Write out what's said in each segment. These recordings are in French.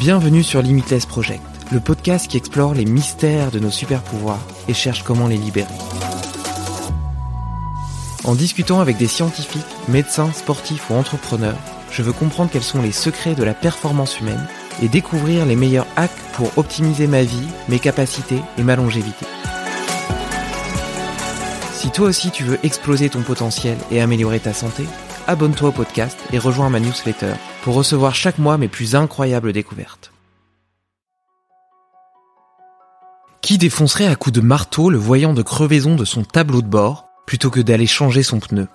Bienvenue sur Limitless Project, le podcast qui explore les mystères de nos super pouvoirs et cherche comment les libérer. En discutant avec des scientifiques, médecins, sportifs ou entrepreneurs, je veux comprendre quels sont les secrets de la performance humaine et découvrir les meilleurs hacks pour optimiser ma vie, mes capacités et ma longévité. Si toi aussi tu veux exploser ton potentiel et améliorer ta santé, abonne-toi au podcast et rejoins ma newsletter pour recevoir chaque mois mes plus incroyables découvertes. Qui défoncerait à coups de marteau le voyant de crevaison de son tableau de bord plutôt que d'aller changer son pneu?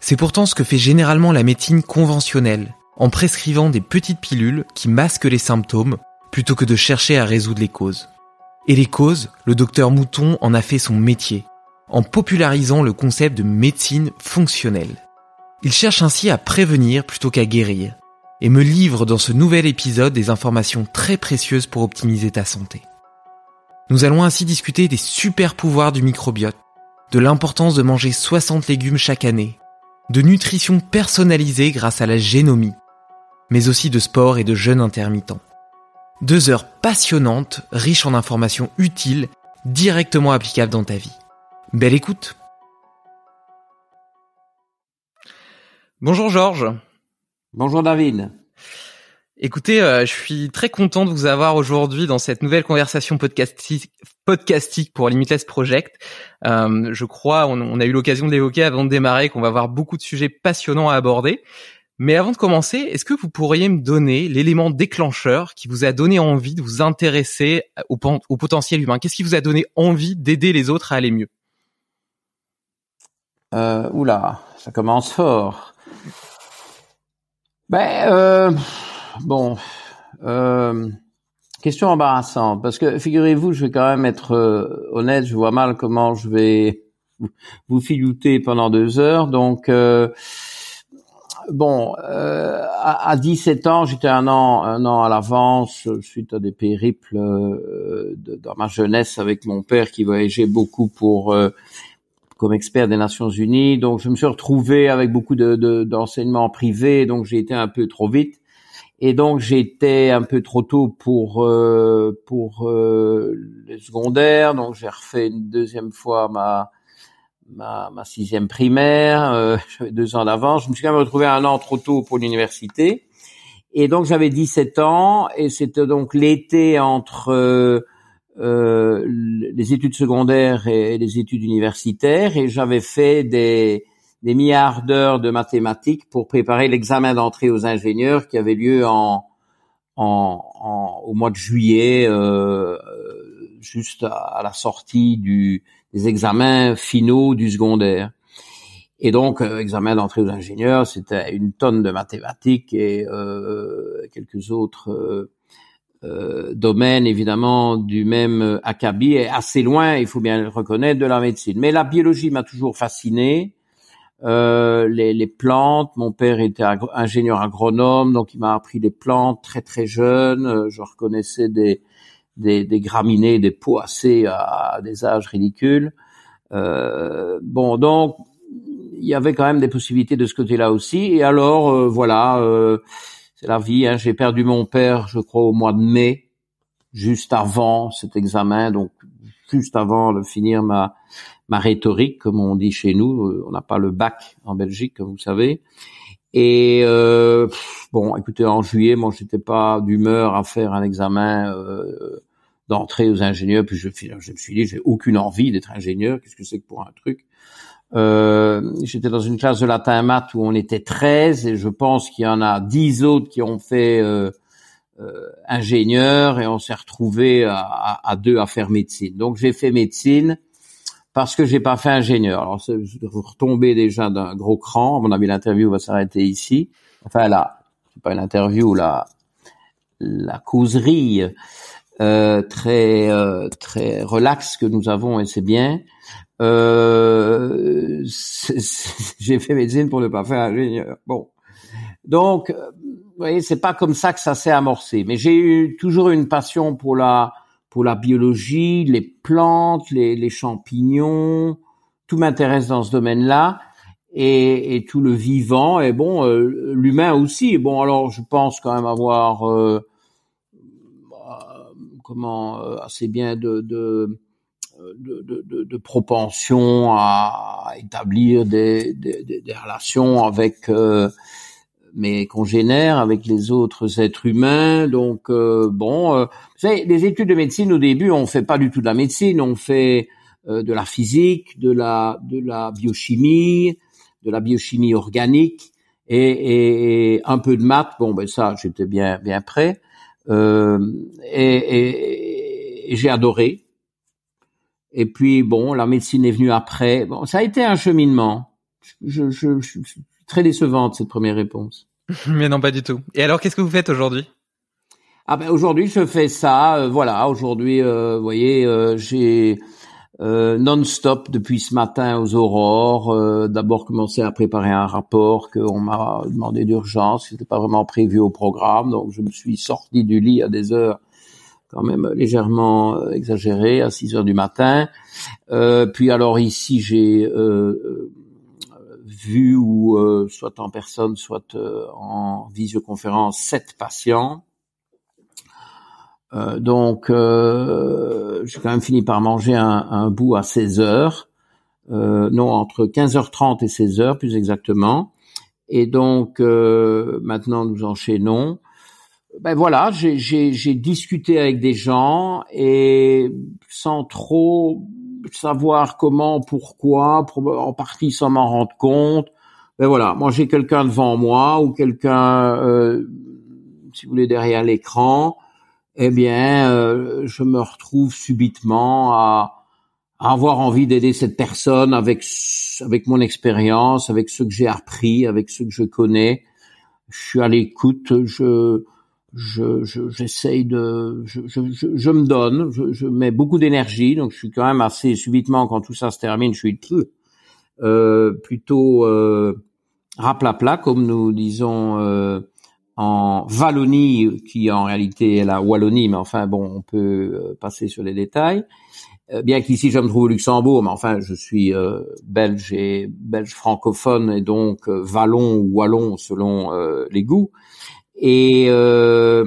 C'est pourtant ce que fait généralement la médecine conventionnelle, en prescrivant des petites pilules qui masquent les symptômes plutôt que de chercher à résoudre les causes. Et les causes, le docteur Mouton en a fait son métier, en popularisant le concept de médecine fonctionnelle. Il cherche ainsi à prévenir plutôt qu'à guérir, et me livre dans ce nouvel épisode des informations très précieuses pour optimiser ta santé. Nous allons ainsi discuter des super pouvoirs du microbiote, de l'importance de manger 60 légumes chaque année, de nutrition personnalisée grâce à la génomie, mais aussi de sport et de jeûne intermittent. Deux heures passionnantes, riches en informations utiles, directement applicables dans ta vie. Belle écoute Bonjour Georges. Bonjour David. Écoutez, euh, je suis très content de vous avoir aujourd'hui dans cette nouvelle conversation podcastique, podcastique pour Limitless Project. Euh, je crois, on, on a eu l'occasion d'évoquer avant de démarrer qu'on va avoir beaucoup de sujets passionnants à aborder. Mais avant de commencer, est-ce que vous pourriez me donner l'élément déclencheur qui vous a donné envie de vous intéresser au potentiel humain? Qu'est-ce qui vous a donné envie d'aider les autres à aller mieux? Euh, oula, ça commence fort. Ben, euh, bon, euh, question embarrassante, parce que figurez-vous, je vais quand même être euh, honnête, je vois mal comment je vais vous- filouter pendant deux heures, donc... Bon, à, à 17 ans, j'étais un an, un an à l'avance suite à des périples dans ma jeunesse avec mon père qui voyageait beaucoup pour comme expert des Nations Unies. Donc, je me suis retrouvé avec beaucoup de, de- d'enseignements privés, donc j'ai été un peu trop vite. Et donc, j'étais un peu trop tôt pour euh, pour euh, les secondaires. Donc, j'ai refait une deuxième fois ma ma, ma sixième primaire. Euh, J'avais deux ans d'avance. Je me suis quand même retrouvé un an trop tôt pour l'université. Et donc, j'avais 17 ans, et c'était donc l'été entre euh, les études secondaires et les études universitaires et j'avais fait des, des milliards d'heures de mathématiques pour préparer l'examen d'entrée aux ingénieurs qui avait lieu en, en, en- au mois de juillet, euh, juste à, à la sortie du, des examens finaux du secondaire. Et donc, euh, examen d'entrée aux ingénieurs, c'était une tonne de mathématiques et euh, quelques autres euh, euh, domaines, évidemment, du même acabit, et assez loin, il faut bien le reconnaître, de la médecine. Mais la biologie m'a toujours fasciné. Euh, les, les, plantes. Mon père était ingénieur agronome, donc il m'a appris les plantes très très jeune. Je reconnaissais des, des, des graminées, des poissés à, à des âges ridicules. Euh, bon, donc il y avait quand même des possibilités de ce côté-là aussi. Et alors, euh, voilà, euh, c'est la vie. Hein. J'ai perdu mon père, je crois, au mois de mai, juste avant cet examen, donc juste avant de finir ma ma rhétorique, comme on dit chez nous. Euh, on n'a pas le bac en Belgique, comme vous savez. Et euh, bon, écoutez, en juillet, moi, j'étais pas d'humeur à faire un examen euh, d'entrée aux ingénieurs. Puis je, je me suis dit, j'ai aucune envie d'être ingénieur. Qu'est-ce que c'est que pour un truc? Euh, J'étais dans une classe de latin maths où on était 13 et je pense qu'il y en a 10 autres qui ont fait euh, euh, ingénieur et on s'est retrouvé à, deux à faire médecine. Donc j'ai fait médecine parce que j'ai pas fait ingénieur. Alors, je retombé déjà d'un gros cran. À mon avis, l'interview va s'arrêter ici. Enfin, là, c'est pas une interview, la, la causerie euh, très euh, très relaxe que nous avons et c'est bien. Euh, j'ai fait médecine pour ne pas faire ingénieur. Bon, donc, euh, vous voyez, c'est pas comme ça que ça s'est amorcé. Mais j'ai eu toujours une passion pour la pour la biologie, les plantes, les, les champignons, tout m'intéresse dans ce domaine-là. Et, et, tout le vivant et bon euh, l'humain aussi bon alors je pense quand même avoir euh, comment assez bien de de, de, de, de propension à établir des, des, des relations avec euh, mes congénères, avec les autres êtres humains. Donc euh, bon, euh, vous savez, les études de médecine au début, on fait pas du tout de la médecine, on fait euh, de la physique, de la de la biochimie, de la biochimie organique et, et, et un peu de maths. Bon, ben ça, j'étais bien bien prêt. Euh, et, et j'ai adoré. Et puis bon, la médecine est venue après. Bon, ça a été un cheminement. Je, je, je, très décevante cette première réponse. Mais non, pas du tout. Et alors, qu'est-ce que vous faites aujourd'hui? Ah ben aujourd'hui, je fais ça. Euh, voilà, aujourd'hui, euh, vous voyez, euh, j'ai non-stop depuis ce matin aux aurores. D'abord commencé à préparer un rapport qu'on m'a demandé d'urgence. C'était pas vraiment prévu au programme, donc je me suis sorti du lit à des heures quand même légèrement exagérées, à 6 heures du matin. puis alors ici, j'ai vu ou euh, soit en personne, soit euh, en visioconférence, sept patients. Euh, donc, j'ai quand même fini par manger un, un bout à 16 heures, non entre 15h30 et 16 heures plus exactement. Et donc, maintenant nous enchaînons. Ben voilà, j'ai discuté avec des gens et sans trop savoir comment, pourquoi, en partie sans m'en rendre compte. Mais voilà, moi j'ai quelqu'un devant moi ou quelqu'un, euh, si vous voulez, derrière l'écran. Eh bien, euh, je me retrouve subitement à, à avoir envie d'aider cette personne avec avec mon expérience, avec ce que j'ai appris, avec ce que je connais. Je suis à l'écoute. Je je, j'essaye de, je, je, je, me donne, je, mets beaucoup d'énergie, donc je suis quand même assez subitement quand tout ça se termine, je suis euh, plutôt euh, raplapla comme nous disons euh, en Wallonie, qui en réalité est la Wallonie, mais enfin bon, on peut euh, passer sur les détails. Euh, bien qu'ici je me trouve au Luxembourg, mais enfin je suis euh, belge et belge francophone et donc vallon ou wallon selon les goûts. Et euh,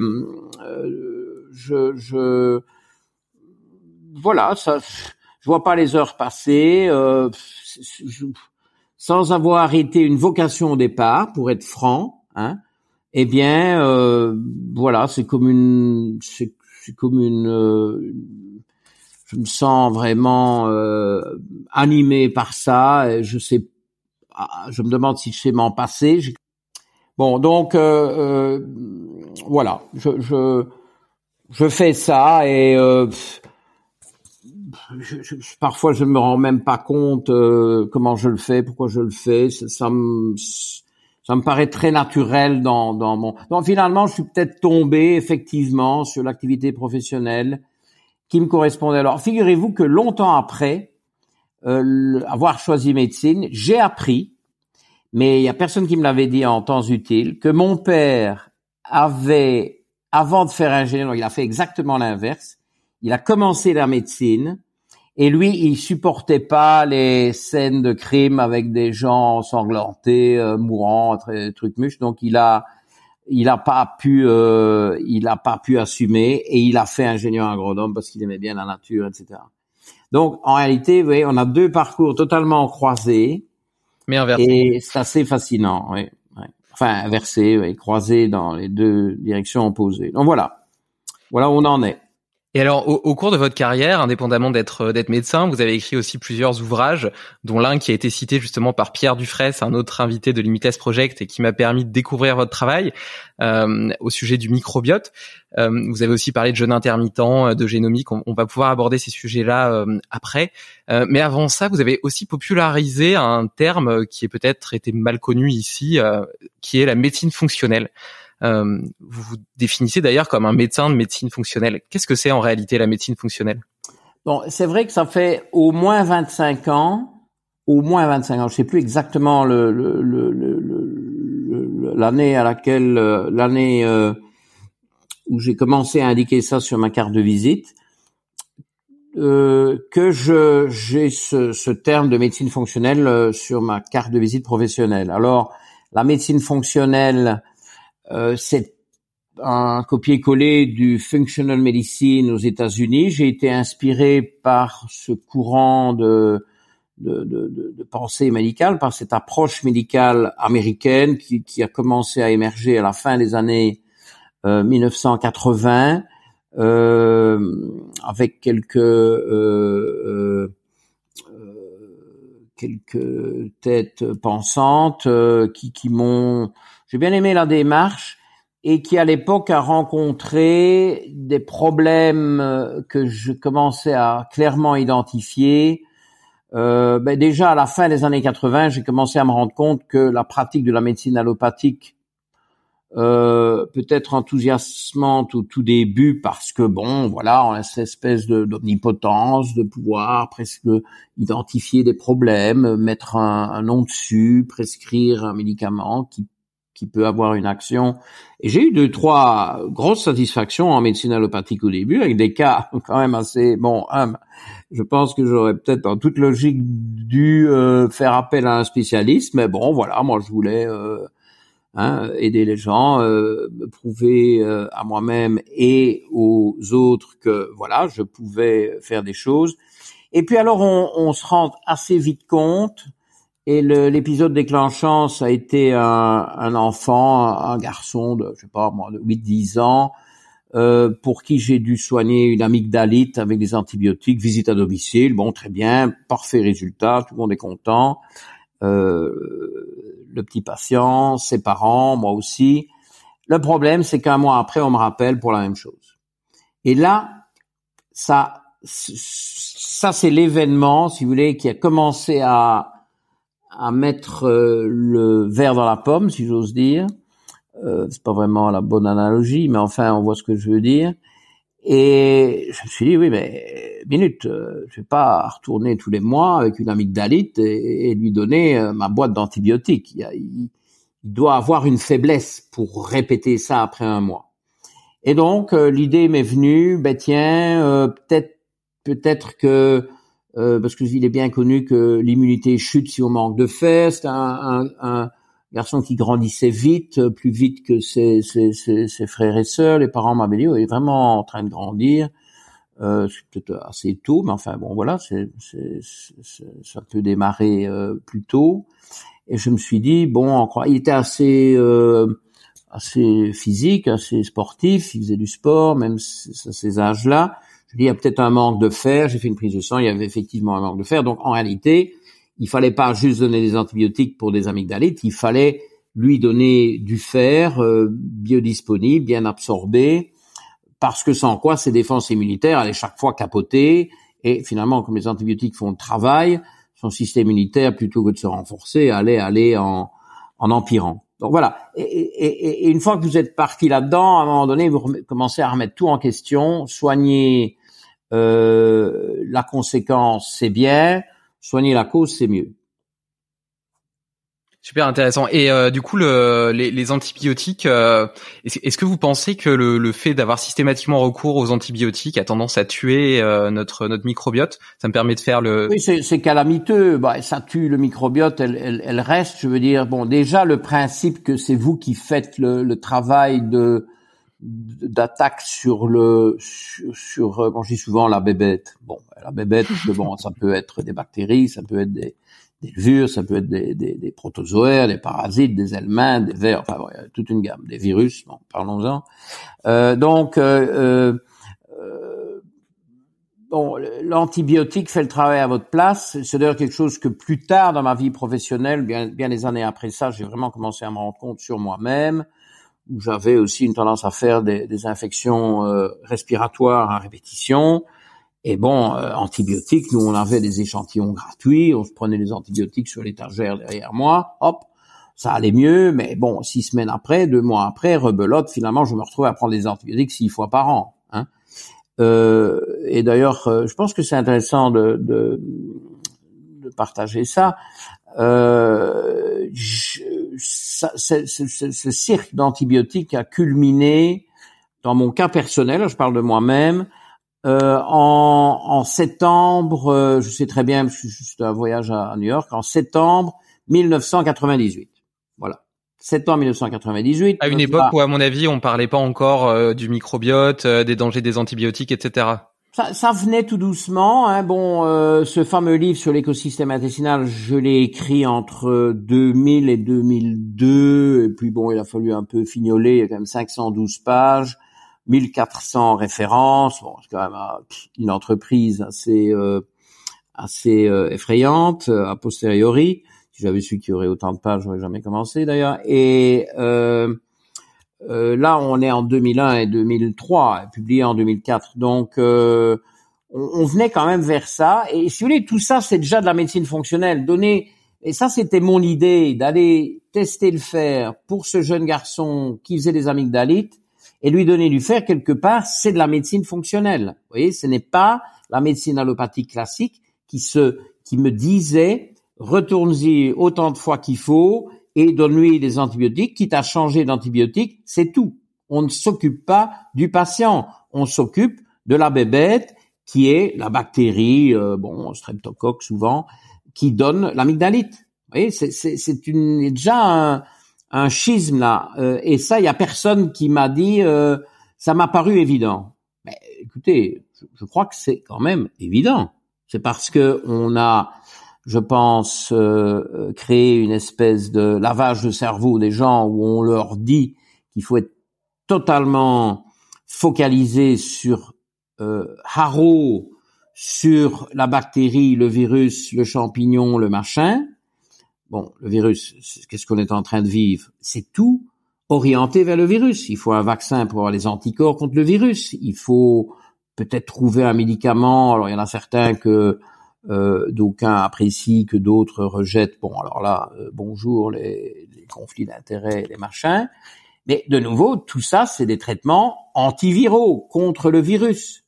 je, je, voilà, ça, je vois pas les heures passer. Euh, sans avoir été une vocation au départ, pour être franc, hein, eh bien, euh, voilà, c'est comme une, c'est, comme une, euh, je me sens vraiment euh, animé par ça. Je sais, je me demande si je sais m'en passer. Bon, donc euh, euh, voilà, je, je, je fais ça et euh, je, je, parfois je me rends même pas compte euh, comment je le fais, pourquoi je le fais. Ça, me ça me paraît très naturel dans dans mon. Donc finalement, je suis peut-être tombé effectivement sur l'activité professionnelle qui me correspondait. Alors figurez-vous que longtemps après euh, avoir choisi médecine, j'ai appris, mais il y a personne qui me l'avait dit en temps utile, que mon père avait avant de faire ingénieur, il a fait exactement l'inverse il a commencé la médecine et lui, il supportait pas les scènes de crime avec des gens sanglantés, euh, mourants, trucs muches. Donc il a, il a pas pu, euh, il a pas pu assumer et il a fait ingénieur agronome parce qu'il aimait bien la nature, etc. Donc en réalité, vous voyez, on a deux parcours totalement croisés. Mais inversés. Et c'est assez fascinant, oui. Enfin, inversés, oui, croisés dans les deux directions opposées. Donc voilà. Voilà où on en est. Et alors, au, cours de votre carrière, indépendamment d'être euh, d'être médecin, vous avez écrit aussi plusieurs ouvrages, dont l'un qui a été cité justement par Pierre Dufresne, un autre invité de Limitless Project, et qui m'a permis de découvrir votre travail euh, au sujet du microbiote. Euh, vous avez aussi parlé de jeûne intermittent, euh, de génomique. On, va pouvoir aborder ces sujets-là euh, après. mais avant ça, vous avez aussi popularisé un terme qui est peut-être été mal connu ici, qui est la médecine fonctionnelle. Euh, vous vous définissez d'ailleurs comme un médecin de médecine fonctionnelle. Qu'est-ce que c'est en réalité la médecine fonctionnelle? Bon, c'est vrai que ça fait au moins 25 ans, au moins 25 ans, je sais plus exactement l'année à laquelle, euh, l'année euh, où j'ai commencé à indiquer ça sur ma carte de visite, que j'ai ce, terme de médecine fonctionnelle sur ma carte de visite professionnelle. Alors, la médecine fonctionnelle, c'est un copier-coller du functional medicine aux États-Unis. J'ai été inspiré par ce courant de, pensée médicale, par cette approche médicale américaine qui, a commencé à émerger à la fin des années euh, 1980, euh, avec quelques euh, euh, quelques têtes pensantes qui m'ont j'ai bien aimé la démarche et qui à l'époque a rencontré des problèmes euh, que je commençais à clairement identifier. Euh, ben déjà à la fin des années 80, j'ai commencé à me rendre compte que la pratique de la médecine allopathique euh, peut être enthousiasmante au tout début parce que bon, voilà, on a cette espèce d'omnipotence, de, pouvoir presque identifier des problèmes, mettre un, un nom dessus, prescrire un médicament qui qui peut avoir une action. Et j'ai eu deux, trois grosses satisfactions en médecine allopathique au début, avec des cas quand même assez bon. je pense que j'aurais peut-être en toute logique dû euh, faire appel à un spécialiste, mais bon, voilà, moi je voulais euh, hein, aider les gens, euh, prouver euh, à moi-même et aux autres que voilà, je pouvais faire des choses. Et puis alors on, on se rend assez vite compte et l'épisode déclenchant, ça a été un, un, enfant, un garçon de, je sais pas moi, de 8-10 ans, euh, pour qui j'ai dû soigner une amygdalite avec des antibiotiques, visite à domicile, bon très bien, parfait résultat, tout le monde est content. Euh, le petit patient, ses parents, moi aussi. Le problème, c'est qu'un mois après, on me rappelle pour la même chose. Et là, ça, ça c'est l'événement, si vous voulez, qui a commencé à à mettre euh, le verre dans la pomme, si j'ose dire. Euh, c'est pas vraiment la bonne analogie, mais enfin, on voit ce que je veux dire. Et je me suis dit, oui, mais minute, euh, je vais pas retourner tous les mois avec une amygdalite et, et lui donner euh, ma boîte d'antibiotiques. Il, il, doit avoir une faiblesse pour répéter ça après un mois. Et donc, l'idée m'est venue, ben tiens, peut-être, peut-être que euh, parce qu'il est bien connu que l'immunité chute si on manque de fer. C'est un, un, garçon qui grandissait vite, plus vite que ses, ses, ses, frères et sœurs. Les parents m'avaient dit, il est vraiment en train de grandir. Euh, c'est peut-être assez tôt, mais enfin bon, voilà, c'est, ça peut démarrer euh, plus tôt. Et je me suis dit, bon, il était assez, euh, assez physique, assez sportif, il faisait du sport, même à ces âges-là il y a peut-être un manque de fer, j'ai fait une prise de sang, il y avait effectivement un manque de fer. Donc en réalité, il fallait pas juste donner des antibiotiques pour des amygdalites, il fallait lui donner du fer euh, biodisponible, bien absorbé, parce que sans quoi ses défenses immunitaires allaient chaque fois capoter Et finalement, comme les antibiotiques font le travail, son système immunitaire, plutôt que de se renforcer, allait aller en, en empirant. Donc voilà. Et, une fois que vous êtes parti là-dedans, à un moment donné, vous commencez à remettre tout en question. Soigner euh, la conséquence, c'est bien. Soigner la cause, c'est mieux. Super intéressant. Et euh, du coup, le, les, les, antibiotiques, euh, est-ce que vous pensez que le, le fait d'avoir systématiquement recours aux antibiotiques a tendance à tuer euh, notre notre microbiote? Ça me permet de faire le. Oui, c'est calamiteux. Bah, ça tue le microbiote. Elle, elle, elle, reste. Je veux dire, bon, déjà le principe que c'est vous qui faites le, le travail de d'attaque sur le sur, sur quand je dis souvent la bébête. Bon, la bébête, bon, ça peut être des bactéries, ça peut être des des levures, ça peut être des, des, des, protozoaires, des parasites, des helminths, des vers, enfin toute une gamme, des virus, bon, parlons-en. Euh, donc, euh, euh, bon, l'antibiotique fait le travail à votre place. C'est d'ailleurs quelque chose que plus tard dans ma vie professionnelle, bien, bien des années après ça, j'ai vraiment commencé à me rendre compte sur moi-même, où j'avais aussi une tendance à faire des, des infections euh, respiratoires à répétition. Et bon, euh, antibiotiques, nous on avait des échantillons gratuits, on se prenait les antibiotiques sur l'étagère derrière moi, hop, ça allait mieux, mais bon, six semaines après, deux mois après, rebelote, finalement je me retrouve à prendre des antibiotiques six fois par an. Hein. Euh, et d'ailleurs, euh, je pense que c'est intéressant de, de, de, partager ça. Euh, ça ce cirque d'antibiotiques a culminé dans mon cas personnel, je parle de moi-même, euh, en, en, septembre, euh, je sais très bien parce que c'est un voyage à, New York, en septembre 1998. Voilà. Septembre 1998. À une époque où, à mon avis, on parlait pas encore euh, du microbiote, des dangers des antibiotiques, etc. Ça, ça venait tout doucement. Hein. Bon, ce fameux livre sur l'écosystème intestinal, je l'ai écrit entre 2000 et 2002. Et puis bon, il a fallu un peu fignoler. Il y a quand même 512 pages. 1400 références. Bon, c'est quand même euh, une entreprise assez euh, assez euh, effrayante a posteriori. Si j'avais su qu'il y aurait autant de pages, j'aurais jamais commencé d'ailleurs. Et euh, là, on est en 2001 et 2003, publié en 2004. Donc, on, on, venait quand même vers ça. Et si vous voulez, tout ça, c'est déjà de la médecine fonctionnelle. Donner et ça, c'était mon idée d'aller tester le fer pour ce jeune garçon qui faisait des amygdalites et lui donner du fer quelque part, c'est de la médecine fonctionnelle. Vous voyez, ce n'est pas la médecine allopathique classique qui se, qui me disait retourne-y autant de fois qu'il faut et donne-lui des antibiotiques, quitte à changer d'antibiotique, c'est tout. On ne s'occupe pas du patient, on s'occupe de la bébête qui est la bactérie, euh, bon, streptocoque souvent, qui donne l'amygdalite. Vous voyez, c'est une déjà un, un schisme là. Euh, et ça, il y a personne qui m'a dit, euh, ça m'a paru évident. Mais écoutez, je, crois que c'est quand même évident. C'est parce que on a, je pense, euh, créé une espèce de lavage de cerveau des gens où on leur dit qu'il faut être totalement focalisé sur euh, haro, sur la bactérie, le virus, le champignon, le machin, bon, le virus, qu'est-ce qu'on est en train de vivre? C'est tout orienté vers le virus. Il faut un vaccin pour avoir les anticorps contre le virus. Il faut peut-être trouver un médicament. Alors il y en a certains que euh, d'aucuns apprécient, que d'autres rejettent. Bon, alors là, euh, bonjour les, conflits d'intérêts, les machins. Mais de nouveau, tout ça, c'est des traitements antiviraux contre le virus.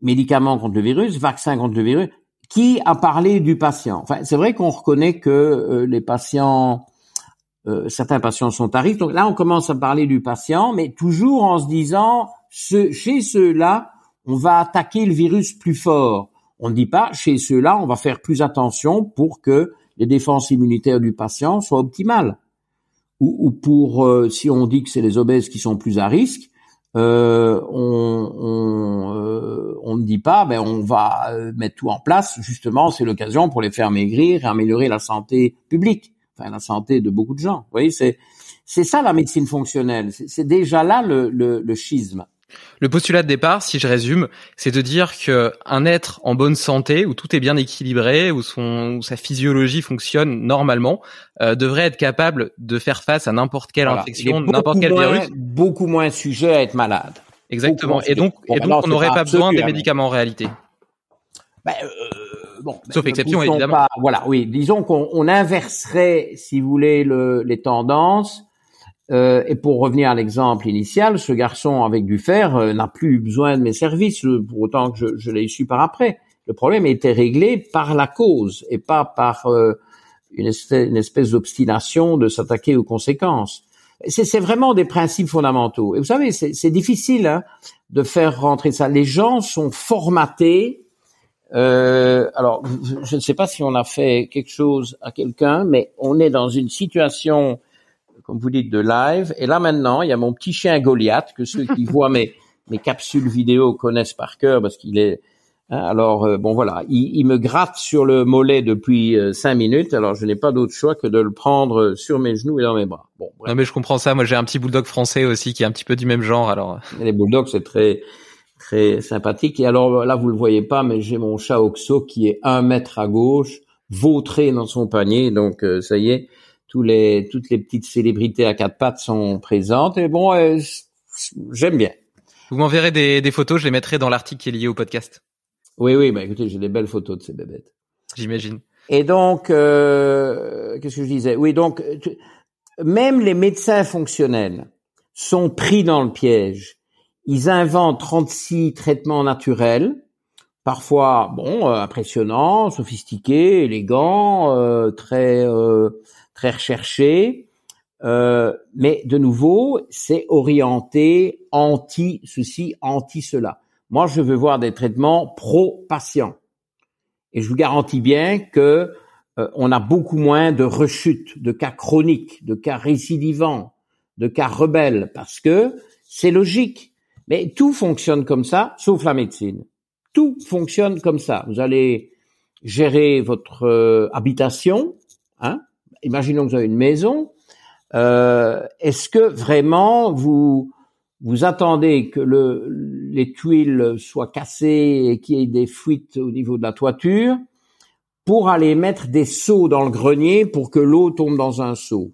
Médicaments contre le virus, vaccins contre le virus qui a parlé du patient? Enfin, c'est vrai qu'on reconnaît que euh, les patients, euh, certains patients sont à risque. Donc là, on commence à parler du patient, mais toujours en se disant, ce, chez ceux-là, on va attaquer le virus plus fort. On ne dit pas, chez ceux-là, on va faire plus attention pour que les défenses immunitaires du patient soient optimales. Ou, ou pour, euh, si on dit que c'est les obèses qui sont plus à risque, euh, on, on, euh, on, ne dit pas, ben on va euh, mettre tout en place. Justement, c'est l'occasion pour les faire maigrir et améliorer la santé publique, enfin la santé de beaucoup de gens. Vous voyez, c'est c'est ça la médecine fonctionnelle. C'est déjà là le, le, le schisme. Le postulat de départ, si je résume, c'est de dire que un être en bonne santé, où tout est bien équilibré, où, son, sa physiologie fonctionne normalement, euh, devrait être capable de faire face à n'importe quelle infection, n'importe quel virus. Beaucoup moins sujet à être malade. Exactement. Et donc, et donc on n'aurait pas besoin des médicaments en réalité. Ben, euh, bon, Sauf ben, exception, poussons évidemment. pas- voilà, oui. Disons qu'on on inverserait, si vous voulez, le, les tendances. Euh, et pour revenir à l'exemple initial, ce garçon avec du fer euh, n'a plus besoin de mes services, le- pour autant que je, je l'ai su par après. Le problème était réglé par la cause et pas par euh, une espèce, d'obstination de s'attaquer aux conséquences. C'est vraiment des principes fondamentaux. Et vous savez, c'est difficile hein, de faire rentrer ça. Les gens sont formatés. Euh, alors, je ne sais pas si on a fait quelque chose à quelqu'un, mais on est dans une situation, comme vous dites, de live. Et là maintenant, il y a mon petit chien Goliath que ceux qui voient mes mes capsules vidéo connaissent par cœur parce qu'il est. hein, alors euh, bon voilà, il, il me gratte sur le mollet depuis euh, cinq minutes. Alors je n'ai pas d'autre choix que de le prendre sur mes genoux et dans mes bras. Bon, bref. Non mais je comprends ça. Moi j'ai un petit bulldog français aussi qui est un petit peu du même genre. Alors Les bulldogs, c'est très très sympathique. Et alors là, vous le voyez pas, mais j'ai mon chat Oxo qui est un mètre à gauche, vautré dans son panier. Donc euh, ça y est, tous les toutes les petites célébrités à quatre pattes sont présentes. Et bon, euh, j'aime bien. vous m'enverrez des, des photos, je les mettrai dans l'article qui est lié au podcast. Oui, oui. Bah écoutez, j'ai des belles photos de ces bébêtes. J'imagine. Et donc, euh, qu'est-ce que je disais? Oui, donc tu- même les médecins fonctionnels sont pris dans le piège. Ils inventent 36 traitements naturels, parfois bon, euh, impressionnants, sophistiqués, élégants, euh, très euh, très recherchés. Euh, mais de nouveau, c'est orienté anti ceci, anti cela. Moi, je veux voir des traitements pro-patient. Et je vous garantis bien que euh, on a beaucoup moins de rechutes, de cas chroniques, de cas récidivants, de cas rebelles, parce que c'est logique. Mais tout fonctionne comme ça, sauf la médecine. Tout fonctionne comme ça. Vous allez gérer votre euh, habitation. Hein Imaginons que vous avez une maison. Euh, Est-ce que vraiment vous vous attendez que le, les tuiles soient cassées et qu'il y ait des fuites au niveau de la toiture pour aller mettre des seaux dans le grenier pour que l'eau tombe dans un seau?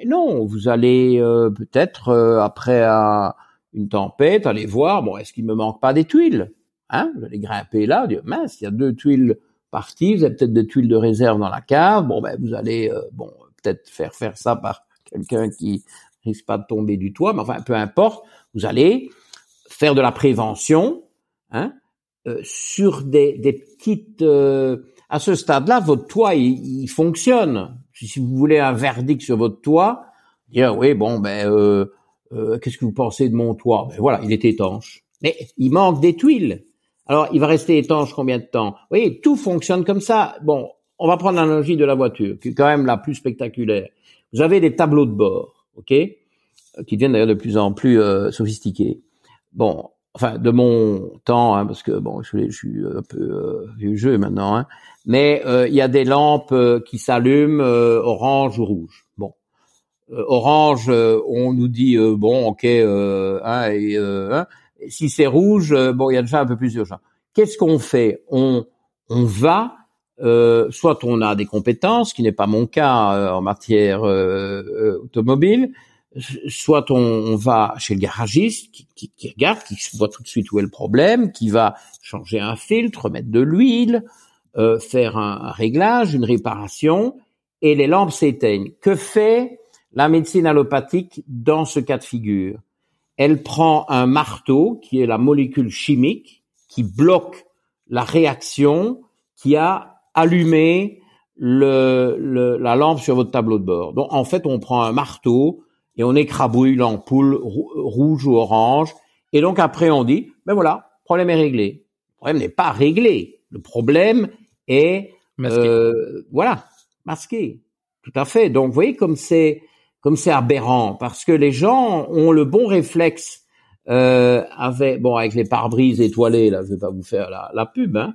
Et non, vous allez euh, peut-être euh, après un- une tempête aller voir, bon, est-ce qu'il me manque pas des tuiles? Hein Vous allez grimper là, dire mince, il y a deux tuiles parties, vous avez peut-être des tuiles de réserve dans la cave. Bon, ben vous allez euh, bon peut-être faire faire ça par quelqu'un qui risque pas de tomber du toit, mais enfin peu importe, vous allez faire de la prévention, hein, euh, sur des, des petites. euh, à ce stade-là, votre toit il, il fonctionne. Si si vous voulez un verdict sur votre toit, dire oui bon ben euh, euh, qu'est-ce que vous pensez de mon toit? Ben voilà, il est étanche, mais il manque des tuiles. Alors il va rester étanche combien de temps? Vous voyez, tout fonctionne comme ça. Bon, on va prendre l'analogie de la voiture, qui est quand même la plus spectaculaire. Vous avez des tableaux de bord, ok, qui deviennent d'ailleurs de plus en plus euh, sophistiqués. Bon, enfin de mon temps, hein, parce que bon, je, suis- un peu euh, vieux jeu maintenant, hein, mais euh, il y a des lampes euh, qui s'allument euh, orange ou rouge. Bon, orange, on nous dit bon, ok, hein, et, hein, si c'est rouge, euh, bon, il y a déjà un peu plus d'urgence. Qu'est-ce qu'on fait? On on va euh, soit on a des compétences, ce qui n'est pas mon cas euh, en matière automobile, soit on, va chez le garagiste qui, qui, regarde, qui voit tout de suite où est le problème, qui va changer un filtre, mettre de l'huile, faire un réglage, une réparation, et les lampes s'éteignent. Que fait la médecine allopathique dans ce cas de figure? Elle prend un marteau, qui est la molécule chimique, qui bloque la réaction qui a allumé le, le- la lampe sur votre tableau de bord. Donc en fait, on prend un marteau et on écrabouille l'ampoule rou- rouge ou orange. Et donc après, on dit, ben voilà, problème est réglé. Le problème n'est pas réglé. Le problème est Masqué. euh, voilà, masqué. Tout à fait. Donc, vous voyez comme c'est comme c'est aberrant parce que les gens ont le bon réflexe euh, avec bon avec les pare-brises étoilés là, je vais pas vous faire la, pub, hein.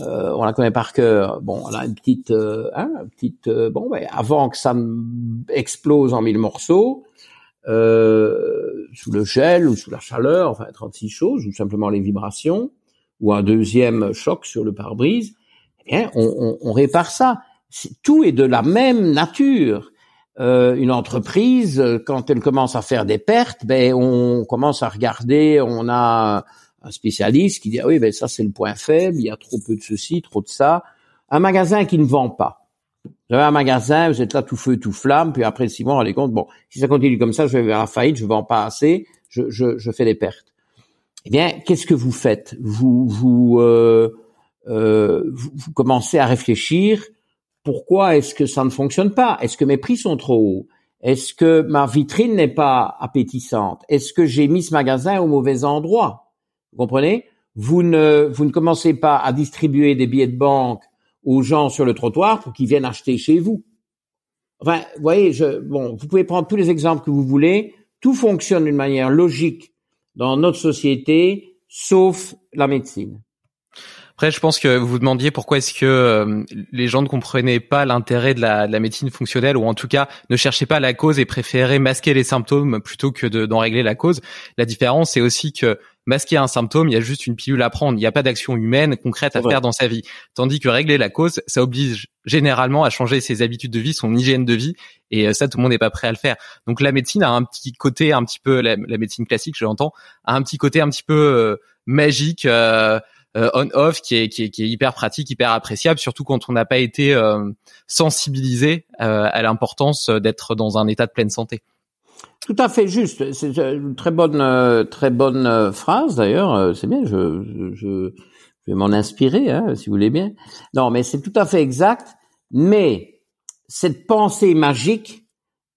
Euh, on la connaît par cœur. Bon, on a une petite, euh, hein, une petite. euh, bon, ben, avant que ça explose en mille morceaux, euh, sous le gel ou sous la chaleur, enfin 36 choses, ou simplement les vibrations, ou un deuxième choc sur le pare-brise, eh bien, on, on- on répare ça. Tout est de la même nature. Euh, une entreprise, euh, quand elle commence à faire des pertes, ben on commence à regarder, on a un spécialiste qui dit ah oui ben ça c'est le point faible, il y a trop peu de ceci, trop de ça. Un magasin qui ne vend pas. Vous avez un magasin, vous êtes là tout feu tout flamme, puis après six mois on les compte bon si ça continue comme ça je vais vers la faillite, je vends pas assez, je, je, je fais des pertes. Eh bien qu'est-ce que vous faites? Vous vous, euh, euh, vous vous commencez à réfléchir pourquoi est-ce que ça ne fonctionne pas? Est-ce que mes prix sont trop hauts? Est-ce que ma vitrine n'est pas appétissante? Est-ce que j'ai mis ce magasin au mauvais endroit? Vous comprenez? Vous ne vous ne commencez pas à distribuer des billets de banque aux gens sur le trottoir pour qu'ils viennent acheter chez vous. Enfin, vous voyez, bon, vous pouvez prendre tous les exemples que vous voulez. Tout fonctionne d'une manière logique dans notre société, sauf la médecine. Après, je pense que vous vous demandiez pourquoi est-ce que euh, les gens ne comprenaient pas l'intérêt de la, de la, médecine fonctionnelle, ou en tout cas ne cherchaient pas la cause et préféraient masquer les symptômes plutôt que d'en régler la cause. La différence, c'est aussi que masquer un symptôme, il y a juste une pilule à prendre, il n'y a pas d'action humaine concrète à faire dans sa vie. Tandis que régler la cause, ça oblige généralement à changer ses habitudes de vie, son hygiène de vie, et euh, ça, tout le monde n'est pas prêt à le faire. Donc la médecine a un petit côté un petit peu, la, médecine classique, je l'entends, a un petit côté un petit peu euh, magique. Euh, on-off qui est, qui, est, qui est hyper pratique, hyper appréciable, surtout quand on n'a pas été euh, sensibilisé euh, à l'importance d'être dans un état de pleine santé. Tout à fait juste. C'est une très bonne, très bonne phrase d'ailleurs. C'est bien. Je, je, je vais m'en inspirer, hein, si vous voulez bien. Non, mais c'est tout à fait exact. Mais cette pensée magique,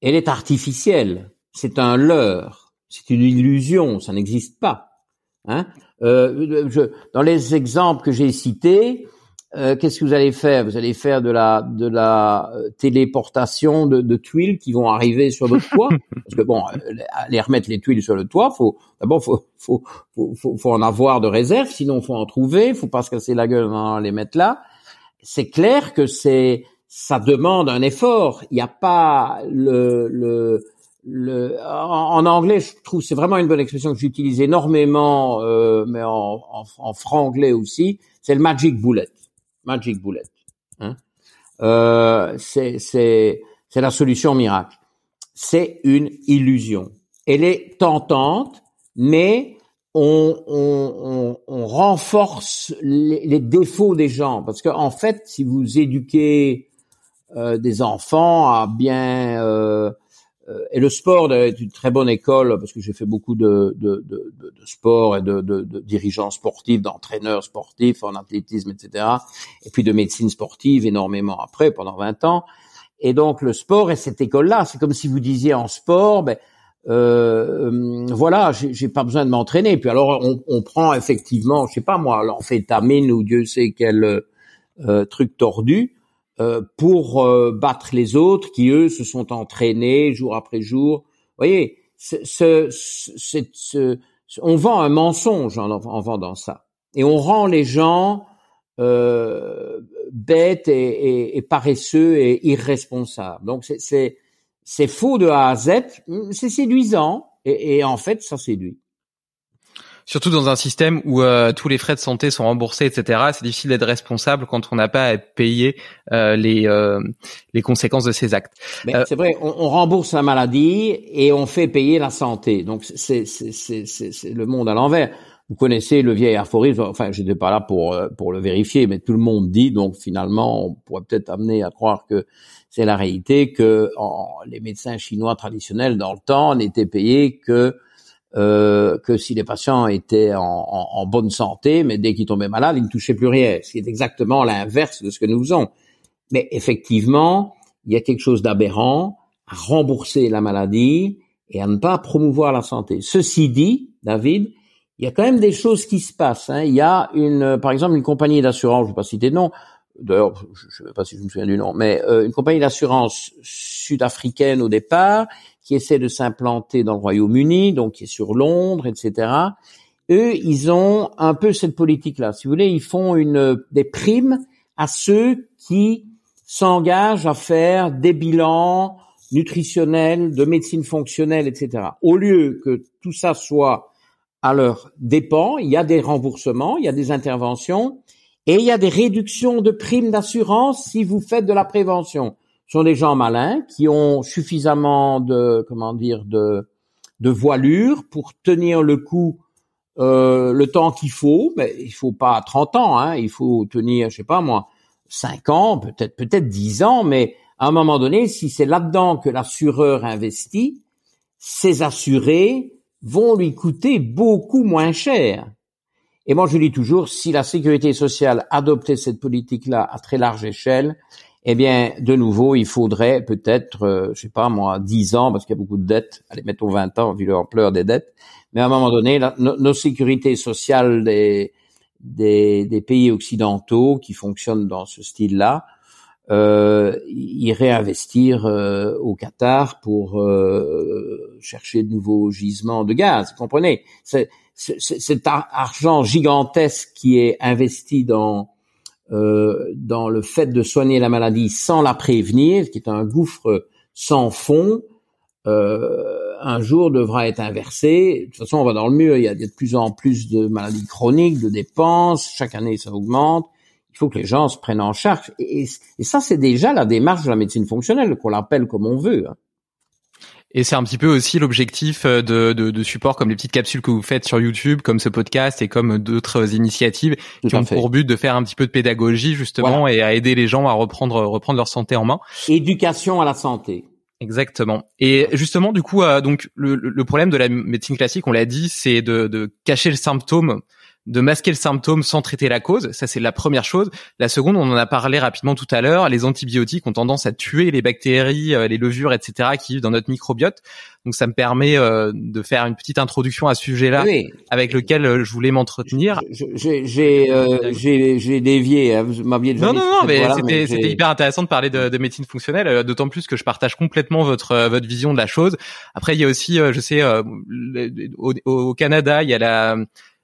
elle est artificielle. C'est un leurre. C'est une illusion. Ça n'existe pas. Hein euh, je, dans les exemples que j'ai cités, euh, qu'est-ce que vous allez faire? Vous allez faire de la de la euh, téléportation de, de tuiles qui vont arriver sur votre toit, parce que bon, aller remettre les tuiles sur le toit, faut d'abord faut faut, faut faut, faut en avoir de réserve, sinon faut en trouver, faut pas se casser la gueule en les mettre là. C'est clair que c'est ça demande un effort. Il n'y a pas le le en, anglais, je trouve c'est vraiment une bonne expression que j'utilise énormément, euh, mais en, en, en, franglais aussi. C'est le magic bullet, magic bullet. Hein? Euh, c'est la solution miracle. C'est une illusion. Elle est tentante, mais on, on, on, renforce les, défauts des gens parce qu'en en fait, si vous éduquez euh, des enfants à bien euh, et le sport est une très bonne école parce que j'ai fait beaucoup de, de, de, de sport et de, de, dirigeants sportifs, d'entraîneurs sportifs en athlétisme, etc. Et puis de médecine sportive énormément après, pendant 20 ans. Et donc le sport est cette école-là. C'est comme si vous disiez en sport, ben, euh, voilà, j'ai pas besoin de m'entraîner. Puis alors on, on, prend effectivement, je sais pas moi, l'amphétamine ou Dieu sait quel euh, truc tordu. Euh, pour euh, battre les autres qui eux se sont entraînés jour après jour. Vous voyez, ce, ce, on vend un mensonge en, en, vendant ça, et on rend les gens euh, bêtes et, et, et, paresseux et irresponsables. Donc c'est c'est faux de A à Z, c'est séduisant et, et en fait ça séduit. Surtout dans un système où euh, tous les frais de santé sont remboursés, etc. C'est difficile d'être responsable quand on n'a pas à payer euh, les euh, les conséquences de ses actes. c'est vrai, on, on, rembourse la maladie et on fait payer la santé. Donc c'est c'est c'est c'est le monde à l'envers. Vous connaissez le vieil aphorisme. Enfin, j'étais pas là pour pour le vérifier, mais tout le monde dit. Donc finalement, on pourrait peut-être amener à croire que c'est la réalité que en, les médecins chinois traditionnels dans le temps n'étaient payés que euh, que si les patients étaient en, en, bonne santé, mais dès qu'ils tombaient malades, ils ne touchaient plus rien, ce qui est exactement l'inverse de ce que nous faisons. Mais effectivement, il y a quelque chose d'aberrant à rembourser la maladie et à ne pas promouvoir la santé. Ceci dit, David, il y a quand même des choses qui se passent. Hein. Il y a une, par exemple, une compagnie d'assurance, je ne vais pas citer de nom, d'ailleurs, je ne sais pas si je me souviens du nom, mais euh, une compagnie d'assurance sud-africaine au départ, qui essaie de s'implanter dans le Royaume-Uni, donc qui est sur Londres, etc. Eux, ils ont un peu cette politique-là. Si vous voulez, ils font une, des primes à ceux qui s'engagent à faire des bilans nutritionnels, de médecine fonctionnelle, etc. Au lieu que tout ça soit à leur dépens, il y a des remboursements, il y a des interventions et il y a des réductions de primes d'assurance si vous faites de la prévention sont des gens malins qui ont suffisamment de comment dire de de voilure pour tenir le coup euh, le temps qu'il faut, mais il faut pas 30 ans, hein, il faut tenir, je sais pas moi, 5 ans, peut-être peut-être 10 ans, mais à un moment donné, si c'est là-dedans que l'assureur investit, ces assurés vont lui coûter beaucoup moins cher. Et moi, je dis toujours, si la sécurité sociale adoptait cette politique-là à très large échelle, eh bien, de nouveau, il faudrait peut-être, euh, je sais pas moi, 10 ans, parce qu'il y a beaucoup de dettes, allez, mettons 20 ans, vu l'ampleur des dettes, mais à un moment donné, nos sécurités sociales des, pays occidentaux qui fonctionnent dans ce style-là, euh, y réinvestir euh, au Qatar pour euh, chercher de nouveaux gisements de gaz. Vous comprenez? Cet argent gigantesque qui est investi dans euh, dans le fait de soigner la maladie sans la prévenir, qui est un gouffre sans fond, euh, un jour devra être inversé. De toute façon, on va dans le mur. Il y a de plus en plus de maladies chroniques, de dépenses. Chaque année, ça augmente. Il faut que les gens se prennent en charge. Et, ça, c'est déjà la démarche de la médecine fonctionnelle, qu'on l'appelle comme on veut. Hein. Et c'est un petit peu aussi l'objectif euh, de, de, de support comme les petites capsules que vous faites sur YouTube, comme ce podcast et comme d'autres initiatives qui ont pour but de faire un petit peu de pédagogie justement et à aider les gens à reprendre reprendre leur santé en main. Éducation à la santé. Exactement. Et justement, du coup, euh, donc le, le, problème de la médecine classique, on l'a dit, c'est de, de cacher le symptôme de masquer le symptôme sans traiter la cause. Ça, c'est la première chose. La seconde, on en a parlé rapidement tout à l'heure, les antibiotiques ont tendance à tuer les bactéries, euh, les levures, etc., qui vivent dans notre microbiote. Donc, ça me permet euh, de faire une petite introduction à ce sujet-là, avec lequel euh, je voulais m'entretenir. J'ai j'ai dévié, hein, vous m'aviez Non, non, non, mais c'était hyper intéressant de parler de, de médecine fonctionnelle, d'autant plus que je partage complètement votre votre vision de la chose. Après, il y a aussi, je sais, au, au Canada, il y a la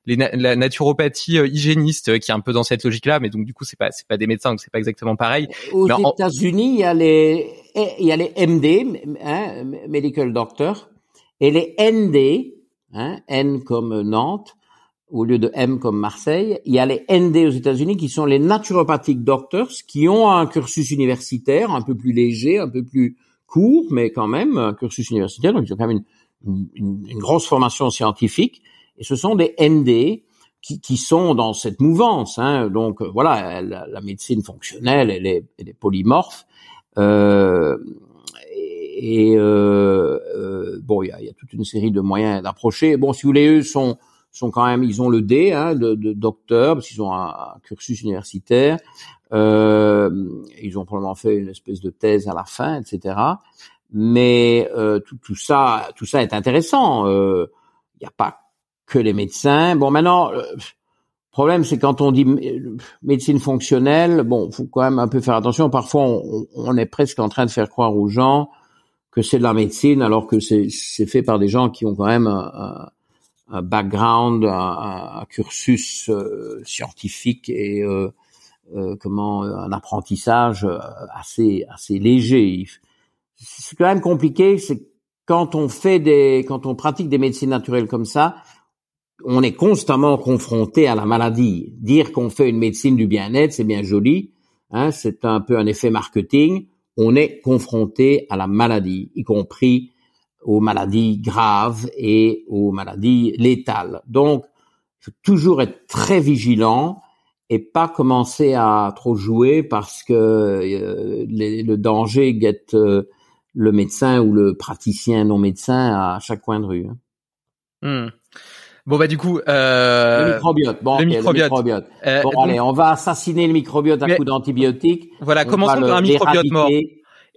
la naturopathie euh, hygiéniste euh, qui est un peu dans cette logique-là, mais donc du coup c'est pas c'est pas des médecins donc c'est pas exactement pareil. Aux États-Unis, il y a les il y a les MD, hein, medical doctor, et les ND, hein, N comme Nantes au lieu de M comme Marseille. Il y a les ND aux États-Unis qui sont les naturopathic doctors qui ont un cursus universitaire un peu plus léger, un peu plus court, mais quand même un cursus universitaire, donc ils ont quand même une, une, une grosse formation scientifique et ce sont des ND qui, qui sont dans cette mouvance. Hein. Donc euh, voilà, la, médecine fonctionnelle, elle est, elle est polymorphe. Euh, et euh, euh, bon, il y a, y a, toute une série de moyens d'approcher. Bon, si vous voulez, eux sont sont quand même, ils ont le D hein, de, de docteur parce qu'ils ont un, cursus universitaire. Euh, ils ont probablement fait une espèce de thèse à la fin, etc. Mais tout, tout, ça, tout ça est intéressant. Il n'y a pas que les médecins. Bon, maintenant, le problème, c'est quand on dit médecine fonctionnelle, bon, faut quand même un peu faire attention. Parfois, on, est presque en train de faire croire aux gens que c'est de la médecine, alors que c'est fait par des gens qui ont quand même un, un background, un, cursus euh, scientifique et euh, euh, comment un apprentissage assez assez léger. C'est quand même compliqué. C'est quand on fait des, quand on pratique des médecines naturelles comme ça, on est constamment confronté à la maladie. Dire qu'on fait une médecine du bien-être, c'est bien joli, hein, c'est un peu un effet marketing. On est confronté à la maladie, y compris aux maladies graves et aux maladies létales. Donc, faut toujours être très vigilant et pas commencer à trop jouer parce que euh, le danger guette euh, le médecin ou le praticien non médecin à chaque coin de rue. Hein. Hmm. Bon bah du coup euh... le microbiote. Bon, le microbiote. Euh, bon allez, on va assassiner le microbiote à coup d'antibiotiques. Voilà, commençons par un microbiote mort.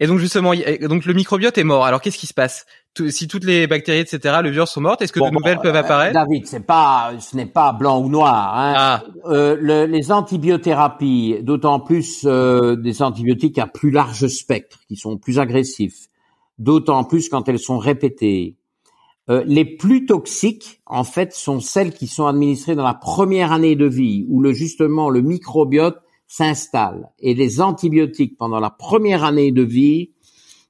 Et donc justement, donc le microbiote est mort. Alors qu'est-ce qui se passe? Si toutes les bactéries, etc., le virus sont mortes, est-ce que de nouvelles peuvent euh, apparaître? David, c'est pas, ce n'est pas blanc ou noir. Hein. Ah. Euh, le, les antibiothérapies, d'autant plus euh, des antibiotiques à plus large spectre, qui sont plus agressifs, d'autant plus quand elles sont répétées. Euh, les plus toxiques, en fait, sont celles qui sont administrées dans la première année de vie, où le, justement le microbiote s'installe. Et les antibiotiques pendant la première année de vie,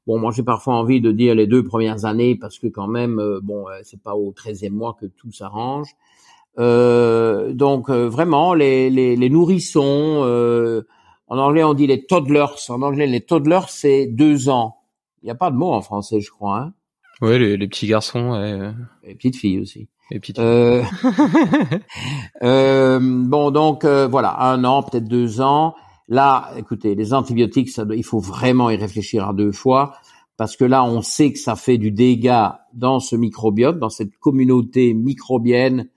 bon, moi j'ai parfois envie de dire les deux premières années parce que quand même, euh, bon, euh, c'est pas au treizième mois que tout s'arrange. donc vraiment, les, les, les nourrissons, en anglais on dit les toddlers, en anglais les toddlers c'est deux ans. Il n'y a pas de mot en français, je crois. Hein Ouais, les, petits garçons. Et les petites filles aussi. Et puis euh, euh, bon, donc voilà, un an, peut-être deux ans. Là, écoutez, les antibiotiques, ça, il faut vraiment y réfléchir à deux fois parce que là, on sait que ça fait du dégât dans ce microbiote, dans cette communauté microbienne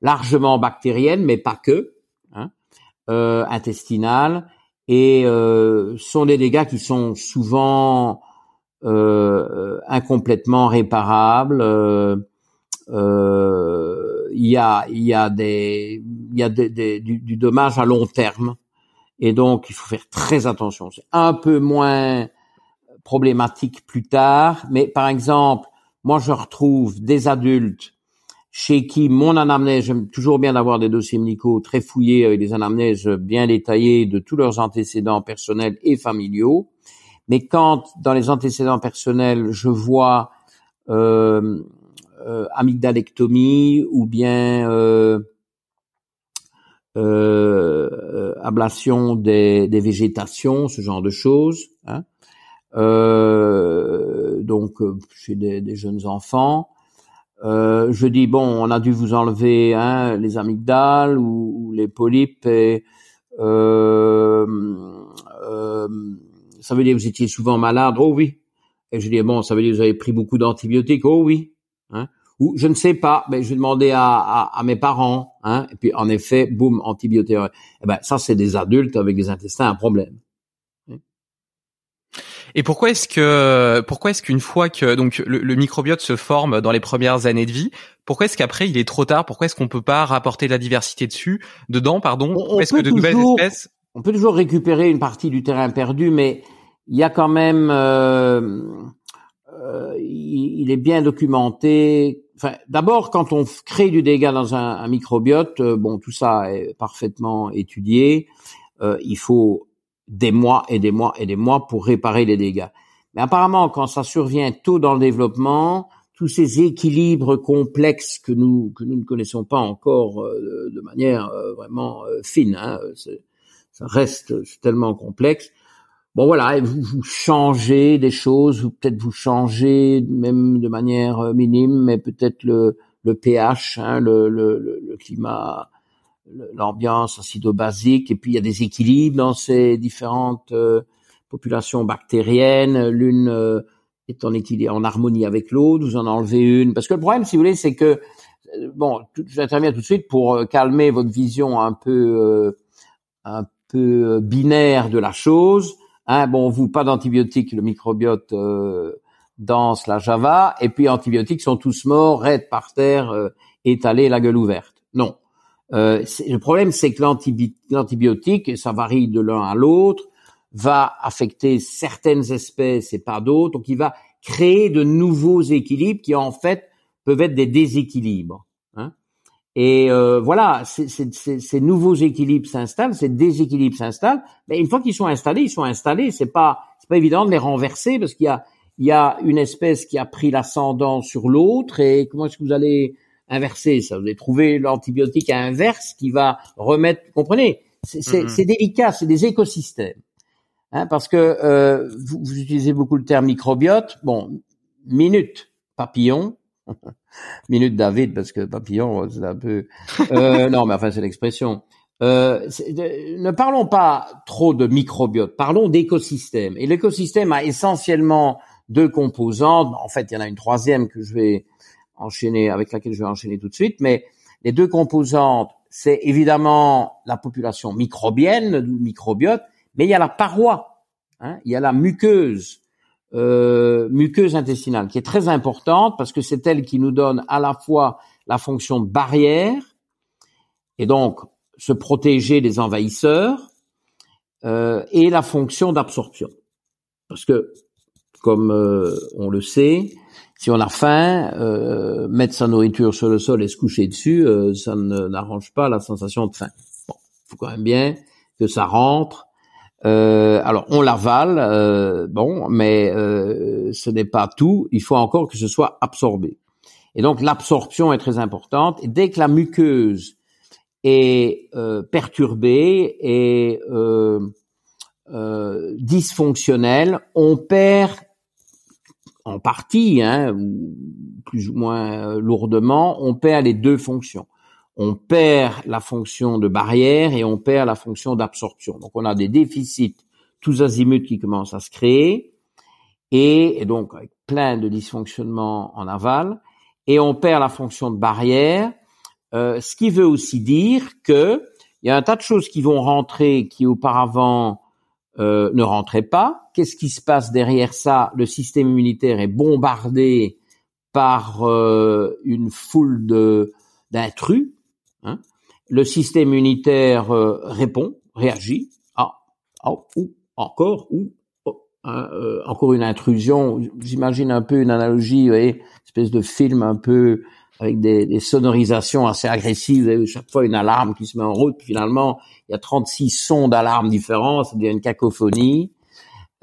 largement bactérienne, mais pas que, hein, euh, intestinale, et euh, sont des dégâts qui sont souvent euh, incomplètement réparables. Euh, euh, il y a, il y a des, il y a des, des, du, du dommage à long terme et donc, il faut faire très attention. C'est un peu moins problématique plus tard, mais par exemple, moi, je retrouve des adultes chez qui mon anamnèse, j'aime toujours bien d'avoir des dossiers médicaux très fouillés avec des anamnèses bien détaillées de tous leurs antécédents personnels et familiaux. Mais quand dans les antécédents personnels, je vois euh, euh, amygdalectomie ou bien euh, euh, ablation des, des, végétations, ce genre de choses. Hein. Euh, donc euh, chez des, des, jeunes enfants. Euh, je dis bon, on a dû vous enlever hein, les amygdales ou, ou les polypes. Et, ça veut dire que vous étiez souvent malade. Oh oui. Et je dis bon, ça veut dire que vous avez pris beaucoup d'antibiotiques. Oh oui. Hein ou je ne sais pas, mais je vais demander à, à, à, mes parents, hein, et puis en effet, boum, antibiotiques. Eh ben ça, c'est des adultes avec des intestins à problème. Et pourquoi est-ce que pourquoi est-ce qu'une fois que donc le, le, microbiote se forme dans les premières années de vie, pourquoi est-ce qu'après il est trop tard? Pourquoi est-ce qu'on peut pas rapporter de la diversité dessus, dedans, pardon? On, Est-ce que de toujours, nouvelles espèces On peut toujours récupérer une partie du terrain perdu, mais il y a quand même, euh, euh, il, est bien documenté Enfin, d'abord, quand on crée du dégât dans un, microbiote, euh, bon, tout ça est parfaitement étudié. Euh, il faut des mois et des mois et des mois pour réparer les dégâts. Mais apparemment, quand ça survient tôt dans le développement, tous ces équilibres complexes que nous que nous ne connaissons pas encore euh, de manière vraiment fine, hein, reste tellement complexe. Bon voilà, vous, vous changez des choses, ou peut-être vous changez même de manière euh, minime, mais peut-être le, le pH, hein, le, le, le, climat, l'ambiance acido-basique, et puis il y a des équilibres dans ces différentes euh, populations bactériennes, l'une euh, est en équilibre, en harmonie avec l'autre, vous en enlevez une, parce que le problème, si vous voulez, c'est que euh, bon, j'interviens tout de suite pour calmer votre vision un peu un peu binaire de la chose Hein, bon, vous, pas d'antibiotiques, le microbiote euh, danse la java, et puis antibiotiques sont tous morts, raides par terre, euh, étalés, la gueule ouverte. Non. Euh, le problème, c'est que l'antibiotique, ça varie de l'un à l'autre, va affecter certaines espèces et pas d'autres, donc il va créer de nouveaux équilibres qui en fait peuvent être des déséquilibres. Et euh, voilà, ces nouveaux équilibres s'installent, ces déséquilibres s'installent. Mais une fois qu'ils sont installés, ils sont installés. C'est pas, c'est pas évident de les renverser parce qu'il y a, il y a une espèce qui a pris l'ascendant sur l'autre. Et comment est-ce que vous allez inverser ça? Vous allez trouver l'antibiotique inverse qui va remettre. Vous comprenez? C'est mm-hmm. délicat. C'est des écosystèmes. Hein, parce que euh, vous, vous utilisez beaucoup le terme microbiote. Bon, minute, papillon. Minute David, parce que papillon, c'est un peu... Euh, non, mais enfin, c'est l'expression. Euh, ne parlons pas trop de microbiote, parlons d'écosystème. Et l'écosystème a essentiellement deux composantes. En fait, il y en a une troisième que je vais enchaîner, avec laquelle je vais enchaîner tout de suite. Mais les deux composantes, c'est évidemment la population microbienne, le microbiote, mais il y a la paroi, hein, il y a la muqueuse euh, muqueuse intestinale, qui est très importante parce que c'est elle qui nous donne à la fois la fonction de barrière et donc se protéger des envahisseurs euh, et la fonction d'absorption. Parce que, comme euh, on le sait, si on a faim, euh, mettre sa nourriture sur le sol et se coucher dessus, euh, ça n'arrange pas la sensation de faim. Bon, faut quand même bien que ça rentre euh, alors on l'avale, euh, bon, mais euh, ce n'est pas tout. Il faut encore que ce soit absorbé. Et donc l'absorption est très importante. Dès que la muqueuse est perturbée et dysfonctionnelle, on perd en partie, hein, plus ou moins lourdement, on perd les deux fonctions. On perd la fonction de barrière et on perd la fonction d'absorption. Donc on a des déficits tous azimuts qui commencent à se créer et, donc avec plein de dysfonctionnements en aval et on perd la fonction de barrière, euh, ce qui veut aussi dire que il y a un tas de choses qui vont rentrer qui auparavant euh, ne rentraient pas. Qu'est-ce qui se passe derrière ça? Le système immunitaire est bombardé par euh, une foule d'intrus. Hein. Le système immunitaire euh, répond, réagit. Ah, ah, ou encore, ou oh, euh, encore une intrusion. J'imagine un peu une analogie, vous voyez, espèce de film un peu avec des, des, sonorisations assez agressives. Vous avez chaque fois une alarme qui se met en route. Puis finalement, il y a 36 sons d'alarme différents. Devient une cacophonie.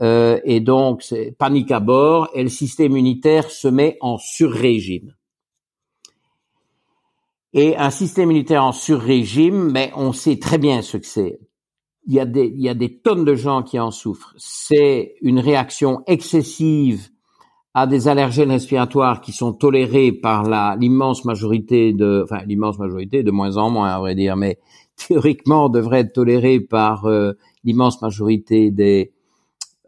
Euh, et donc, c'est panique à bord. Et le système immunitaire se met en surrégime. Et un système immunitaire en surrégime, mais on sait très bien ce que c'est. Il y, a des, il y a des tonnes de gens qui en souffrent. C'est une réaction excessive à des allergènes respiratoires qui sont tolérés par l'immense majorité de, enfin l'immense majorité, de moins en moins à vrai dire, mais théoriquement devrait être tolérés par euh, l'immense majorité des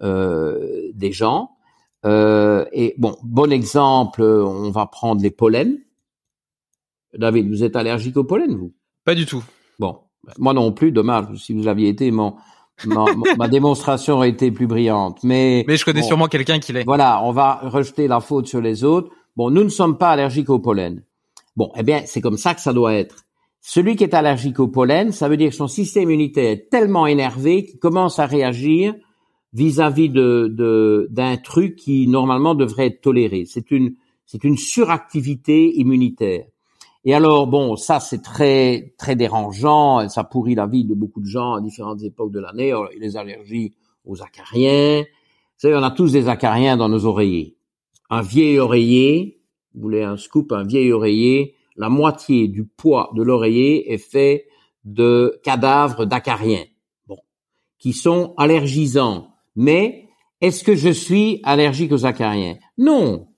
euh, des gens. Euh, et bon, bon exemple, on va prendre les pollens. David, vous êtes allergique au pollen, vous? Pas du tout. Bon, moi non plus, dommage. Si vous l'aviez été, mon, ma, ma, démonstration aurait été plus brillante. Mais, mais je connais sûrement quelqu'un qui l'est. Voilà, on va rejeter la faute sur les autres. Bon, nous ne sommes pas allergiques au pollen. Bon, eh bien, c'est comme ça que ça doit être. Celui qui est allergique au pollen, ça veut dire que son système immunitaire est tellement énervé qu'il commence à réagir vis-à-vis de d'un truc qui normalement devrait être toléré. C'est une c'est une suractivité immunitaire. Et alors, bon, ça c'est très très dérangeant, ça pourrit la vie de beaucoup de gens à différentes époques de l'année. Les allergies aux acariens. Vous savez, on a tous des acariens dans nos oreillers. Un vieil oreiller, vous voulez un scoop, un vieil oreiller, la moitié du poids de l'oreiller est fait de cadavres d'acariens, bon, qui sont allergisants. Mais est-ce que je suis allergique aux acariens? Non,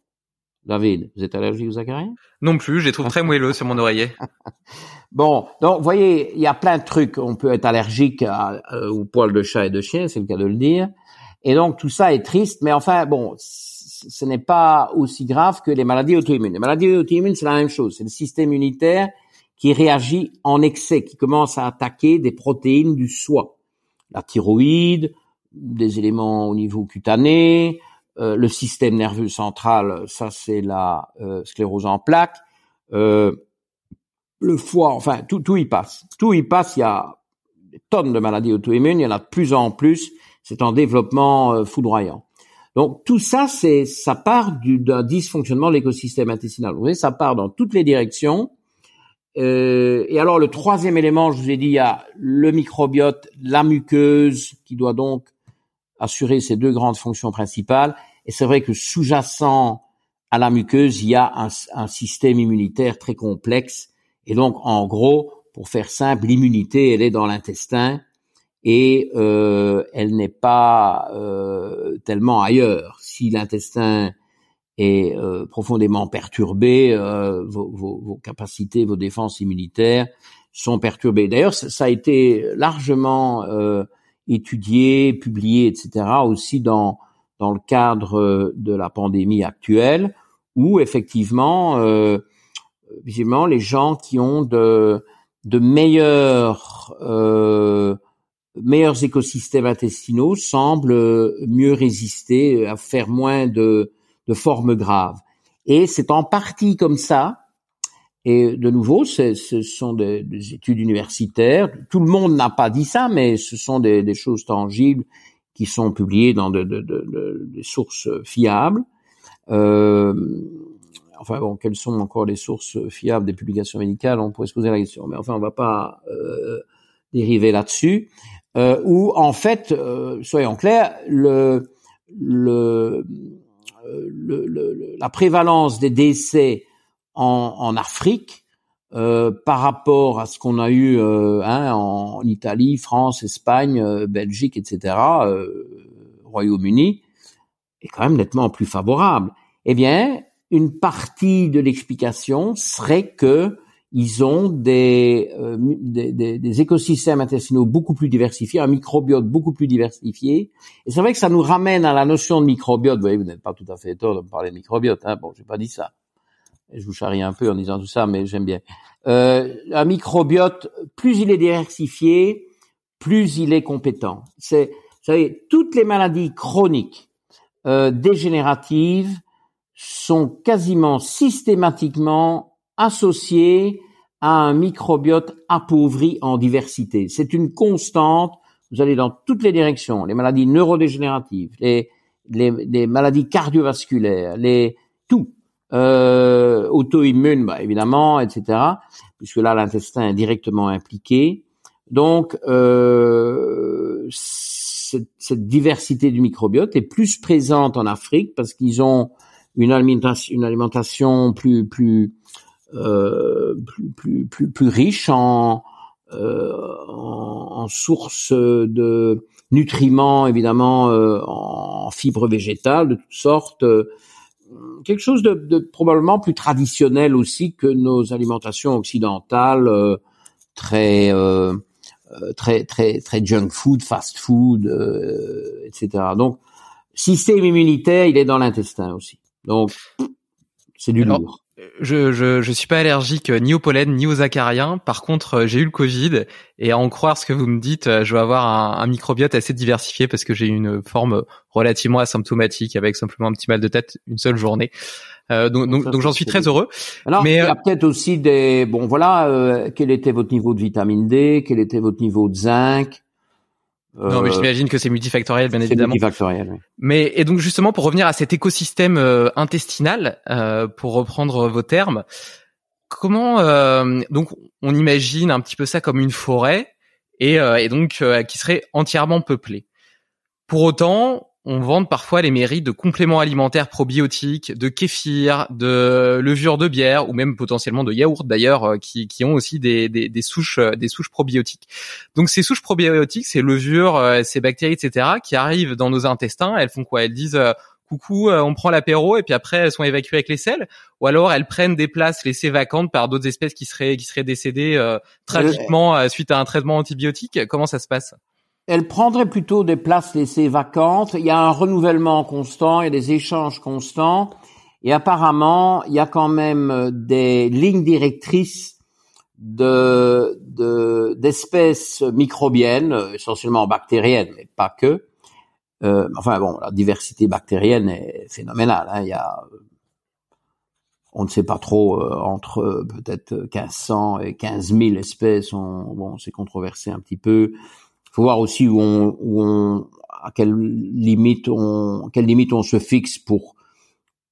David, vous êtes allergique aux acariens? Non plus, je les trouve très moelleux sur mon oreiller. bon, donc vous voyez, il y a plein de trucs. On peut être allergique à, euh, aux poils de chat et de chien, c'est le cas de le dire. Et donc tout ça est triste, mais enfin bon, ce n'est pas aussi grave que les maladies auto-immunes. Les maladies auto-immunes, c'est la même chose. C'est le système immunitaire qui réagit en excès, qui commence à attaquer des protéines du soi. La thyroïde, des éléments au niveau cutané, euh, le système nerveux central, ça c'est la euh, sclérose en plaques, euh, le foie, enfin tout, tout y passe. Tout y passe, il y a des tonnes de maladies auto-immunes, il y en a de plus en plus, c'est en développement foudroyant. Donc tout ça, c'est ça part d'un dysfonctionnement de l'écosystème intestinal. Vous voyez, ça part dans toutes les directions. et alors le troisième élément, je vous ai dit, il y a le microbiote, la muqueuse, qui doit donc assurer ces deux grandes fonctions principales. Et c'est vrai que sous-jacent à la muqueuse, il y a un, système immunitaire très complexe. Et donc, en gros, pour faire simple, l'immunité, elle est dans l'intestin et euh, elle n'est pas euh, tellement ailleurs. Si l'intestin est euh, profondément perturbé, vos, capacités, vos défenses immunitaires sont perturbées. D'ailleurs, ça, a été largement étudié, publié, etc. aussi dans dans le cadre euh, de la pandémie actuelle, où effectivement, euh, visiblement, les gens qui ont de de meilleurs euh, meilleurs écosystèmes intestinaux semblent mieux résister, à faire moins de, de formes graves. Et c'est en partie comme ça et de nouveau, ce sont des, études universitaires. Tout le monde n'a pas dit ça, mais ce sont des, choses tangibles qui sont publiées dans des sources fiables. Euh, enfin bon, quelles sont encore les sources fiables des publications médicales? On pourrait se poser la question, mais enfin, on va pas euh, dériver là-dessus. Euh, où en fait, euh, soyons clairs, le, le, le, la prévalence des décès en, en Afrique euh, par rapport à ce qu'on a eu euh, hein, en Italie, France, Espagne, euh, Belgique, etc., euh, Royaume-Uni, est quand même nettement plus favorable. Eh bien, une partie de l'explication serait que ils ont des, euh, des, des, écosystèmes intestinaux beaucoup plus diversifiés, un microbiote beaucoup plus diversifié. Et c'est vrai que ça nous ramène à la notion de microbiote. Vous voyez, vous n'êtes pas tout à fait tort de me parler de microbiote. Hein. Bon, j'ai pas dit ça. Je vous charrie un peu en disant tout ça, mais j'aime bien. Euh, un microbiote, plus il est diversifié, plus il est compétent. C'est, vous savez, toutes les maladies chroniques euh, dégénératives sont quasiment systématiquement associées à un microbiote appauvri en diversité. C'est une constante. Vous allez dans toutes les directions. Les maladies neurodégénératives, les, les, les maladies cardiovasculaires, les euh, auto-immunes, bah, évidemment, etc. Puisque là, l'intestin est directement impliqué. Donc, euh, cette, diversité du microbiote est plus présente en Afrique parce qu'ils ont une alimentation, plus plus, euh, plus plus plus plus riche en, euh, en, en sources de nutriments évidemment en fibres végétales de toutes sortes quelque chose de, de, probablement plus traditionnel aussi que nos alimentations occidentales euh, très euh, euh, très très très junk food, fast food, etc. Donc système immunitaire, il est dans l'intestin aussi. Donc c'est du lourd je, je, je suis pas allergique euh, ni au pollen ni aux acariens. Par contre, euh, j'ai eu le Covid et à en croire ce que vous me dites, euh, je vais avoir un, un microbiote assez diversifié parce que j'ai une forme relativement asymptomatique avec simplement un petit mal de tête une seule journée. Euh, donc, donc, donc j'en suis très heureux. Alors, Mais, il y a peut-être aussi des bon voilà, euh, quel était votre niveau de vitamine D, quel était votre niveau de zinc, non, mais euh, j'imagine que c'est multifactoriel, bien évidemment. Multifactoriel, oui. Mais et donc justement pour revenir à cet écosystème euh, intestinal, euh, pour reprendre vos termes, comment euh, donc on imagine un petit peu ça comme une forêt et, et donc qui serait entièrement peuplée. Pour autant, on vend parfois les mérites de compléments alimentaires probiotiques, de kéfir, de levure de bière ou même potentiellement de yaourt d'ailleurs, euh, qui, qui, ont aussi des, des, des, souches euh, des souches probiotiques. Donc ces souches probiotiques, ces levures, euh, ces bactéries, etc., qui arrivent dans nos intestins, elles font quoi? Elles disent coucou, on prend l'apéro et puis après elles sont évacuées avec les selles, ou alors elles prennent des places laissées vacantes par d'autres espèces qui seraient qui seraient décédées tragiquement suite à un traitement antibiotique? Comment ça se passe? Elle prendrait plutôt des places laissées vacantes. Il y a un renouvellement constant, il y a des échanges constants. Et apparemment, il y a quand même euh, des lignes directrices de, d'espèces microbiennes, euh, essentiellement bactériennes, mais pas que. Euh, enfin bon, la diversité bactérienne est phénoménale. Hein. Il y a, on ne sait pas trop, entre peut-être 1500 et 15 000 espèces. On, bon, c'est controversé un petit peu faut voir aussi où on, où on, à quelle limite on, quelle limite on se fixe pour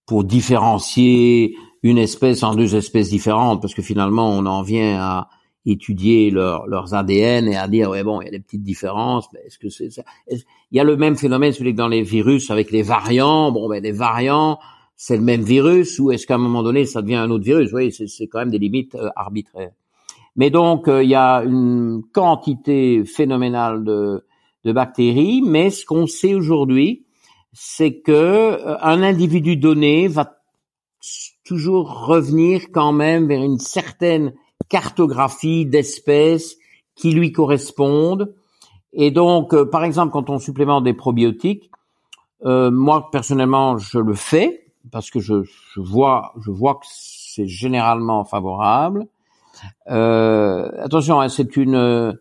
pour différencier une espèce en deux espèces différentes, parce que finalement on en vient à étudier leur, leurs ADN et à dire ouais bon il y a des petites différences, mais est-ce que c'est ça? Il y a le même phénomène celui que dans les virus avec les variants. Bon ben les variants c'est le même virus ou est-ce qu'à un moment donné ça devient un autre virus? Vous voyez c'est quand même des limites euh, arbitraires. Mais donc, euh, il y a une quantité phénoménale de, de bactéries, mais ce qu'on sait aujourd'hui, c'est que euh, un individu donné va toujours revenir quand même vers une certaine cartographie d'espèces qui lui correspondent. Et donc, euh, par exemple, quand on supplémente des probiotiques, moi personnellement, je le fais parce que je, je vois, je vois que c'est généralement favorable. Euh, attention, hein, c'est une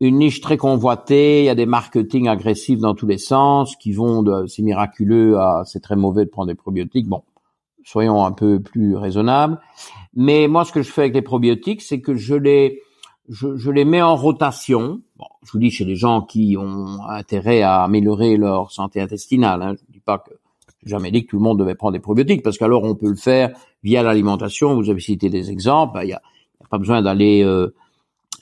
une niche très convoitée. Il y a des marketing agressifs dans tous les sens qui vont de c'est miraculeux à c'est très mauvais de prendre des probiotiques. Bon, soyons un peu plus raisonnables. Mais moi, ce que je fais avec les probiotiques, c'est que je les je, je, les mets en rotation. Bon, je vous dis chez les gens qui ont intérêt à améliorer leur santé intestinale. Hein. Je ne dis pas que j'ai jamais dit que tout le monde devait prendre des probiotiques parce qu'alors on peut le faire via l'alimentation. Vous avez cité des exemples. Ben, il y a pas besoin d'aller euh,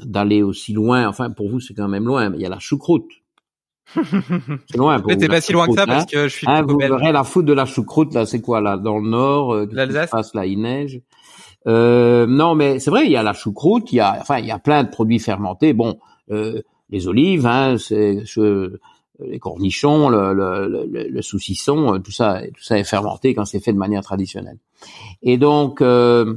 d'aller aussi loin. Enfin, pour vous, c'est quand même loin. Mais il y a la choucroute. c'est loin. Pour c'est pas si loin que ça parce hein. que je suis. Hein, vous verrez la foudre de la choucroute là. C'est quoi là dans le nord euh, L'Alsace. Passe là, il neige. Euh, non, mais c'est vrai, il y a la choucroute, il y a, enfin, il y a plein de produits fermentés. Bon, euh, les olives, hein, c'est les cornichons, le, le, le, le, saucisson, tout ça, tout ça est fermenté quand c'est fait de manière traditionnelle. Et donc, euh,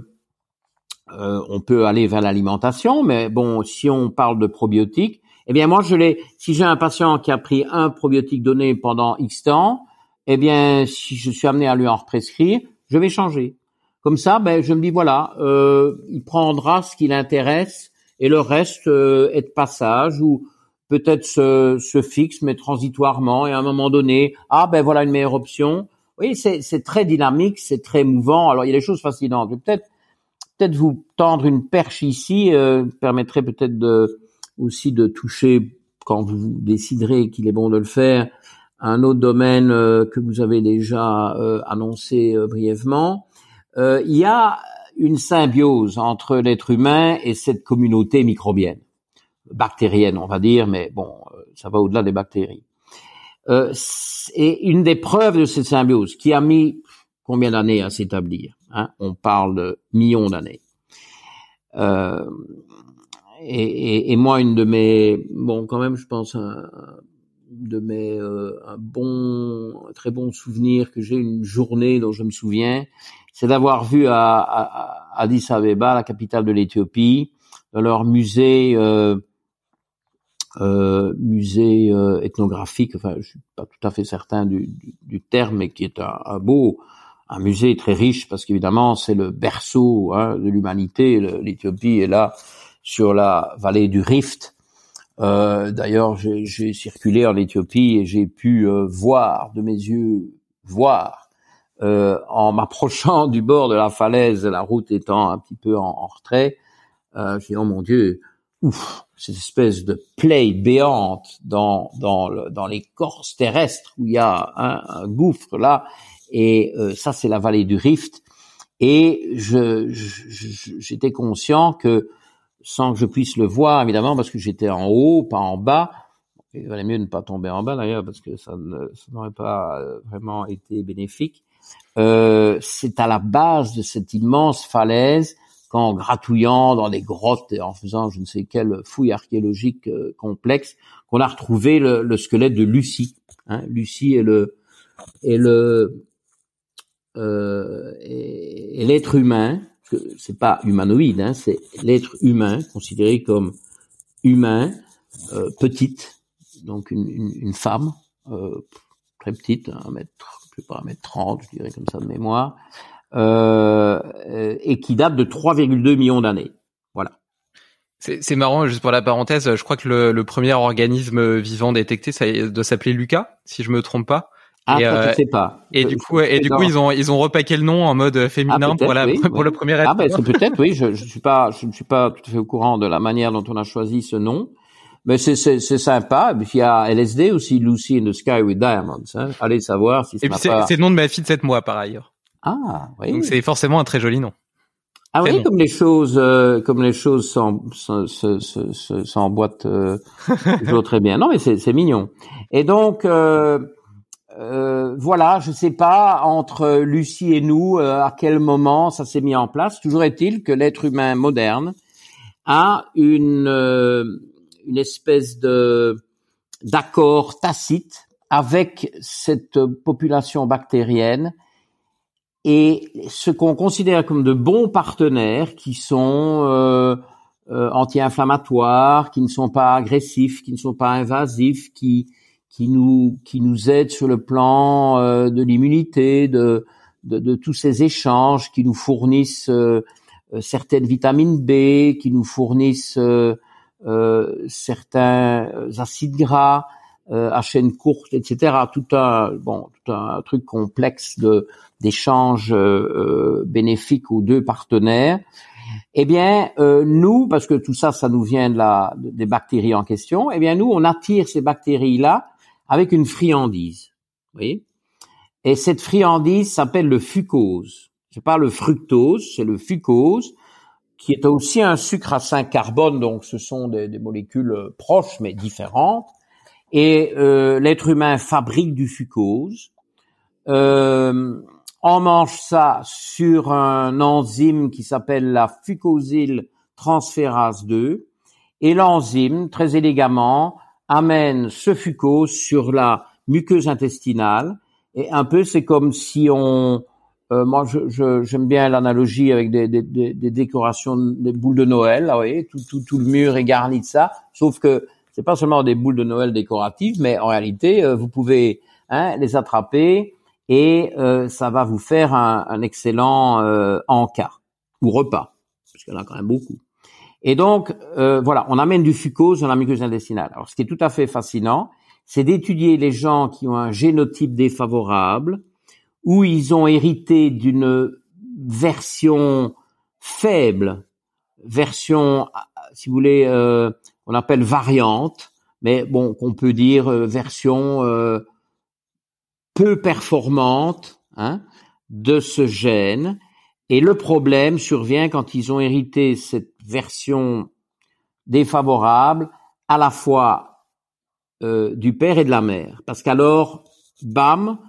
euh, on peut aller vers l'alimentation, mais bon, si on parle de probiotiques, eh bien moi je l'ai. Si j'ai un patient qui a pris un probiotique donné pendant X temps, eh bien si je suis amené à lui en prescrire, je vais changer. Comme ça, ben je me dis voilà, euh, il prendra ce qui l'intéresse et le reste euh, est de passage ou peut-être se, se fixe mais transitoirement et à un moment donné, ah ben voilà une meilleure option. Oui, c'est très dynamique, c'est très mouvant. Alors il y a des choses fascinantes. Peut-être peut-être vous tendre une perche ici euh, permettrait peut-être de aussi de toucher quand vous déciderez qu'il est bon de le faire un autre domaine euh, que vous avez déjà euh, annoncé euh, brièvement. il y a une symbiose entre l'être humain et cette communauté microbienne, bactérienne on va dire, mais bon, ça va au-delà des bactéries. et une des preuves de cette symbiose qui a mis combien d'années à s'établir Hein, on parle de millions d'années. Euh, et, moi, une de mes, bon, quand même, je pense un, de mes, euh, un bon, très bon souvenir que j'ai une journée dont je me souviens, c'est d'avoir vu à, à, Addis Abeba, la capitale de l'Éthiopie, leur musée, euh, musée ethnographique. Enfin, je suis pas tout à fait certain du, terme, mais qui est un beau, un musée très riche parce qu'évidemment c'est le berceau hein, de l'humanité. L'Éthiopie est là sur la vallée du Rift. Euh, D'ailleurs, j'ai circulé en Éthiopie et j'ai pu euh, voir de mes yeux, voir euh, en m'approchant du bord de la falaise, la route étant un petit peu en, retrait. Euh, j'ai dit oh mon Dieu, ouf, cette espèce de plaie béante dans dans, l'écorce terrestre où il y a un gouffre là et euh, ça, c'est la vallée du Rift. Et je, j'étais conscient que, sans que je puisse le voir, évidemment, parce que j'étais en haut, pas en bas, il valait mieux ne pas tomber en bas d'ailleurs, parce que ça, n'aurait pas euh, vraiment été bénéfique. Euh, c'est à la base de cette immense falaise qu'en gratouillant dans des grottes et en faisant je ne sais quelle fouille archéologique euh, complexe, qu'on a retrouvé le, le, squelette de Lucie. Hein. Lucie est le, est le, euh, et, l'être humain, c'est pas humanoïde, hein, c'est l'être humain considéré comme humain, euh, petite, donc une, une, une femme euh, très petite, un mètre, sais pas un mètre trente, je dirais comme ça de mémoire, euh, et qui date de 3,2 millions d'années. Voilà. C'est marrant, juste pour la parenthèse, je crois que le, le premier organisme vivant détecté, ça doit s'appeler Lucas, si je me trompe pas. Ah, et, euh, sais pas. Et du coup, et du coup, ils ont ils ont repaqué le nom en mode féminin ah, pour la pour le premier. Ah ben c'est peut-être oui. Je je suis pas je ne suis pas tout à fait au courant de la manière dont on a choisi ce nom, mais c'est c'est c'est sympa. Et puis il y a LSD aussi, Lucy in the Sky with Diamonds. Hein. Allez savoir si. Et puis c'est c'est le nom de ma fille de 7 mois par ailleurs. Ah oui. Donc c'est forcément un très joli nom. Ah oui, comme les choses, euh, comme les choses s'emboîtent euh, toujours très bien. Non, mais c'est, c'est mignon. Et donc, euh, euh, voilà, je sais pas entre Lucie et nous euh, à quel moment ça s'est mis en place. Toujours est-il que l'être humain moderne a une euh, une espèce de d'accord tacite avec cette population bactérienne et ce qu'on considère comme de bons partenaires qui sont anti-inflammatoires, qui ne sont pas agressifs, qui ne sont pas invasifs, qui qui nous qui nous aide sur le plan euh, de l'immunité, de, de, de tous ces échanges, qui nous fournissent euh, euh, certaines vitamines B, qui nous fournissent certains acides gras à chaîne courte, etc. Tout un bon, tout un truc complexe de d'échanges bénéfiques aux deux partenaires. Eh bien, nous, parce que tout ça, ça nous vient de la des bactéries en question. Eh bien, nous, on attire ces bactéries là avec une friandise. Voyez? Et cette friandise s'appelle le fucose. C'est pas le fructose, c'est le fucose, qui est aussi un sucre à 5 carbone, donc ce sont des, molécules euh, proches mais différentes. Et euh, l'être humain fabrique du fucose. Euh, on mange ça sur un enzyme qui s'appelle la fucosyl transférase 2. Et l'enzyme, très élégamment, amène ce fucose sur la muqueuse intestinale. Et un peu c'est comme si on euh, moi je, j'aime bien l'analogie avec des, des, des, décorations des boules de Noël là, vous voyez tout, tout, tout le mur est garni de ça. Sauf que c'est pas seulement des boules de Noël décoratives mais en réalité euh, vous pouvez hein, les attraper et euh, ça va vous faire un, un excellent euh, encas ou repas parce qu'il y en a quand même beaucoup et donc, euh, voilà, on amène du fucose dans la muqueuse intestinale. Alors, ce qui est tout à fait fascinant, c'est d'étudier les gens qui ont un génotype défavorable, où ils ont hérité d'une version faible, version, si vous voulez, euh, on appelle variante, mais bon, qu'on peut dire euh, version euh, peu performante hein, de ce gène. Et le problème survient quand ils ont hérité cette version défavorable à la fois euh, du père et de la mère. Parce qu'alors, bam,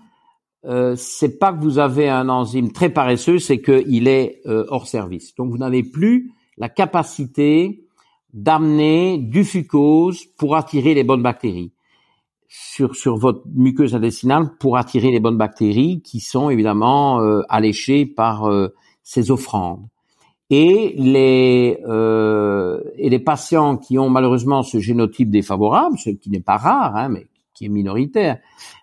euh, c'est pas que vous avez un enzyme très paresseux, c'est qu'il est euh, hors service. Donc vous n'avez plus la capacité d'amener du fucose pour attirer les bonnes bactéries sur, sur votre muqueuse intestinale pour attirer les bonnes bactéries qui sont évidemment euh, alléchées par ces offrandes. Et les, euh, et les patients qui ont malheureusement ce génotype défavorable, ce qui n'est pas rare, hein, mais qui est minoritaire,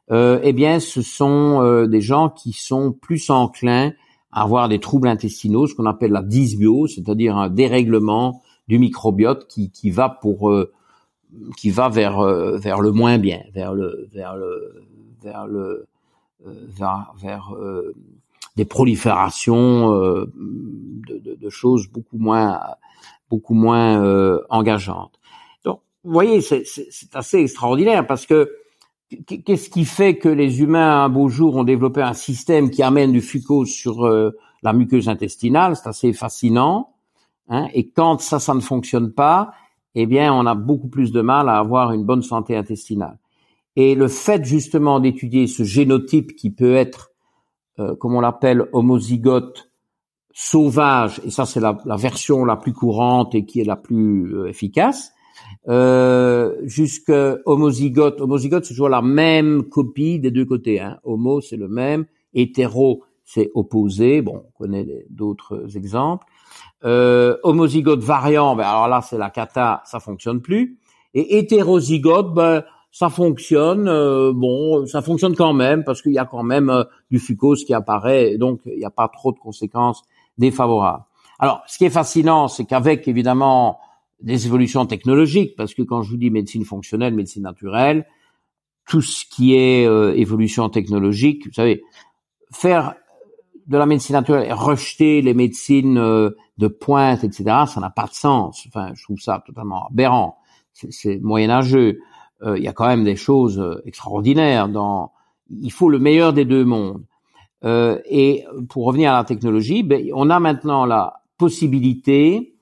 euh, eh bien, ce sont euh, des gens qui sont plus enclins à avoir des troubles intestinaux, ce qu'on appelle la dysbio, c'est-à-dire un dérèglement du microbiote qui, qui va pour euh, qui va vers euh, vers le moins bien, vers le vers le vers le euh, vers, vers des proliférations euh, de, de, de, choses beaucoup moins beaucoup moins euh, engageantes. Donc, vous voyez, c'est assez extraordinaire parce que qu'est-ce qui fait que les humains un beau jour ont développé un système qui amène du fucose sur euh, la muqueuse intestinale? C'est assez fascinant. Hein, et quand ça, ça ne fonctionne pas, eh bien, on a beaucoup plus de mal à avoir une bonne santé intestinale. Et le fait justement d'étudier ce génotype qui peut être euh, comme on l'appelle, homozygote sauvage, et ça c'est la, version la plus courante et qui est la plus euh, efficace, euh, jusque homozygote. Homozygote, c'est toujours la même copie des deux côtés. Hein. Homo, c'est le même. Hétéro, c'est opposé. Bon, on connaît d'autres exemples. Euh, homozygote variant, ben alors là, c'est la cata, ça fonctionne plus. Et hétérozygote, ben, ça fonctionne. Euh, bon, ça fonctionne quand même parce qu'il y a quand même euh, du fucose qui apparaît, donc il n'y a pas trop de conséquences défavorables. Alors, ce qui est fascinant, c'est qu'avec évidemment des évolutions technologiques, parce que quand je vous dis médecine fonctionnelle, médecine naturelle, tout ce qui est euh, évolution technologique, vous savez, faire de la médecine naturelle et rejeter les médecines de pointe, etc., ça n'a pas de sens. Enfin, je trouve ça totalement aberrant. C'est moyenâgeux. Euh, il y a quand même des choses euh, extraordinaires. Dans, il faut le meilleur des deux mondes. Euh, et pour revenir à la technologie, ben, on a maintenant la possibilité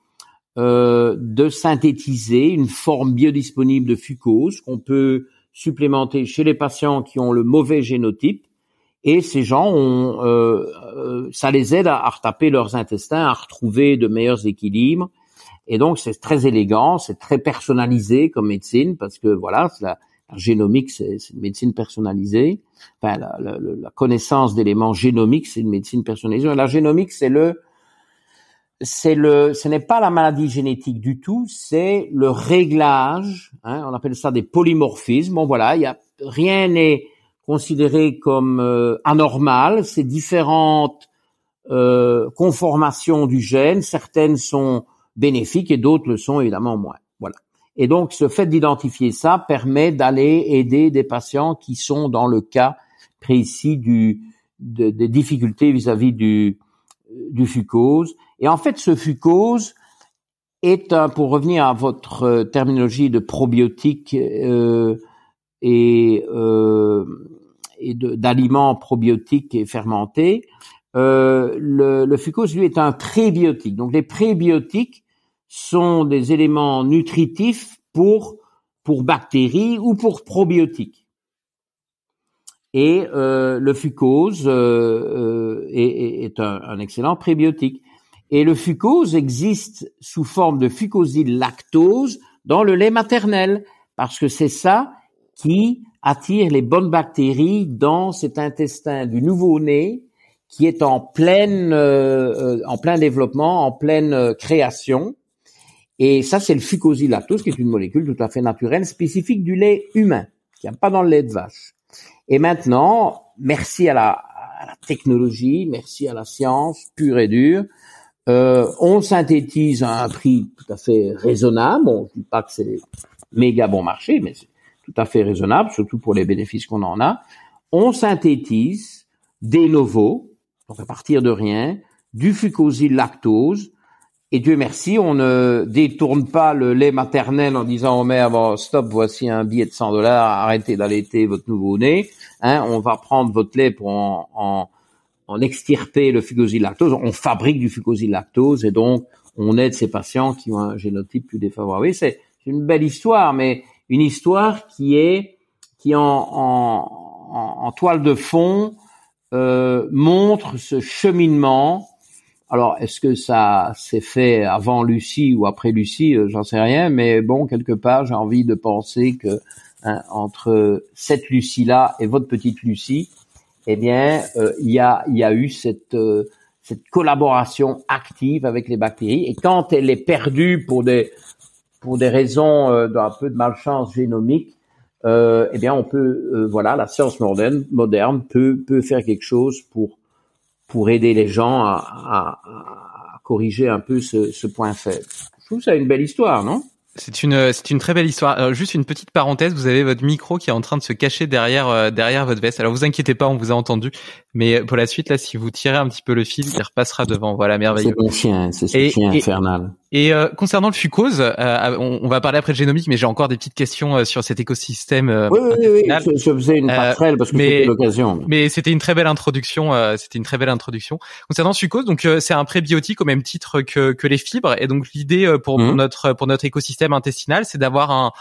de synthétiser une forme biodisponible de fucose qu'on peut supplémenter chez les patients qui ont le mauvais génotype. Et ces gens ont, euh, ça les aide à, à, retaper leurs intestins, à retrouver de meilleurs équilibres et donc c'est très élégant, c'est très personnalisé comme médecine parce que voilà, la, génomique c'est une médecine personnalisée. Enfin, la connaissance d'éléments génomiques c'est une médecine personnalisée. La génomique c'est le c'est le, ce n'est pas la maladie génétique du tout, c'est le réglage. Hein, on appelle ça des polymorphismes. Bon voilà, il y a rien n'est considéré comme euh, anormal. C'est différentes euh, conformations du gène. Certaines sont bénéfiques et d'autres le sont évidemment moins. Voilà. Et donc, ce fait d'identifier ça permet d'aller aider des patients qui sont dans le cas précis du, des difficultés vis-à-vis du, du fucose. Et en fait, ce fucose est un, pour revenir à votre terminologie de probiotique euh, et, euh, et d'aliments probiotiques et fermentés, euh, le, le fucose, lui, est un prébiotique. Donc, les prébiotiques sont des éléments nutritifs pour, pour bactéries ou pour probiotiques. Et euh, le fucose euh, euh est, un, excellent prébiotique. Et le fucose existe sous forme de fucosyl lactose dans le lait maternel, parce que c'est ça qui attire les bonnes bactéries dans cet intestin du nouveau-né qui est en pleine, en plein développement, en pleine création. Et ça, c'est le fucosilactose, qui est une molécule tout à fait naturelle, spécifique du lait humain, qui n'y a pas dans le lait de vache. Et maintenant, merci à la, à la technologie, merci à la science pure et dure, euh, on synthétise à un prix tout à fait raisonnable. Bon, je dis pas que c'est méga bon marché, mais c'est tout à fait raisonnable, surtout pour les bénéfices qu'on en a. On synthétise des novos, donc à partir de rien, du fucosyl lactose, et Dieu merci, on ne détourne pas le lait maternel en disant oh mère, bon, stop, voici un billet de 100 dollars, arrêtez d'allaiter votre nouveau-né. Hein, on va prendre votre lait pour en, en, extirper le lactose. On fabrique du lactose et donc on aide ces patients qui ont un génotype plus défavorable. C'est une belle histoire, mais une histoire qui est qui en, en, en toile de fond euh, montre ce cheminement alors, est-ce que ça s'est fait avant Lucie ou après Lucie? Euh, J'en sais rien, mais bon, quelque part, j'ai envie de penser que hein, entre cette Lucie-là et votre petite Lucie, eh bien, euh, il y a, y a eu cette euh, cette collaboration active avec les bactéries. Et quand elle est perdue pour des pour des raisons d'un peu de malchance génomique, eh bien, on peut, voilà, la science moderne, moderne peut peut faire quelque chose pour pour aider les gens à, à, à corriger un peu ce, ce point faible. Je trouve ça une belle histoire, non? C'est une c'est une très belle histoire. Alors, juste une petite parenthèse, vous avez votre micro qui est en train de se cacher derrière euh, derrière votre veste. Alors vous inquiétez pas, on vous a entendu. Mais pour la suite là, si vous tirez un petit peu le fil, il repassera devant. Voilà, merveilleux. C'est mon chien, c'est ce chien infernal. Et euh, concernant le fucose, euh, on, on, va parler après de génomique, mais j'ai encore des petites questions euh, sur cet écosystème. oui, oui, oui, je, je, faisais une passerelle parce que c'était l'occasion. Mais c'était une très belle introduction. c'était une très belle introduction. Concernant le fucose, donc c'est un prébiotique au même titre que, que les fibres, et donc l'idée pour, pour, mmh. notre pour notre écosystème intestinal, c'est d'avoir un,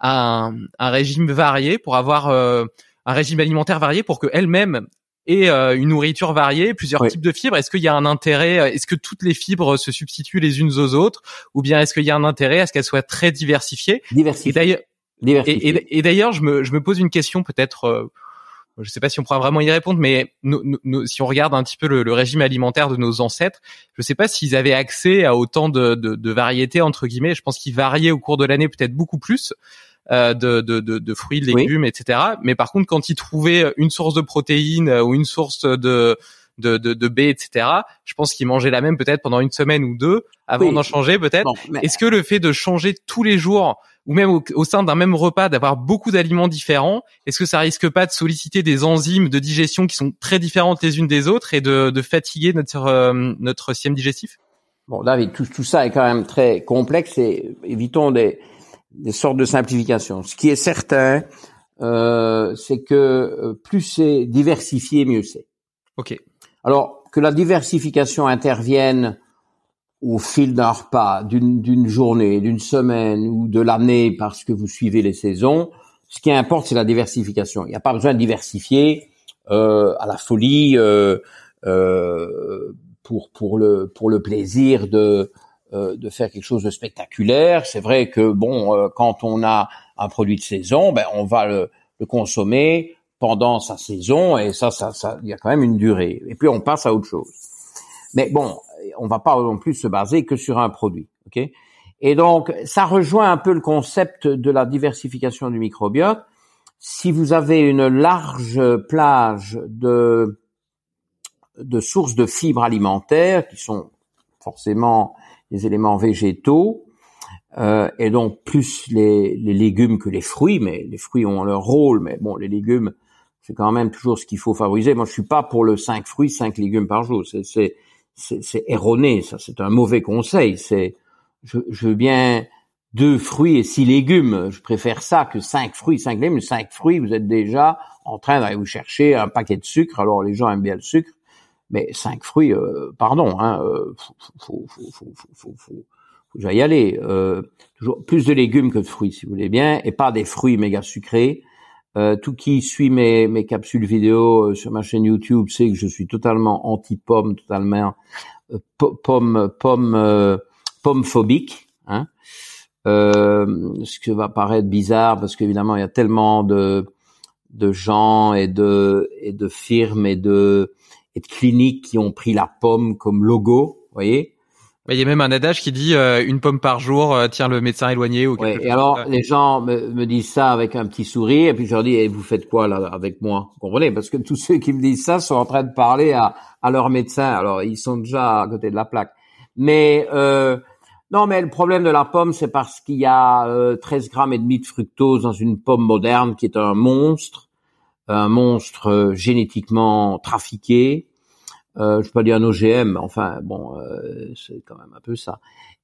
un, un régime varié pour avoir un régime alimentaire varié pour que elle-même et euh, une nourriture variée, plusieurs types de fibres. Est-ce qu'il y a un intérêt euh, Est-ce que toutes les fibres se substituent les unes aux autres, ou bien est-ce qu'il y a un intérêt à ce qu'elles soient très diversifiées? Diversifiées. Et d'ailleurs, je me, je me pose une question peut-être. Euh, je ne sais pas si on pourra vraiment y répondre, mais si on regarde un petit peu le, régime alimentaire de nos ancêtres, je ne sais pas s'ils avaient accès à autant de, de, de variétés entre guillemets. Je pense qu'ils variaient au cours de l'année peut-être beaucoup plus. Euh, de, de, de, de, fruits, de légumes, etc. Mais par contre, quand ils trouvaient une source de protéines euh, ou une source de de, de, de B, etc. Je pense qu'ils mangeaient la même peut-être pendant une semaine ou deux avant d'en changer peut-être. Est-ce que le fait de changer tous les jours ou même au, sein d'un même repas d'avoir beaucoup d'aliments différents, est-ce que ça risque pas de solliciter des enzymes de digestion qui sont très différentes les unes des autres et de, de fatiguer notre euh, notre système digestif? Bon, David, tout, tout ça est quand même très complexe et évitons des des sortes de simplifications. Ce qui est certain, euh, c'est que euh, plus c'est diversifié, mieux c'est. Ok. Alors que la diversification intervienne au fil d'un repas, d'une journée, d'une semaine ou de l'année parce que vous suivez les saisons, ce qui importe, c'est la diversification. Il n'y a pas besoin de diversifier euh, à la folie euh, euh, pour pour le pour le plaisir de de faire quelque chose de spectaculaire. C'est vrai que bon, euh, quand on a un produit de saison, ben on va le, consommer pendant sa saison et ça, ça, ça, il y a quand même une durée. Et puis on passe à autre chose. Mais bon, on va pas non plus se baser que sur un produit, ok? Et donc ça rejoint un peu le concept de la diversification du microbiote. Si vous avez une large plage de de sources de fibres alimentaires qui sont forcément les éléments végétaux, euh, et donc plus les, les, légumes que les fruits, mais les fruits ont leur rôle, mais bon, les légumes, c'est quand même toujours ce qu'il faut favoriser. Moi, je suis pas pour le 5 fruits, 5 légumes par jour. C'est, erroné, ça. C'est un mauvais conseil. C'est, je, je veux bien deux fruits et six légumes. Je préfère ça que cinq fruits, cinq légumes. Cinq fruits, vous êtes déjà en train d'aller vous chercher un paquet de sucre. Alors, les gens aiment bien le sucre. Mais cinq fruits, euh, pardon, hein, euh, faut, faut, faut, faut, y aller. Euh, toujours plus de légumes que de fruits, si vous voulez bien, et pas des fruits méga sucrés. Euh, tout qui suit mes, mes capsules vidéo sur ma chaîne YouTube sait que je suis totalement anti-pomme, totalement pomme pomme pomme phobique. Hein. Ce qui va paraître bizarre parce qu'évidemment il y a tellement de de gens et de et de firmes et de et de cliniques qui ont pris la pomme comme logo, vous voyez. Il y a même un adage qui dit euh, une pomme par jour euh, tient le médecin éloigné ou quelque ouais, Et alors les gens me, me, disent ça avec un petit sourire et puis je leur dis et vous faites quoi là avec moi? Vous comprenez? Parce que tous ceux qui me disent ça sont en train de parler à, à leur médecin. Alors ils sont déjà à côté de la plaque. Mais euh, non, mais le problème de la pomme, c'est parce qu'il y a euh, 13 grammes et demi de fructose dans une pomme moderne qui est un monstre, un monstre euh, génétiquement trafiqué euh, je peux pas dire un OGM, enfin bon, euh, c'est quand même un peu ça.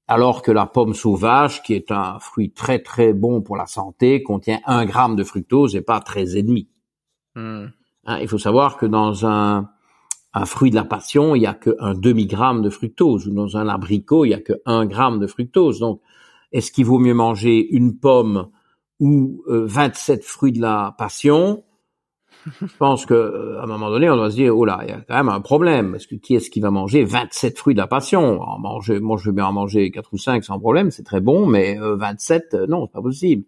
Alors que la pomme sauvage, qui est un fruit très très bon pour la santé, contient un gramme de fructose et pas 13 et demi. Hmm. Hein, il faut savoir que dans un, un fruit de la passion, il y a que un demi-gramme de fructose, ou dans un abricot, il y a que un gramme de fructose. Donc, est-ce qu'il vaut mieux manger une pomme ou 27 euh, fruits de la passion je pense que euh, à un moment donné, on doit se dire, oh là, il y a quand même un problème. Parce que qui est-ce qui va manger 27 fruits de la passion? En manger, Moi, je veux bien en manger 4 ou 5 sans problème, c'est très bon, mais 27, euh, euh, non, c'est pas possible.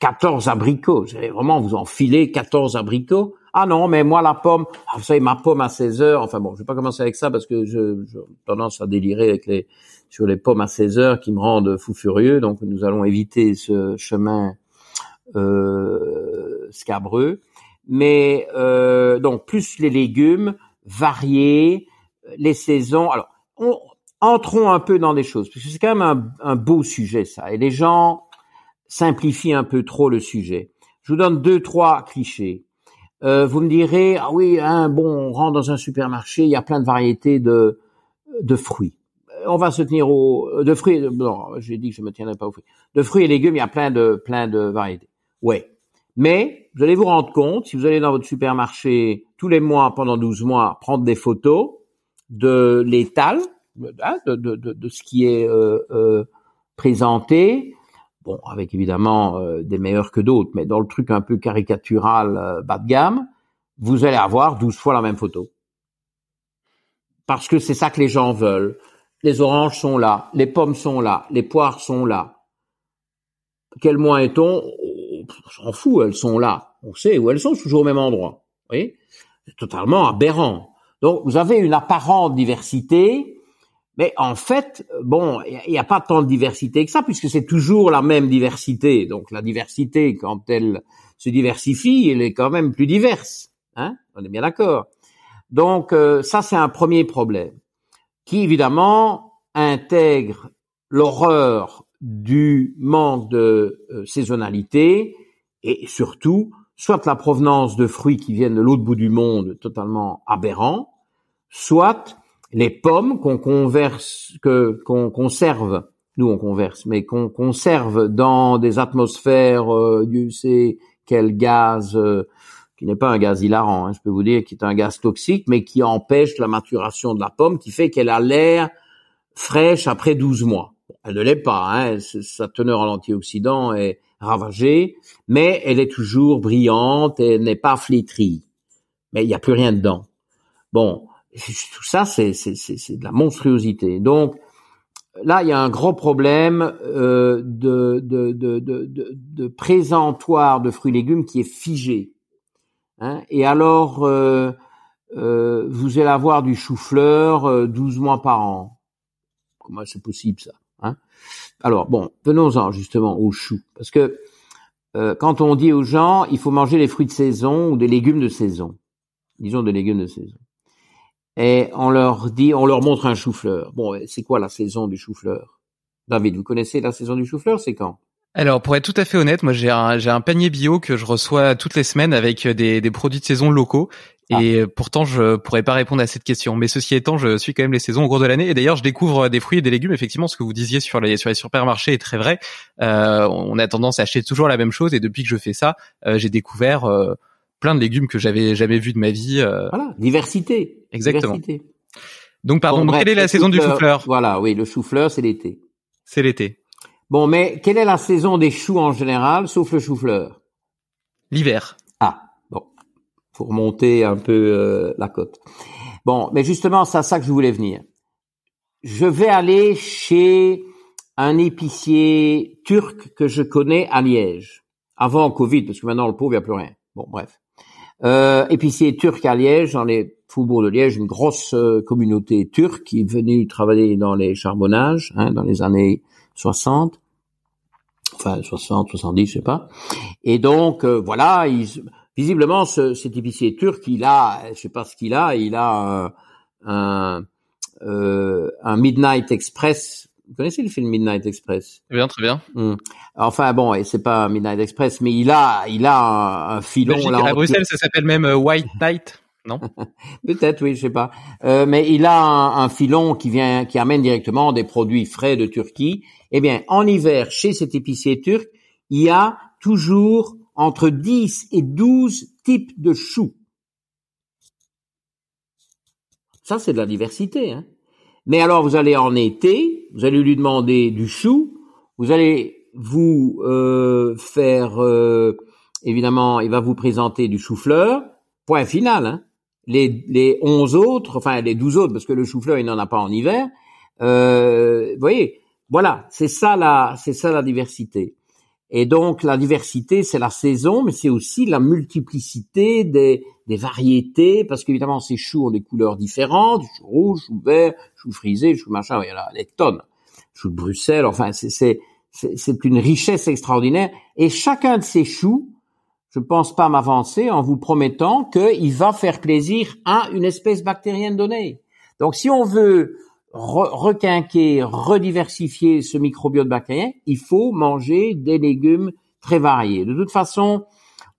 14 abricots, vous allez vraiment vous enfiler 14 abricots? Ah non, mais moi, la pomme, ah, vous savez, ma pomme à 16 heures, enfin bon, je vais pas commencer avec ça parce que je, j'ai tendance à délirer avec les sur les pommes à 16 heures qui me rendent fou furieux, donc nous allons éviter ce chemin euh, scabreux mais euh, donc plus les légumes variés, les saisons. Alors, on, entrons un peu dans des choses parce que c'est quand même un, un, beau sujet ça, et les gens simplifient un peu trop le sujet. Je vous donne deux trois clichés. Euh, vous me direz ah oui, hein, bon, on rentre dans un supermarché, il y a plein de variétés de de fruits. On va se tenir aux de fruits. Non, j'ai dit que je me tiendrais pas aux fruits. De fruits et légumes, il y a plein de plein de variétés. Ouais, mais vous allez vous rendre compte, si vous allez dans votre supermarché tous les mois, pendant 12 mois, prendre des photos de l'étal, hein, de, de, de, ce qui est euh, euh, présenté, bon, avec évidemment euh, des meilleurs que d'autres, mais dans le truc un peu caricatural euh, bas de gamme, vous allez avoir 12 fois la même photo. Parce que c'est ça que les gens veulent. Les oranges sont là, les pommes sont là, les poires sont là. Quel mois est-on? on s'en fout, elles sont là. On sait où elles sont, toujours au même endroit. Vous voyez? C'est totalement aberrant. Donc, vous avez une apparente diversité, mais en fait, bon, il n'y a, pas tant de diversité que ça, puisque c'est toujours la même diversité. Donc, la diversité, quand elle se diversifie, elle est quand même plus diverse. Hein? On est bien d'accord. Donc, euh, ça, c'est un premier problème, qui évidemment intègre l'horreur du manque de euh, saisonnalité et surtout soit la provenance de fruits qui viennent de l'autre bout du monde totalement aberrant, soit les pommes qu'on converse, que qu'on conserve, nous on converse, mais qu'on conserve dans des atmosphères, euh, Dieu sait quel gaz, euh, qui n'est pas un gaz hilarant, hein, je peux vous dire, qui est un gaz toxique, mais qui empêche la maturation de la pomme, qui fait qu'elle a l'air fraîche après 12 mois elle ne l'est pas, hein, sa teneur en antioxydants est ravagée, mais elle est toujours brillante et n'est pas flétrie. Mais il n'y a plus rien dedans. Bon, tout ça, c'est, de la monstruosité. Donc, là, il y a un gros problème euh, de, de, de, présentoir de fruits et légumes qui est figé. Hein. Et alors, euh, euh, vous allez avoir du chou-fleur 12 mois par an. Comment c'est possible ça? Hein. Alors bon, venons-en justement aux choux, parce que euh, quand on dit aux gens, il faut manger les fruits de saison ou des légumes de saison, disons des légumes de saison, et on leur dit, on leur montre un chou-fleur. Bon, c'est quoi la saison du chou-fleur? David, vous connaissez la saison du chou-fleur? C'est quand? Alors pour être tout à fait honnête, moi j'ai un, panier bio que je reçois toutes les semaines avec des, des produits de saison locaux ah. Et pourtant, je pourrais pas répondre à cette question. Mais ceci étant, je suis quand même les saisons au cours de l'année. Et d'ailleurs, je découvre des fruits et des légumes. Effectivement, ce que vous disiez sur les sur les supermarchés est très vrai. Euh, on a tendance à acheter toujours la même chose. Et depuis que je fais ça, euh, j'ai découvert euh, plein de légumes que j'avais jamais vus de ma vie. Euh. Voilà, diversité. Exactement. Donc, pardon. quelle est la saison du chou-fleur? Voilà, oui, le chou-fleur, c'est l'été. C'est l'été. Bon, mais quelle est la saison des choux en général, sauf le chou-fleur? L'hiver pour monter un peu euh, la côte. Bon, mais justement, c'est à ça que je voulais venir. Je vais aller chez un épicier turc que je connais à Liège, avant Covid, parce que maintenant le pauvre, il n'y a plus rien. Bon, bref. Euh, épicier turc à Liège, dans les faubourgs de Liège, une grosse euh, communauté turque qui est venue travailler dans les charbonnages hein, dans les années 60, enfin 60, 70, je sais pas. Et donc euh, voilà, visiblement ce, cet épicier turc, il a, je sais pas ce qu'il a, il a un, un, un Midnight Express vous connaissez le film Midnight Express? Très bien, très bien. Hmm. Enfin bon, et c'est pas Midnight Express, mais il a, il a un, filon là. À Bruxelles, ça s'appelle même euh, White Night, non? Peut-être, oui, je sais pas. Euh, mais il a un, filon qui vient, qui amène directement des produits frais de Turquie. Eh bien, en hiver, chez cet épicier turc, il y a toujours entre 10 et 12 types de choux. Ça, c'est de la diversité. Hein. Mais alors, vous allez en été, vous allez lui demander du chou, vous allez vous euh, faire, euh, évidemment, il va vous présenter du chou-fleur, point final. Hein. Les, les 11 autres, enfin les 12 autres, parce que le chou-fleur, il n'en a pas en hiver. Euh, vous voyez, voilà, c'est ça la, c'est ça la diversité. Et donc la diversité, c'est la saison, mais c'est aussi la multiplicité des, des variétés, parce qu'évidemment ces choux ont des couleurs différentes, du chou rouge, chou vert, chou frisé, chou machin, il y en a des tonnes, chou de Bruxelles, enfin c'est une richesse extraordinaire. Et chacun de ces choux, je ne pense pas m'avancer en vous promettant qu'il va faire plaisir à une espèce bactérienne donnée. Donc si on veut requinquer, rediversifier ce microbiote bactérien, il faut manger des légumes très variés. De toute façon,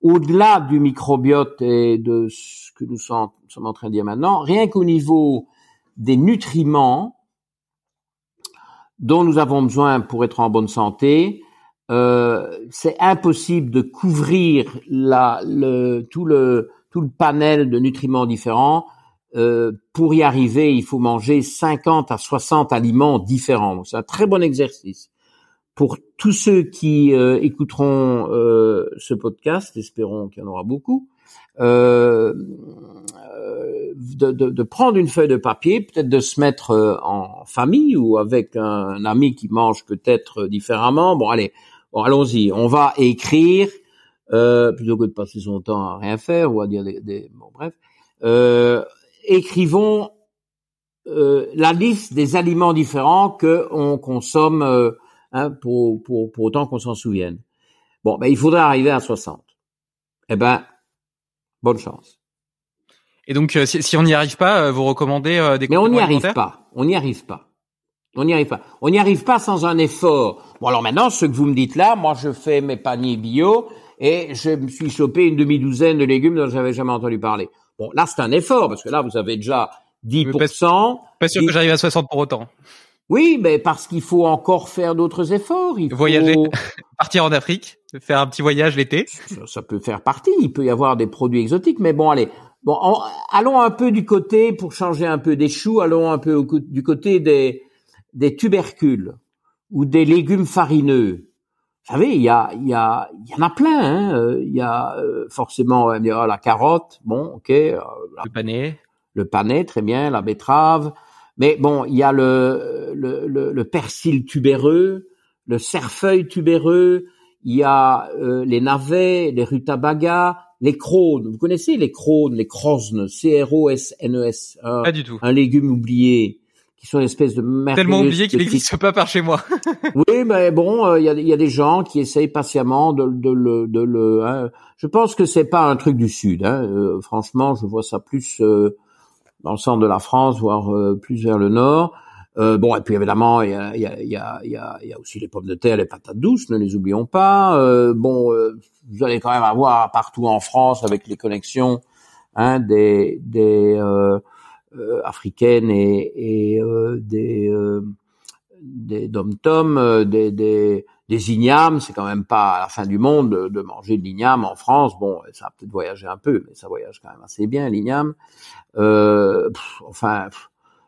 au-delà du microbiote et de ce que nous sommes, en train de dire maintenant, rien qu'au niveau des nutriments dont nous avons besoin pour être en bonne santé, euh, c'est impossible de couvrir la, le, tout, le, tout le panel de nutriments différents euh, pour y arriver, il faut manger 50 à 60 aliments différents. C'est un très bon exercice. Pour tous ceux qui euh, écouteront euh, ce podcast, espérons qu'il y en aura beaucoup, de, de, de, prendre une feuille de papier, peut-être de se mettre en famille ou avec un, ami qui mange peut-être différemment. Bon, allez, bon, allons-y. On va écrire plutôt que de passer son temps à rien faire ou à dire des, des bon, bref. Euh, écrivons euh, la liste des aliments différents que on consomme euh, hein, pour, pour, pour autant qu'on s'en souvienne. Bon, ben, il faudrait arriver à 60. Eh ben, bonne chance. Et donc, euh, si, si, on n'y arrive pas, vous recommandez des Mais on n'y arrive pas. On n'y arrive pas. On n'y arrive pas. On n'y arrive pas sans un effort. Bon, alors maintenant, ce que vous me dites là, moi, je fais mes paniers bio et je me suis chopé une demi-douzaine de légumes dont j'avais jamais entendu parler. Bon, là, c'est un effort, parce que là, vous avez déjà 10%. Pas, sûr que j'arrive à 60 pour autant. Oui, mais parce qu'il faut encore faire d'autres efforts. Il Voyager, partir en Afrique, faire un petit voyage l'été. Ça, peut faire partie. Il peut y avoir des produits exotiques, mais bon, allez. Bon, allons un peu du côté pour changer un peu des choux. Allons un peu du côté des des tubercules ou des légumes farineux. Vous savez, il y a, il y a, il y en a plein. Hein. Euh, il y a euh, forcément la carotte, bon, ok. Euh, le panais. Le panais, très bien. La betterave. Mais bon, il y a le, le, le, persil tubéreux, le cerfeuil tubéreux. Il y a les navets, les rutabagas, les crônes. Vous connaissez les crônes, les crosnes, C-R-O-S-N-E-S. E Pas du tout. Un légume oublié qui sont une espèce de tellement oublié qu'il n'existe pas par chez moi. oui, mais bon, euh, il y, a, y, a, des gens qui essayent patiemment de, de le, de le. Hein. Je pense que c'est pas un truc du sud. Hein. Euh, franchement, je vois ça plus euh, dans le centre de la France, voire plus vers le nord. bon, et puis évidemment, il y a, y, a, y, a, y, a, y a aussi les pommes de terre, les patates douces, ne les oublions pas. bon, vous allez quand même avoir partout en France avec les connexions hein, des des euh, africaines et, et euh, des euh, des dom-toms, des, des, des ignames, c'est quand même pas à la fin du monde de, manger de l'igname en France. Bon, ça a peut-être voyagé un peu, mais ça voyage quand même assez bien l'igname. Euh, enfin,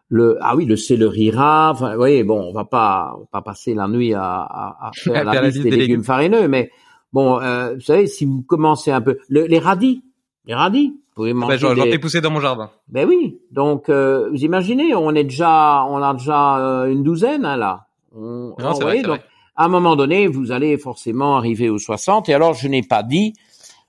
le ah oui, le céleri rare. Enfin, vous voyez, bon, on va pas on va pas passer la nuit à, à, à faire la liste des, légumes, farineux, mais bon, euh, vous savez, si vous commencez un peu, le, les radis, les radis, pouvez manger. J'en des... ai poussé dans mon jardin. Ben oui. Donc, euh, vous imaginez, on est déjà, on a déjà euh, une douzaine hein, là. On, donc, à un moment donné, vous allez forcément arriver aux 60. Et alors, je n'ai pas dit,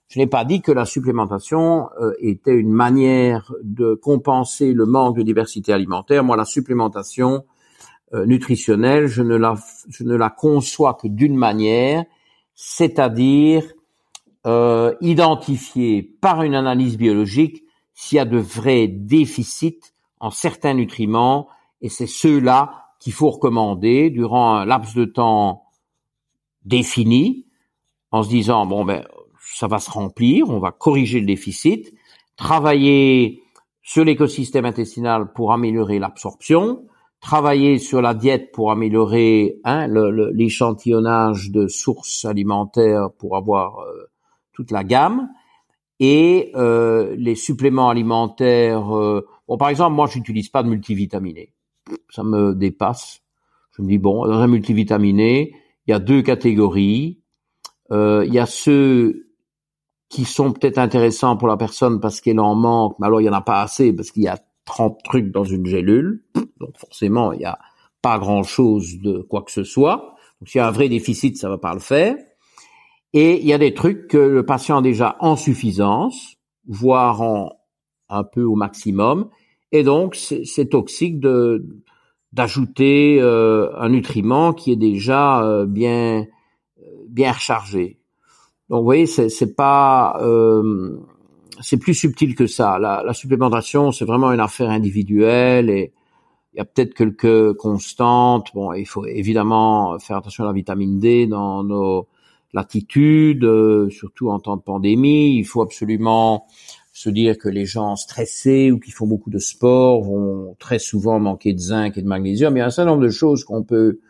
je n'ai pas dit que la supplémentation euh, était une manière de compenser le manque de diversité alimentaire. Moi, la supplémentation euh, nutritionnelle, je ne la, je ne la conçois que d'une manière, c'est-à-dire euh, identifier par une analyse biologique s'il y a de vrais déficits en certains nutriments, et c'est ceux-là qu'il faut recommander durant un laps de temps défini, en se disant bon ben ça va se remplir, on va corriger le déficit, travailler sur l'écosystème intestinal pour améliorer l'absorption, travailler sur la diète pour améliorer hein, l'échantillonnage de sources alimentaires pour avoir euh, toute la gamme, et euh, les suppléments alimentaires. Euh, bon, par exemple, moi, j'utilise pas de multivitaminé. Ça me dépasse. Je me dis bon, dans un multivitaminé, il y a deux catégories. Euh, il y a ceux qui sont peut-être intéressants pour la personne parce qu'elle en manque, mais alors il y en a pas assez parce qu'il y a 30 trucs dans une gélule. Donc forcément, il n'y a pas grand-chose de quoi que ce soit. Donc s'il y a un vrai déficit, ça va pas le faire. Et il y a des trucs que le patient a déjà en suffisance, voire en un peu au maximum, et donc c'est toxique de d'ajouter euh, un nutriment qui est déjà euh, bien bien rechargé. Donc vous voyez, c'est pas euh, c'est plus subtil que ça. La, la supplémentation, c'est vraiment une affaire individuelle et il y a peut-être quelques constantes. Bon, il faut évidemment faire attention à la vitamine D dans nos latitudes, surtout en temps de pandémie. Il faut absolument se dire que les gens stressés ou qui font beaucoup de sport vont très souvent manquer de zinc et de magnésium. Il y a un certain nombre de choses qu'on peut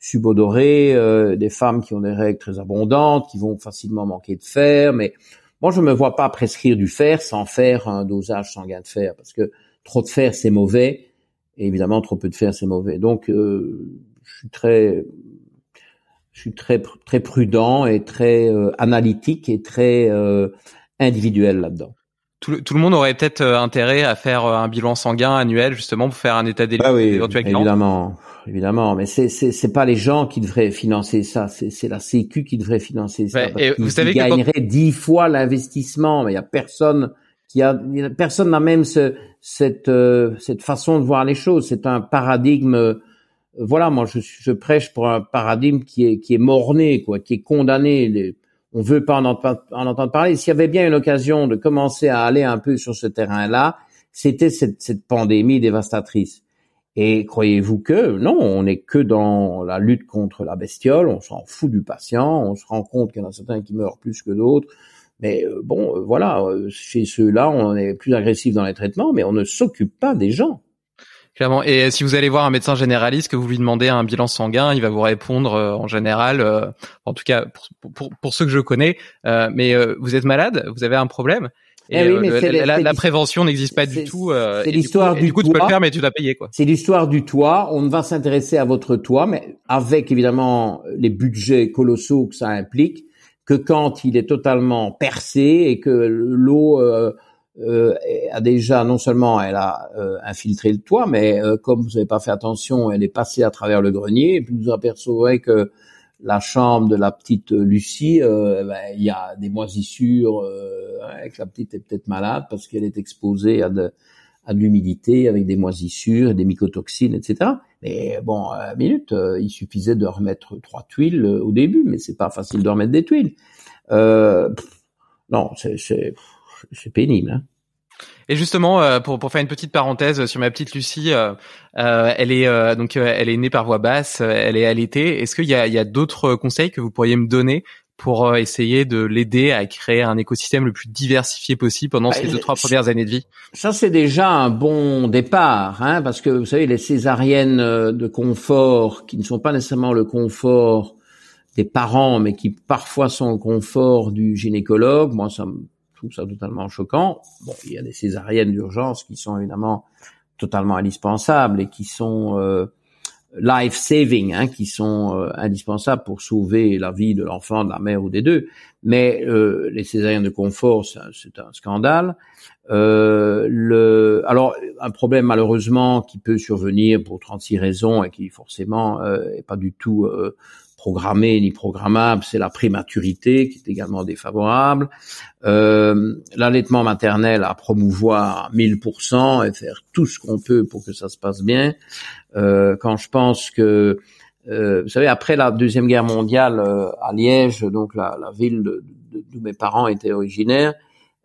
subodorer, euh, des femmes qui ont des règles très abondantes, qui vont facilement manquer de fer, mais moi je me vois pas prescrire du fer sans faire un dosage sanguin de fer, parce que trop de fer c'est mauvais, et évidemment trop peu de fer c'est mauvais. Donc euh, je suis très je suis très très prudent et très euh, analytique et très individuel là-dedans tout le, tout le monde aurait peut-être euh, intérêt à faire euh, un bilan sanguin annuel justement pour faire un état des ah oui, évidemment, évidemment, mais c'est c'est c'est pas les gens qui devraient financer ça, c'est c'est la Sécu qui devrait financer ça. et vous savez gagnerait dix fois l'investissement, mais il y a personne qui a, personne n'a même ce, cette euh, cette façon de voir les choses. C'est un paradigme. Voilà, moi je, je prêche pour un paradigme qui est qui est morné, quoi, qui est condamné. On veut pas en, entendre parler. S'il y avait bien une occasion de commencer à aller un peu sur ce terrain-là, c'était cette, cette, pandémie dévastatrice. Et croyez-vous que non, on n'est que dans la lutte contre la bestiole, on s'en fout du patient, on se rend compte qu'il y en a certains qui meurent plus que d'autres. Mais euh, bon, euh, voilà, euh, chez ceux-là, on est plus agressif dans les traitements, mais on ne s'occupe pas des gens. Clairement. Et si vous allez voir un médecin généraliste, que vous lui demandez un bilan sanguin, il va vous répondre euh, en général, euh, en tout cas pour, pour, pour, ceux que je connais, euh, mais vous êtes malade, vous avez un problème. Et eh oui, la, la, prévention n'existe pas du tout. c'est l'histoire du, du, coup, tu peux le faire, mais tu dois payer quoi. C'est l'histoire du toit. On va s'intéresser à votre toit, mais avec évidemment les budgets colossaux que ça implique, que quand il est totalement percé et que l'eau euh, a déjà non seulement elle a euh, infiltré le toit, mais euh, comme vous n'avez pas fait attention, elle est passée à travers le grenier. Et puis vous apercevrez que la chambre de la petite Lucie, eh ben, il y a des moisissures, hein, que la petite est peut-être malade parce qu'elle est exposée à de, à de l'humidité avec des moisissures, des mycotoxines, etc. Mais bon, à minute, il suffisait de remettre trois tuiles au début, mais c'est pas facile de remettre des tuiles. non, c'est c'est pénible. Hein. Et justement, euh, pour, pour faire une petite parenthèse sur ma petite Lucie, euh, euh, elle est donc elle est née par voie basse, elle est allaitée. Est-ce qu'il y a, il y a d'autres conseils que vous pourriez me donner pour essayer de l'aider à créer un écosystème le plus diversifié possible pendant ces bah, deux trois premières années de vie? Ça c'est déjà un bon départ, hein, parce que vous savez les césariennes de confort qui ne sont pas nécessairement le confort des parents, mais qui parfois sont le confort du gynécologue. Moi, ça me trouve ça totalement choquant. Bon, il y a des césariennes d'urgence qui sont évidemment totalement indispensables et qui sont euh, life saving, hein, qui sont euh, indispensables pour sauver la vie de l'enfant, de la mère ou des deux. Mais euh, les césariennes de confort, c'est un scandale. Le, alors un problème malheureusement qui peut survenir pour 36 raisons et qui forcément euh, est pas du tout euh, programmé ni programmable, c'est la prématurité qui est également défavorable. Euh, L'allaitement maternel à promouvoir à 1000% et faire tout ce qu'on peut pour que ça se passe bien. Euh, quand je pense que euh, vous savez, après la deuxième guerre mondiale euh, à Liège, donc la, la ville d'où mes parents étaient originaires,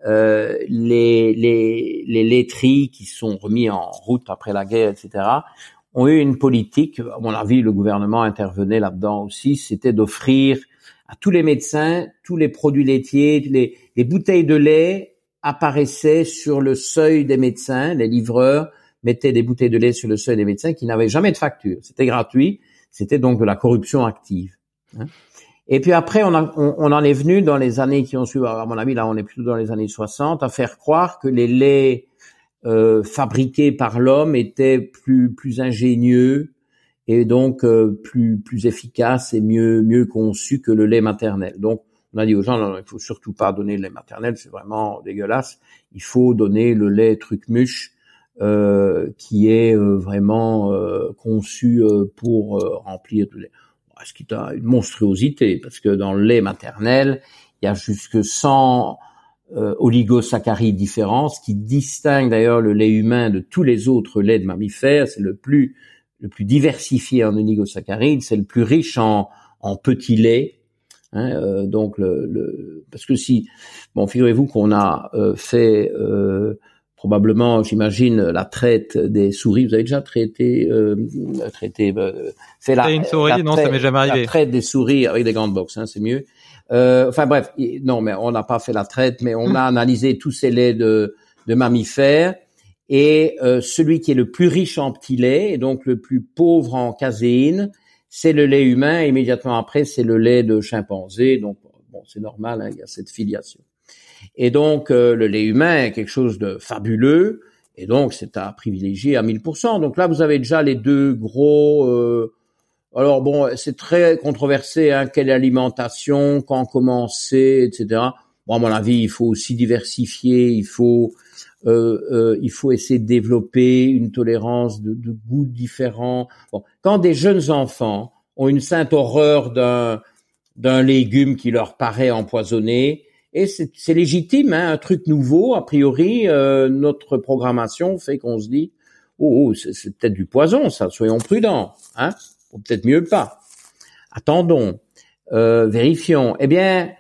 euh, les, les, les laiteries qui sont remis en route après la guerre, etc., ont eu une politique, à mon avis, le gouvernement intervenait là-dedans aussi, c'était d'offrir à tous les médecins, tous les produits laitiers, les, les bouteilles de lait apparaissaient sur le seuil des médecins, les livreurs mettaient des bouteilles de lait sur le seuil des médecins qui n'avaient jamais de facture. C'était gratuit, c'était donc de la corruption active. Hein. Et puis après, on, on, en est venu dans les années qui ont suivi, à mon avis, là on est plutôt dans les années 60, à faire croire que les laits euh, fabriqués par l'homme étaient plus, plus ingénieux et donc euh, plus, plus efficaces et mieux, mieux conçus que le lait maternel. Donc on a dit aux gens, non, non, il faut surtout pas donner le lait maternel, c'est vraiment dégueulasse. Il faut donner le lait truc-muche euh, qui est euh, vraiment euh, conçu pour remplir le lait ce qui est une monstruosité, parce que dans le lait maternel, il y a jusque 100 euh, oligosaccharides différents, ce qui distingue d'ailleurs le lait humain de tous les autres laits de mammifères. C'est le plus le plus diversifié en oligosaccharides, c'est le plus riche en, en petits laits. Hein, euh, donc le, le, parce que si bon figurez-vous qu'on a euh, fait euh, probablement, j'imagine, la traite des souris. Vous avez déjà traité, euh, traité, euh, fait la, une souris Non, ça m'est jamais arrivé. La traite des souris avec des grandes box, hein, c'est mieux. Euh, enfin bref, non, mais on n'a pas fait la traite, mais on a analysé tous ces laits de, de mammifères et euh, celui qui est le plus riche en petits laits et donc le plus pauvre en caséine, c'est le lait humain. Et immédiatement après, c'est le lait de chimpanzé. Donc bon, c'est normal, hein, il y a cette filiation. Et donc, euh, le lait humain est quelque chose de fabuleux, et donc c'est à privilégier à 1000%. Donc là, vous avez déjà les deux gros... Euh, alors bon, c'est très controversé, hein, quelle alimentation, quand commencer, etc. Bon, à mon avis, il faut aussi diversifier, il faut... Euh, euh, il faut essayer de développer une tolérance de, de goûts différents. Bon, quand des jeunes enfants ont une sainte horreur d'un d'un légume qui leur paraît empoisonné, et c'est légitime, hein, un truc nouveau. A priori, euh, notre programmation fait qu'on se dit, oh, oh c'est peut-être du poison, ça. Soyons prudents, hein. Peut-être mieux pas. Attendons, euh, vérifions. Eh bien,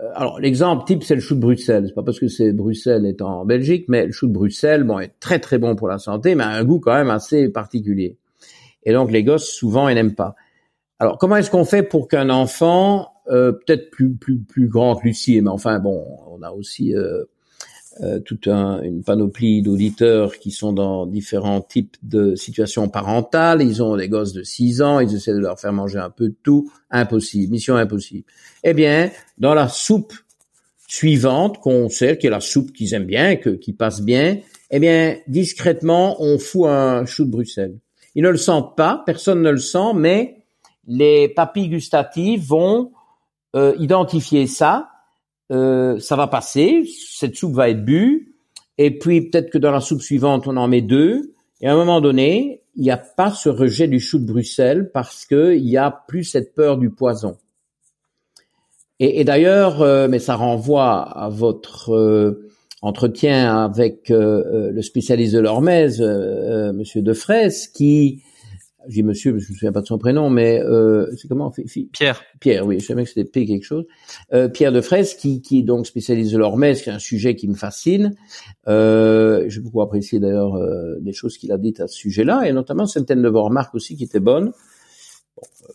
euh, alors l'exemple type, c'est le chou de Bruxelles. C'est pas parce que c'est Bruxelles est en Belgique, mais le chou de Bruxelles, bon, est très très bon pour la santé, mais a un goût quand même assez particulier. Et donc les gosses souvent ils n'aiment pas. Alors comment est-ce qu'on fait pour qu'un enfant euh, peut-être plus plus plus grand que Lucie, mais enfin bon, on a aussi euh, euh, toute un, une panoplie d'auditeurs qui sont dans différents types de situations parentales. Ils ont des gosses de 6 ans, ils essaient de leur faire manger un peu de tout. Impossible, mission impossible. Eh bien, dans la soupe suivante qu'on sert, qui est la soupe qu'ils aiment bien, que, qui passe bien, eh bien, discrètement, on fout un chou de Bruxelles. Ils ne le sentent pas, personne ne le sent, mais les papilles gustatives vont euh, identifier ça, euh, ça va passer, cette soupe va être bue, et puis peut-être que dans la soupe suivante, on en met deux, et à un moment donné, il n'y a pas ce rejet du chou de Bruxelles parce qu'il n'y a plus cette peur du poison. Et, d'ailleurs, euh, mais ça renvoie à votre entretien avec le spécialiste de l'Hormèse, Monsieur Defraisse, qui je dis monsieur, je me souviens pas de son prénom, mais euh, c'est comment Pierre. Pierre, oui, je savais que c'était P quelque chose. Euh, Pierre de Fraisse, qui, qui est donc spécialiste de l'hormèse, qui est un sujet qui me fascine. Euh, J'ai beaucoup apprécié d'ailleurs euh, des choses qu'il a dites à ce sujet-là, et notamment certaines de vos remarques aussi qui étaient bonnes. Bon, euh,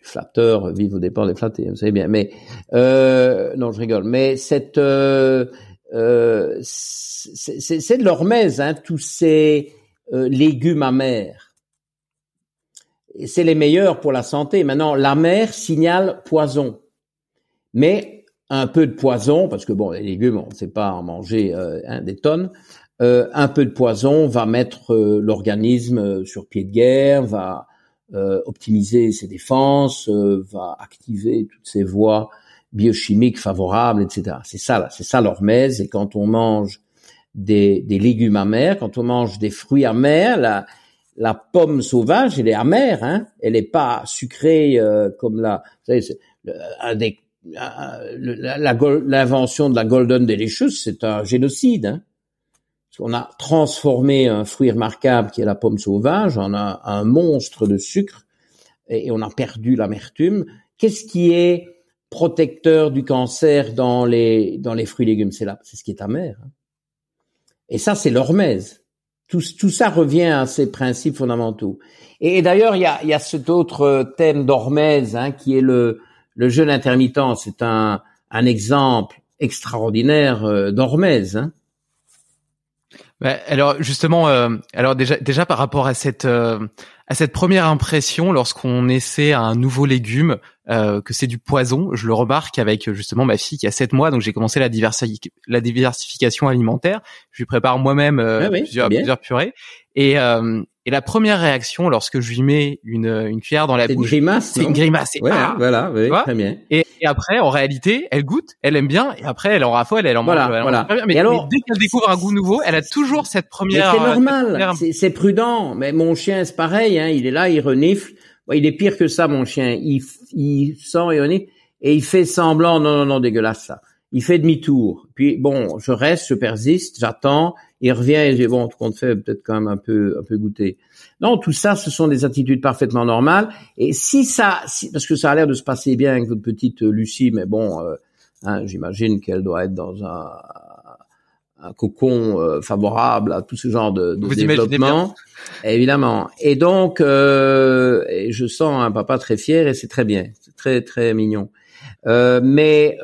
flatteur vive au départ des flattés, vous savez bien. Mais euh, non, je rigole. Mais cette euh, euh, c'est de l'hormèse, hein, tous ces euh, légumes amers. C'est les meilleurs pour la santé. Maintenant, la mer signale poison. Mais un peu de poison, parce que bon, les légumes, on ne sait pas en manger euh, hein, des tonnes, euh, un peu de poison va mettre l'organisme sur pied de guerre, va optimiser ses défenses, va activer toutes ses voies biochimiques favorables, etc. C'est ça, c'est ça l'hormèse. Et quand on mange des, des légumes amers, quand on mange des fruits amers, la, la pomme sauvage, elle est amère, hein. Elle n'est pas sucrée euh, comme la, vous savez, l'invention de la golden delicious, c'est un génocide. Hein. On a transformé un fruit remarquable qui est la pomme sauvage en un, un monstre de sucre et, on a perdu l'amertume. Qu'est-ce qui est protecteur du cancer dans les dans les fruits et légumes? C'est là, c'est ce qui est amer. Hein. Et ça, c'est l'hormèse. Tout, tout ça revient à ces principes fondamentaux. Et, d'ailleurs, il y a, y a cet autre thème d'hormèse hein, qui est le le jeûne intermittent. C'est un un exemple extraordinaire euh, d'hormèse. Hein. Bah, alors justement, euh, alors déjà déjà par rapport à cette euh, à cette première impression lorsqu'on essaie un nouveau légume euh, que c'est du poison, je le remarque avec justement ma fille qui a 7 mois, donc j'ai commencé la, la diversification alimentaire. Je lui prépare moi-même ah plusieurs, plusieurs, purées et et la première réaction lorsque je lui mets une, une cuillère dans la bouche, c'est une grimace. C'est une grimace. Ouais, ah, voilà, oui, très bien. Et, et, après, en réalité, elle goûte, elle aime bien, et après, elle en raffole, elle en voilà, mange. Voilà. Mais, alors, dès qu'elle découvre un goût nouveau, elle a toujours cette première. C'est normal, c'est prudent. Mais mon chien, c'est pareil. Hein, il est là, il renifle. il est pire que ça, mon chien. Il, il sent et renifle et il fait semblant. Non, non, non, dégueulasse ça. Il fait demi-tour. Puis bon, je reste, je persiste, j'attends il revient et dit bon, tout compte fait, peut-être quand même un peu, un peu goûter. Non, tout ça, ce sont des attitudes parfaitement normales. Et si ça, parce que ça a l'air de se passer bien avec votre petite Lucie, mais bon, euh, hein, j'imagine qu'elle doit être dans un, un cocon euh, favorable à tout ce genre de, de développement, évidemment. Et donc, euh, et je sens un papa très fier et c'est très bien, c'est très très mignon. Euh, mais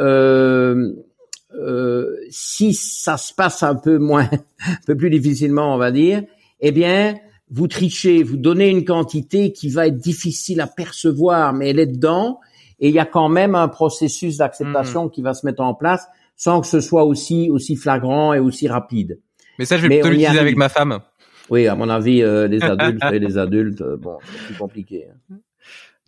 euh, si ça se passe un peu moins, un peu plus difficilement, on va dire, eh bien, vous trichez, vous donnez une quantité qui va être difficile à percevoir, mais elle est dedans, et il y a quand même un processus d'acceptation mmh. qui va se mettre en place sans que ce soit aussi aussi flagrant et aussi rapide. Mais ça, je vais plutôt l'utiliser avec ma femme. Oui, à mon avis, euh, les adultes et les adultes, euh, bon, c'est plus compliqué. Hein.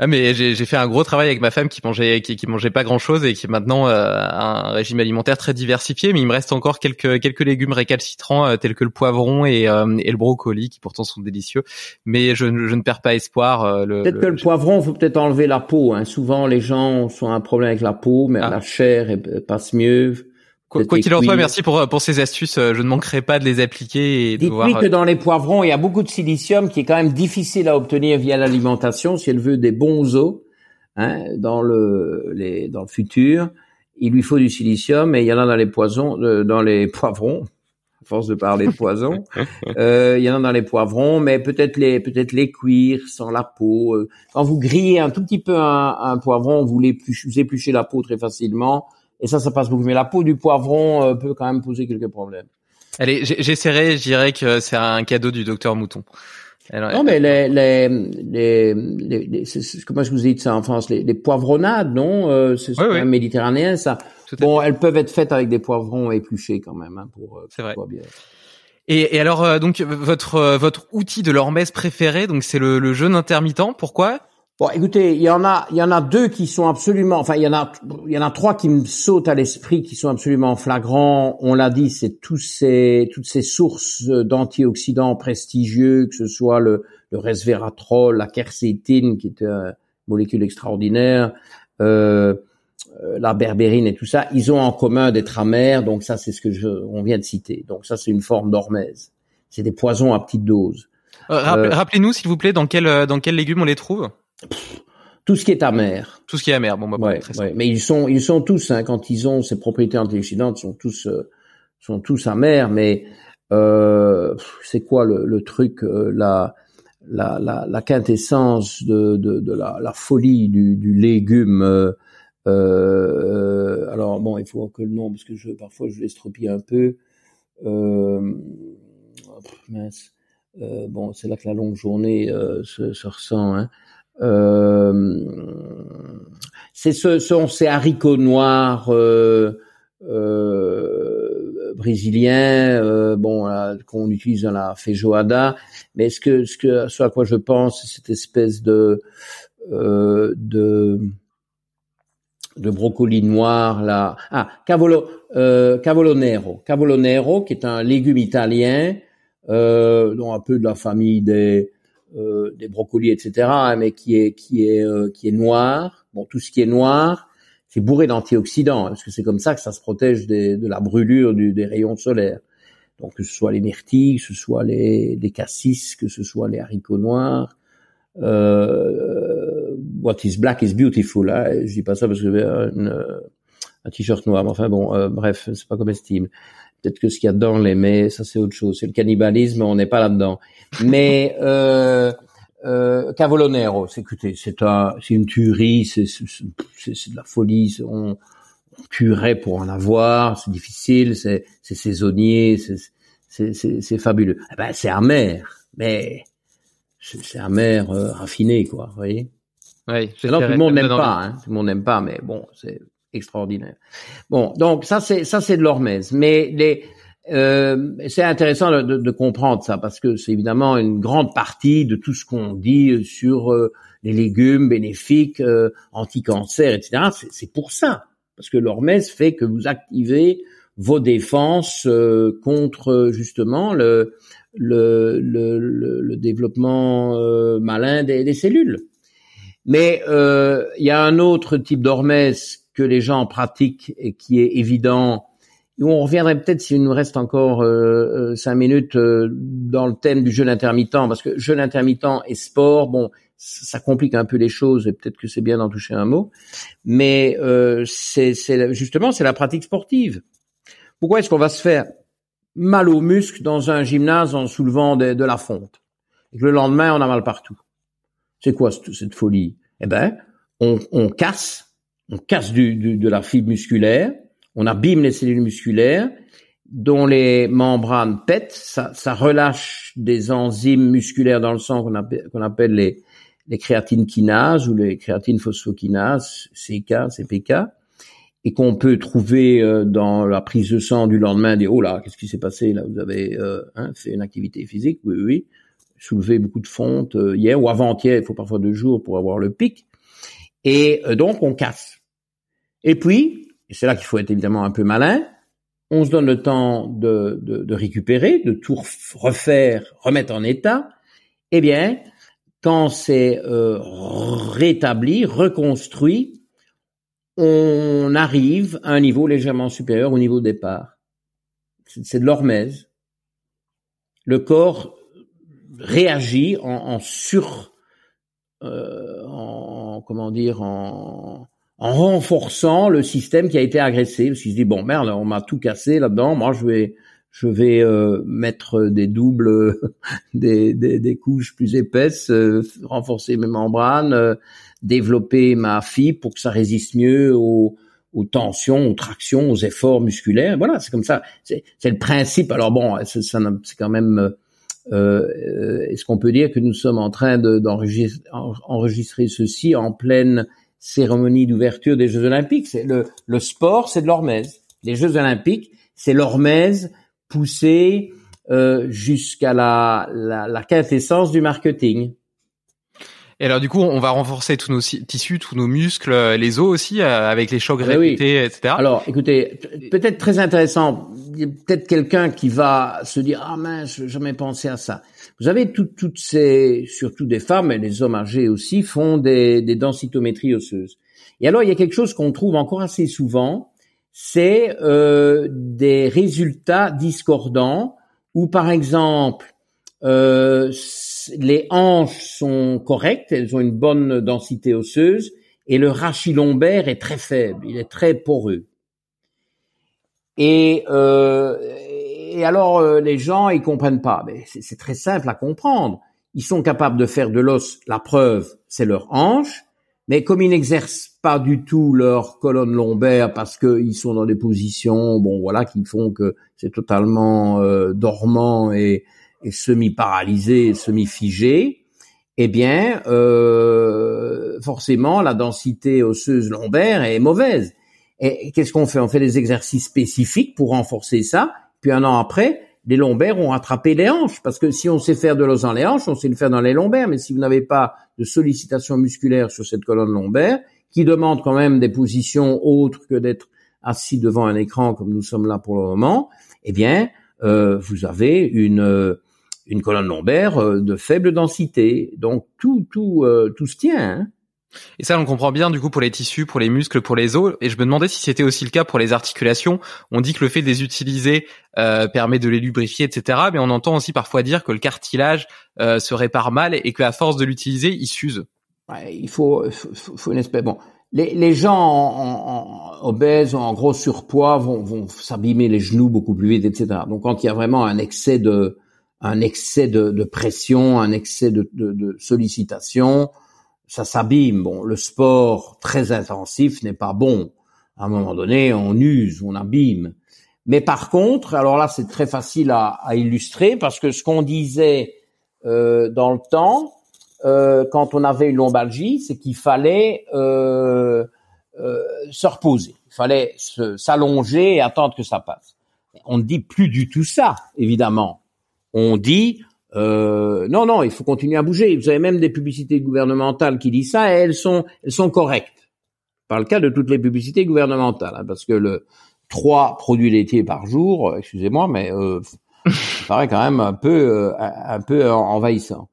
Ah mais j'ai fait un gros travail avec ma femme qui mangeait qui, qui mangeait pas grand chose et qui maintenant euh, a un régime alimentaire très diversifié mais il me reste encore quelques quelques légumes récalcitrants euh, tels que le poivron et, euh, et le brocoli qui pourtant sont délicieux mais je, je ne perds pas espoir peut-être que le poivron faut peut-être enlever la peau hein. souvent les gens ont un problème avec la peau mais ah. la chair passe mieux Quoi qu'il en soit, merci pour pour ces astuces. Euh, je ne manquerai pas de les appliquer et de voir. que dans les poivrons, il y a beaucoup de silicium qui est quand même difficile à obtenir via l'alimentation si elle veut des bons os hein, dans le les dans le futur. Il lui faut du silicium et il y en a dans les poisons, euh, dans les poivrons. À force de parler de poison, euh, il y en a dans les poivrons, mais peut-être les peut-être les cuire sans la peau. Quand vous grillez un tout petit peu un, un poivron, vous, vous épluchez la peau très facilement et ça, ça passe beaucoup. Mais la peau du poivron euh, peut quand même poser quelques problèmes. Allez, j'essaierai. Je dirais que c'est un cadeau du docteur Mouton. non, mais les, les, les, les, comment je vous ai dit ça en France, les, les poivronnades, non, euh, c'est quand même méditerranéen, ça. Bon, elles peuvent être faites avec des poivrons épluchés quand même, hein, pour. Euh, c'est vrai. Bien. Et, et, alors, euh, donc votre votre outil de leur messe préféré, donc c'est le, le jeûne intermittent. Pourquoi? Bon, écoutez, il y en a, il y en a deux qui sont absolument, enfin, il y en a, il y en a trois qui me sautent à l'esprit, qui sont absolument flagrants. On l'a dit, c'est tous ces, toutes ces sources d'antioxydants prestigieux, que ce soit le, le resveratrol, la quercétine, qui est une molécule extraordinaire, euh, euh, la berbérine et tout ça, ils ont en commun d'être amers. Donc ça, c'est ce que je, on vient de citer. Donc ça, c'est une forme d'hormèse. C'est des poisons à petite dose. Euh, rappelez-nous, s'il vous plaît, dans quel, dans quel légume on les trouve? Tout ce qui est amer. Tout ce qui est amer, bon, bah, ouais, ouais. Mais ils sont, ils sont tous, hein, quand ils ont ces propriétés antioxydantes, sont tous, euh, sont tous amers. Mais euh, c'est quoi le, le truc, euh, la, la, la, la, quintessence de, de, de la, la, folie du, du légume. Euh, euh, alors bon, il faut que le nom, parce que je, parfois je l'estropie un peu. mince. bon, c'est là que la longue journée se, se, ressent. Hein. Euh, c'est ce sont ces haricots noirs euh, euh, brésiliens, euh, bon, qu'on utilise dans la feijoada. Mais ce que ce que ce à quoi je pense, c'est cette espèce de euh, de de brocoli noir là. Ah, cavolo, euh, cavolo nero, cavolo nero, qui est un légume italien, euh, dont un peu de la famille des euh, des brocolis, etc., hein, mais qui est qui est euh, qui est noir. Bon, tout ce qui est noir, c'est bourré d'antioxydants, hein, parce que c'est comme ça que ça se protège des, de la brûlure du, des rayons solaires. Donc que ce soit les myrtilles, que ce soit les, les cassis, que ce soit les haricots noirs, euh, what is black is beautiful. Hein. Je dis pas ça parce que j'ai un, un t-shirt noir. Mais enfin bon, euh, bref, c'est pas comestible. Peut-être que ce qu'il y a dedans les mais ça c'est autre chose. C'est le cannibalisme, on n'est pas là-dedans. Mais euh, euh, Cavolonero, c'est écoutez, c'est un, c'est une tuerie, c'est, de la folie. On, on tuerait pour en avoir, c'est difficile, c'est, c'est saisonnier, c'est, c'est, c'est, c'est fabuleux. Eh ben, c'est amer, mais c'est maire euh, raffiné, quoi, vous voyez? Oui, Alors, tout le monde n'aime pas, hein, tout le monde n'aime pas, mais bon, c'est extraordinaire. Bon, donc ça c'est ça c'est de l'hormèse, mais les euh, c'est intéressant de, de, comprendre ça parce que c'est évidemment une grande partie de tout ce qu'on dit sur euh, les légumes bénéfiques, euh, anti-cancer, etc. C'est pour ça, parce que l'hormèse fait que vous activez vos défenses euh, contre justement le le, le, le, développement euh, malin des, des, cellules. Mais euh, il y a un autre type d'hormèse que les gens pratiquent et qui est évident. On reviendrait peut-être s'il nous reste encore euh, cinq minutes dans le thème du jeûne intermittent, parce que jeûne intermittent et sport, bon, ça complique un peu les choses et peut-être que c'est bien d'en toucher un mot. Mais c'est justement c'est la pratique sportive. Pourquoi est-ce qu'on va se faire mal aux muscles dans un gymnase en soulevant de, la fonte. Et que le lendemain, on a mal partout? C'est quoi cette, folie? Eh ben, on, casse, on casse du, de la fibre musculaire, on abîme les cellules musculaires, dont les membranes pètent, ça, relâche des enzymes musculaires dans le sang qu'on appelle, qu'on appelle les, les créatines kinases ou les créatines phosphokinases, CK, CPK et qu'on peut trouver euh, dans la prise de sang du lendemain, des oh là, qu'est-ce qui s'est passé là Vous avez euh, hein, fait une activité physique, oui, oui, soulevé beaucoup de fonte euh, hier ou avant-hier, il faut parfois deux jours pour avoir le pic, et donc on casse. Et puis, et c'est là qu'il faut être évidemment un peu malin, on se donne le temps de, de, de récupérer, de tout refaire, remettre en état. Eh bien, quand c'est rétabli, reconstruit, on arrive à un niveau légèrement supérieur au niveau de départ. C'est de l'hormèse. Le corps réagit en, sur, euh, en comment dire, en, renforçant le système qui a été agressé. Parce qu'il se dit bon merde, on m'a tout cassé là-dedans. Moi, je vais, je vais euh, mettre des doubles, des, des, couches plus épaisses, euh, renforcer mes membranes développer ma fibre pour que ça résiste mieux aux, aux tensions, aux tractions, aux efforts musculaires. Voilà, c'est comme ça. C'est le principe. Alors bon, c'est quand même. Euh, euh, Est-ce qu'on peut dire que nous sommes en train d'enregistrer ceci en pleine cérémonie d'ouverture des Jeux Olympiques le, sport, c'est de l'hormèse. Les Jeux Olympiques, c'est l'hormèse poussée euh, jusqu'à la quintessence du marketing. Et alors du coup, on va renforcer tous nos tissus, tous nos muscles, euh, les os aussi, euh, avec les chocs ah répétés, etc. Alors, écoutez, peut-être très intéressant. Il y a peut-être quelqu'un qui va se dire ah mince, j'ai jamais pensé à ça. Vous avez toutes toutes ces, surtout des femmes et les hommes âgés aussi font des, des densitométries osseuses. Et alors, il y a quelque chose qu'on trouve encore assez souvent, c'est euh, des résultats discordants où, par exemple, euh, les hanches sont correctes, elles ont une bonne densité osseuse, et le rachis lombaire est très faible, il est très poreux. Et, euh, et alors euh, les gens ils comprennent pas, mais c'est très simple à comprendre. Ils sont capables de faire de l'os. La preuve, c'est leur hanche, mais comme ils n'exercent pas du tout leur colonne lombaire parce qu'ils sont dans des positions, bon voilà, qui font que c'est totalement euh, dormant et est semi-paralysé, semi-figé, eh bien, euh, forcément, la densité osseuse lombaire est mauvaise. Et qu'est-ce qu'on fait? On fait des exercices spécifiques pour renforcer ça. Puis un an après, les lombaires ont rattrapé les hanches. Parce que si on sait faire de l'os dans les hanches, on sait le faire dans les lombaires. Mais si vous n'avez pas de sollicitation musculaire sur cette colonne lombaire, qui demandent quand même des positions autres que d'être assis devant un écran comme nous sommes là pour le moment, eh bien, euh, vous avez une une colonne lombaire de faible densité. Donc tout tout tout se tient. Hein. Et ça, on comprend bien du coup pour les tissus, pour les muscles, pour les os. Et je me demandais si c'était aussi le cas pour les articulations. On dit que le fait de les utiliser euh, permet de les lubrifier, etc. Mais on entend aussi parfois dire que le cartilage euh, se répare mal et qu'à force de l'utiliser, il s'use. Ouais, il faut, faut, faut, une espèce. Bon, les, les gens en, en, obèses ou en gros surpoids vont, vont s'abîmer les genoux beaucoup plus vite, etc. Donc quand il y a vraiment un excès de un excès de, de pression, un excès de, de, de sollicitation, ça s'abîme. Bon, le sport très intensif n'est pas bon. À un moment donné, on use, on abîme. Mais par contre, alors là, c'est très facile à, à, illustrer parce que ce qu'on disait euh, dans le temps, euh, quand on avait une lombalgie, c'est qu'il fallait euh, euh se reposer, il fallait s'allonger et attendre que ça passe. On ne dit plus du tout ça, évidemment. On dit euh, non, non, il faut continuer à bouger. Vous avez même des publicités gouvernementales qui disent ça et elles sont, elles sont correctes. Par le cas de toutes les publicités gouvernementales, hein, parce que le trois produits laitiers par jour, euh, excusez-moi, mais euh, ça paraît quand même un peu, euh, un peu envahissant.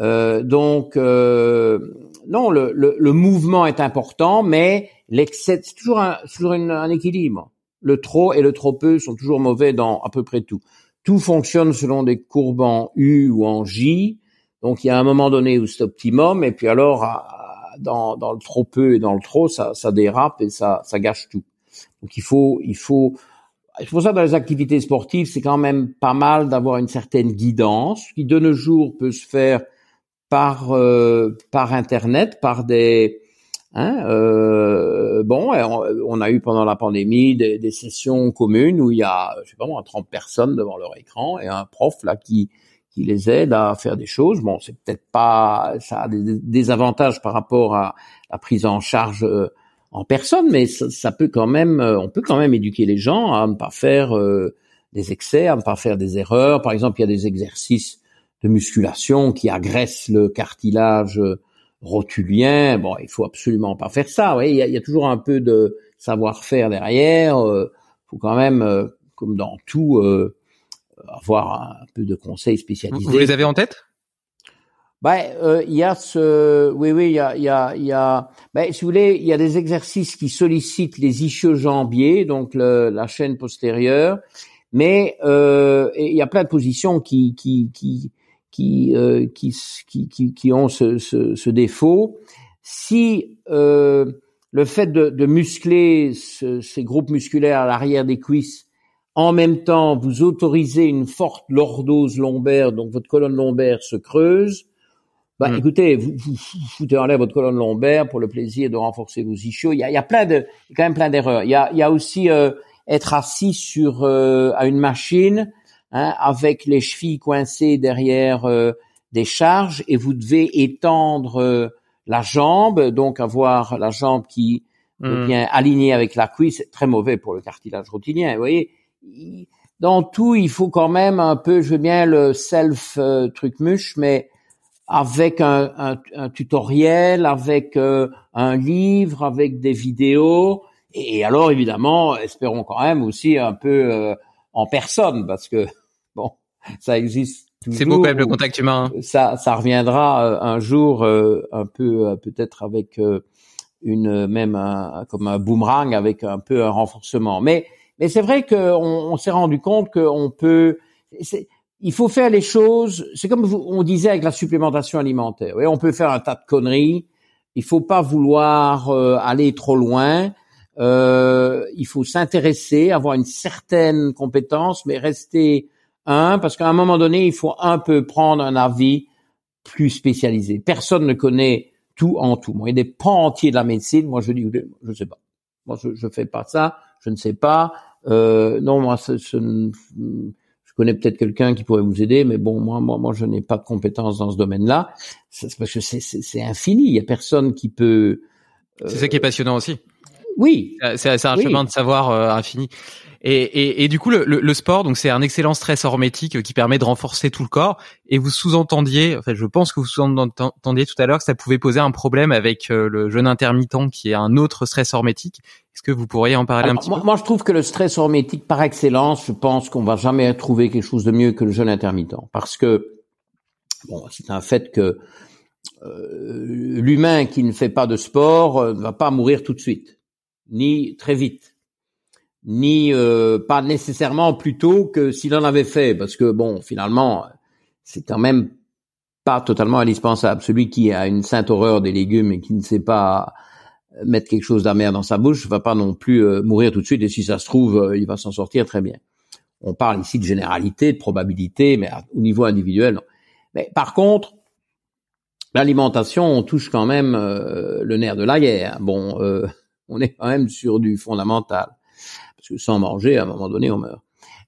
Euh, donc, non, le, le, le, mouvement est important, mais l'excès, c'est toujours, un, toujours un équilibre. Le trop et le trop peu sont toujours mauvais dans à peu près tout tout fonctionne selon des courbes en U ou en J. Donc il y a un moment donné où c'est optimum, et puis alors dans, le trop peu et dans le trop, ça, dérape et ça, ça gâche tout. Donc il faut, il faut. C'est pour ça dans les activités sportives, c'est quand même pas mal d'avoir une certaine guidance qui de nos jours peut se faire par euh, par internet, par des Hein, euh, bon, on, a eu pendant la pandémie des, sessions communes où il y a, je sais pas moi, 30 personnes devant leur écran et un prof là qui qui les aide à faire des choses. Bon, c'est peut-être pas, ça a des, avantages par rapport à la prise en charge euh, en personne, mais ça, peut quand même, euh, on peut quand même éduquer les gens à ne pas faire euh, des excès, à ne pas faire des erreurs. Par exemple, il y a des exercices de musculation qui agressent le cartilage rotulien. Bon, il faut absolument pas faire ça. Oui, il y a, toujours un peu de savoir-faire derrière. Euh, faut quand même, euh, comme dans tout, euh, avoir un peu de conseils spécialisés. Vous les avez en tête? Ben, il y a ce, oui, oui, il y a, il y a, il y a, ben, si vous voulez, il y a des exercices qui sollicitent les ischio-jambiers, donc la chaîne postérieure, mais il y a plein de positions qui, qui, qui, qui, euh, qui, qui, qui, ont ce, ce, ce défaut. Si euh, le fait de, de muscler ces groupes musculaires à l'arrière des cuisses, en même temps vous autorisez une forte lordose lombaire, donc votre colonne lombaire se creuse, bah, hmm. écoutez, vous, vous, foutez en l'air votre colonne lombaire pour le plaisir de renforcer vos ischios. Il y a, il y a plein de, quand même plein d'erreurs. Il y a, il y a aussi euh, être assis sur euh, à une machine Hein, avec les chevilles coincées derrière euh, des charges et vous devez étendre euh, la jambe, donc avoir la jambe qui mmh. bien alignée avec la cuisse, c'est très mauvais pour le cartilage rotilien. Vous voyez, dans tout, il faut quand même un peu, je veux bien le self euh, truc muche, mais avec un, un, un tutoriel, avec un livre, avec des vidéos, et alors évidemment, espérons quand même aussi un peu en personne, parce que ça existe toujours. C'est beau quand même le contact humain. Hein. Ça, ça reviendra euh, un jour, euh, un peu euh, peut-être avec une même un, comme un boomerang avec un peu un renforcement. Mais mais c'est vrai qu'on on, s'est rendu compte qu'on peut. Il faut faire les choses. C'est comme on disait avec la supplémentation alimentaire. Oui, on peut faire un tas de conneries. Il faut pas vouloir aller trop loin. Euh, il faut s'intéresser, avoir une certaine compétence, mais rester un, parce qu'à un moment donné, il faut un peu prendre un avis plus spécialisé. Personne ne connaît tout en tout. Moi, il y a des pans entiers de la médecine. Moi, je dis, je sais pas. Moi, je, je fais pas ça. Je ne sais pas. Euh, non, moi, ce, je connais peut-être quelqu'un qui pourrait vous aider, mais bon, moi, moi, moi, je n'ai pas de compétences dans ce domaine-là. C'est parce que c'est infini. Il y a personne qui peut. C'est ça qui est passionnant aussi. Oui. C'est un chemin de savoir infini. Et, et, et, du coup, le, le, sport, donc c'est un excellent stress hormétique qui permet de renforcer tout le corps. Et vous sous-entendiez, enfin, je pense que vous sous-entendiez tout à l'heure que ça pouvait poser un problème avec euh, le jeûne intermittent, qui est un autre stress hormétique. Est-ce que vous pourriez en parler un petit peu? Moi, je trouve que le stress hormétique, par excellence, je pense qu'on va jamais trouver quelque chose de mieux que le jeûne intermittent, parce que bon, c'est un fait que euh, l'humain qui ne fait pas de sport euh, ne va pas mourir tout de suite, ni très vite ni euh, pas nécessairement plus tôt que s'il en avait fait, parce que bon, finalement, c'est quand même pas totalement indispensable. Celui qui a une sainte horreur des légumes et qui ne sait pas mettre quelque chose d'amer dans sa bouche va pas non plus euh, mourir tout de suite, et si ça se trouve, euh, il va s'en sortir très bien. On parle ici de généralité, de probabilité, mais au niveau individuel. Non. Mais par contre, l'alimentation, on touche quand même le nerf de la guerre. Bon, on est quand même sur du fondamental parce que sans manger, à un moment donné, on meurt.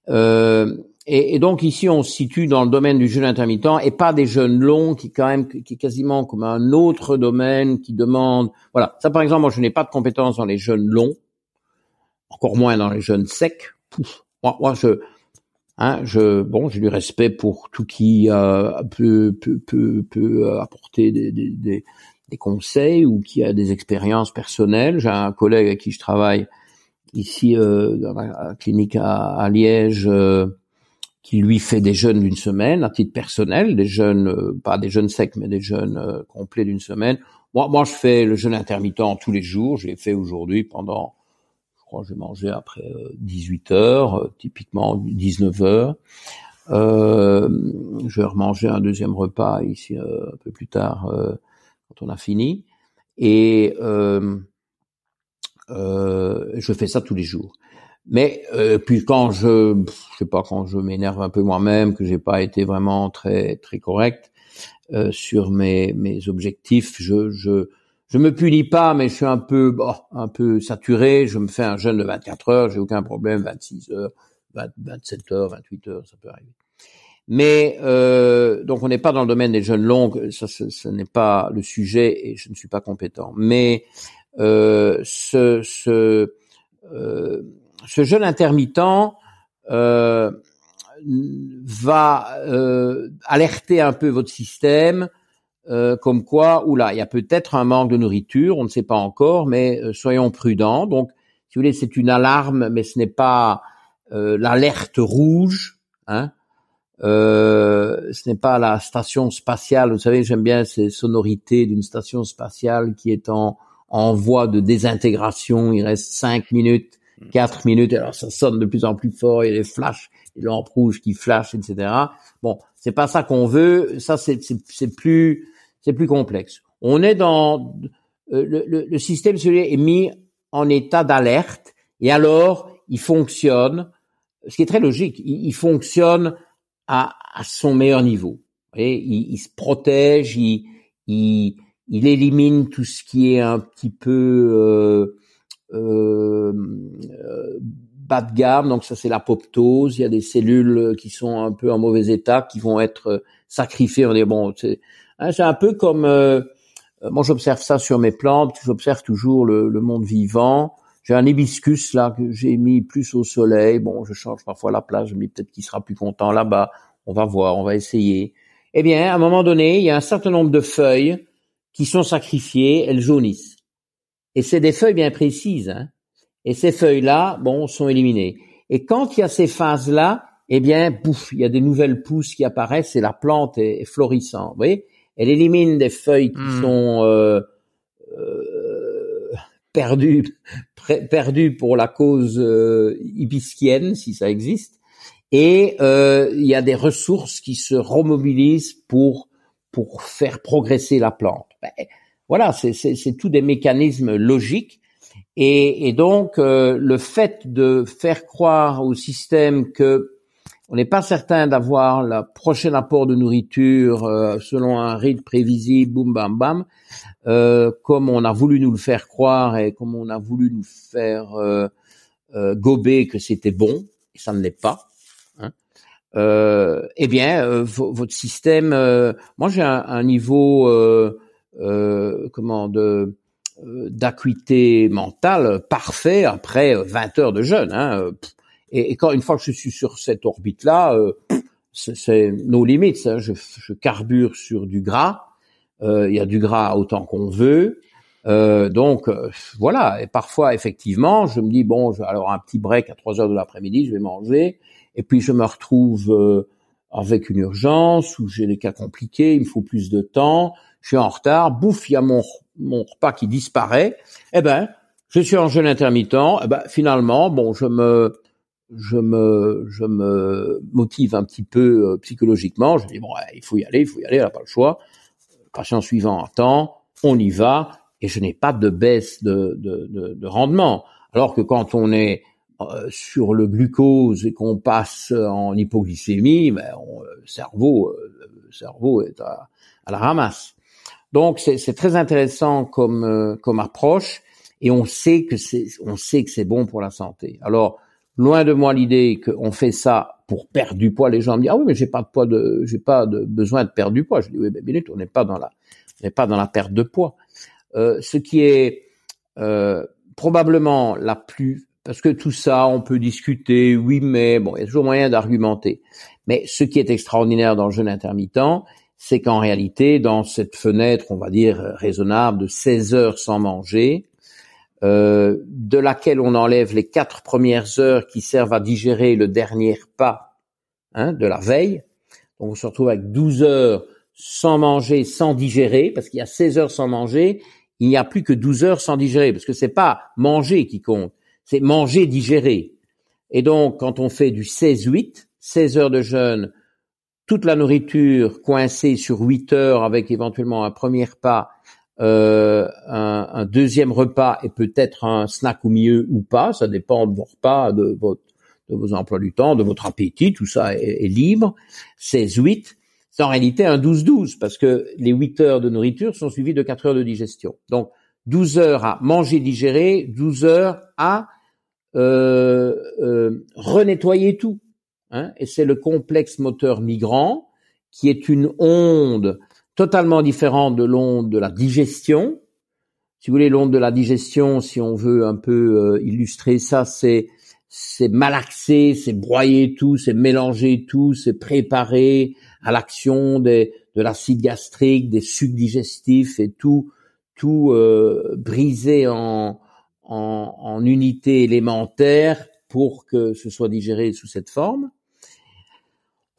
Euh, et, et, donc ici, on se situe dans le domaine du jeûne intermittent et pas des jeûnes longs qui quand même qui est quasiment comme un autre domaine qui demande. Voilà, ça par exemple, moi je n'ai pas de compétences dans les jeûnes longs, encore moins dans les jeûnes secs. moi, moi, je, hein, je, bon, j'ai du respect pour tout qui euh, peut, peut, peut, peut apporter des, des, des, des conseils ou qui a des expériences personnelles. J'ai un collègue avec qui je travaille ici euh, dans la clinique à, Liège euh, qui lui fait des jeûnes d'une semaine à titre personnel, des jeûnes euh, pas des jeûnes secs mais des jeûnes complets d'une semaine. Moi, moi, je fais le jeûne intermittent tous les jours. Je l'ai fait aujourd'hui pendant, je crois, j'ai mangé après 18 heures, typiquement 19 heures. Euh, je vais remanger un deuxième repas ici un peu plus tard quand on a fini. Et euh, euh, je fais ça tous les jours. Mais euh, puis quand je, je sais pas, quand je m'énerve un peu moi-même, que j'ai pas été vraiment très très correct euh, sur mes mes objectifs, je je je me punis pas, mais je suis un peu bon, un peu saturé. Je me fais un jeûne de 24 heures, j'ai aucun problème, 26 heures, 27 heures, 28 heures, ça peut arriver. Mais euh, donc on n'est pas dans le domaine des jeunes longs, ça ce n'est pas le sujet et je ne suis pas compétent. Mais euh, ce, ce, euh, ce intermittent euh, va alerter un peu votre système, comme quoi, oula, il y a peut-être un manque de nourriture, on ne sait pas encore, mais soyons prudents. Donc, si vous voulez, c'est une alarme, mais ce n'est pas l'alerte rouge. Hein, euh, ce n'est pas la station spatiale. Vous savez, j'aime bien ces sonorités d'une station spatiale qui est en, en voie de désintégration. Il reste cinq minutes, hmm. quatre minutes. Alors ça sonne de plus en plus fort. Il y a les flashs, les lampes rouges qui flashent, etc. Bon, c'est pas ça qu'on veut. Ça, c'est plus, c'est plus complexe. On est dans euh, le, le, le, système cellulaire est mis en état d'alerte et alors il fonctionne. Ce qui est très logique, il, fonctionne à, à, son meilleur niveau. Il, il se protège, il, il, il élimine tout ce qui est un petit peu euh, euh, bas de gamme, donc ça c'est l'apoptose. Il y a des cellules qui sont un peu en mauvais état, qui vont être sacrifiées. On est bon, c'est hein, un peu comme euh, moi j'observe ça sur mes plantes. J'observe toujours le, le, monde vivant. J'ai un hibiscus là que j'ai mis plus au soleil. Bon, je change parfois la place. Dis peut-être qu'il sera plus content là-bas. On va voir, on va essayer. Eh bien, à un moment donné, il y a un certain nombre de feuilles qui sont sacrifiées, elles jaunissent. Et c'est des feuilles bien précises. Hein. Et ces feuilles-là, bon, sont éliminées. Et quand il y a ces phases-là, eh bien, pouf, il y a des nouvelles pousses qui apparaissent et la plante est, florissante. Vous voyez? Elle élimine des feuilles qui hmm. sont euh, euh, perdues, perdues pour la cause euh, si ça existe. Et euh, il y a des ressources qui se remobilisent pour pour faire progresser la plante. Ben, voilà, c'est tous des mécanismes logiques. Et, et donc, euh, le fait de faire croire au système que on n'est pas certain d'avoir le prochain apport de nourriture euh, selon un rythme prévisible, boum bam bam, euh, comme on a voulu nous le faire croire et comme on a voulu nous faire euh, gober que c'était bon, et ça ne l'est pas euh, eh bien, euh, votre système. Euh, moi, j'ai un, un, niveau, euh, comment de d'acuité mentale parfait après 20 heures de jeûne. Hein. Et, et, quand une fois que je suis sur cette orbite-là, c'est nos limites. Hein. Je, je, carbure sur du gras. Il y a du gras autant qu'on veut. Euh, donc voilà, et parfois effectivement, je me dis bon, je alors un petit break à 3 heures de l'après-midi, je vais manger, et puis je me retrouve euh, avec une urgence où j'ai des cas compliqués, il me faut plus de temps, je suis en retard, bouffe, il y a mon, mon repas qui disparaît, eh ben, je suis en jeûne intermittent, eh ben, finalement, bon, je me, je me, je me motive un petit peu euh, psychologiquement, je dis bon, il faut y aller, il faut y aller, elle n'a pas le choix, patient suivant en temps, on y va, et je n'ai pas de baisse de, de, de, de rendement. Alors que quand on est euh, sur le glucose et qu'on passe en hypoglycémie, ben, le cerveau, euh, le cerveau est à, la ramasse. Donc c'est très intéressant comme euh, comme approche et on sait que c'est on sait que c'est bon pour la santé. Alors loin de moi l'idée qu'on fait ça pour perdre du poids. Les gens me disent ah oui mais j'ai pas de poids de j'ai pas de besoin de perdre du poids. Je dis oui mais minute on n'est pas dans la on n'est pas dans la perte de poids. Euh, ce qui est euh, probablement la plus parce que tout ça, on peut discuter, oui, mais bon, il y a toujours moyen d'argumenter. Mais ce qui est extraordinaire dans le jeûne intermittent, c'est qu'en réalité, dans cette fenêtre, on va dire raisonnable, de 16 heures sans manger, euh, de laquelle on enlève les quatre premières heures qui servent à digérer le dernier pas hein, de la veille. Donc on se retrouve avec 12 heures sans manger, sans digérer, parce qu'il y a 16 heures sans manger, il n'y a plus que 12 heures sans digérer, parce que c'est pas manger qui compte, c'est manger, digérer. Et donc, quand on fait du 16-8, 16 heures de jeûne, toute la nourriture coincée sur 8 heures avec éventuellement un premier pas, euh, un, deuxième repas et peut-être un snack au milieu ou pas, ça dépend de vos repas, de, votre, de vos emplois du temps, de votre appétit, tout ça est, est libre. 16-8, c'est en réalité un 12-12 parce que les 8 heures de nourriture sont suivies de 4 heures de digestion. Donc 12 heures à manger, digérer, 12 heures à euh, euh, renettoyer tout. Hein, et c'est le complexe moteur migrant qui est une onde totalement différente de l'onde de la digestion. Si vous voulez, l'onde de la digestion, si on veut un peu euh, illustrer ça, c'est c'est malaxer, c'est broyer tout, c'est mélanger tout, c'est préparer à l'action de l'acide gastrique, des sucs digestifs et tout, tout euh, briser en, en, en unités élémentaires pour que ce soit digéré sous cette forme.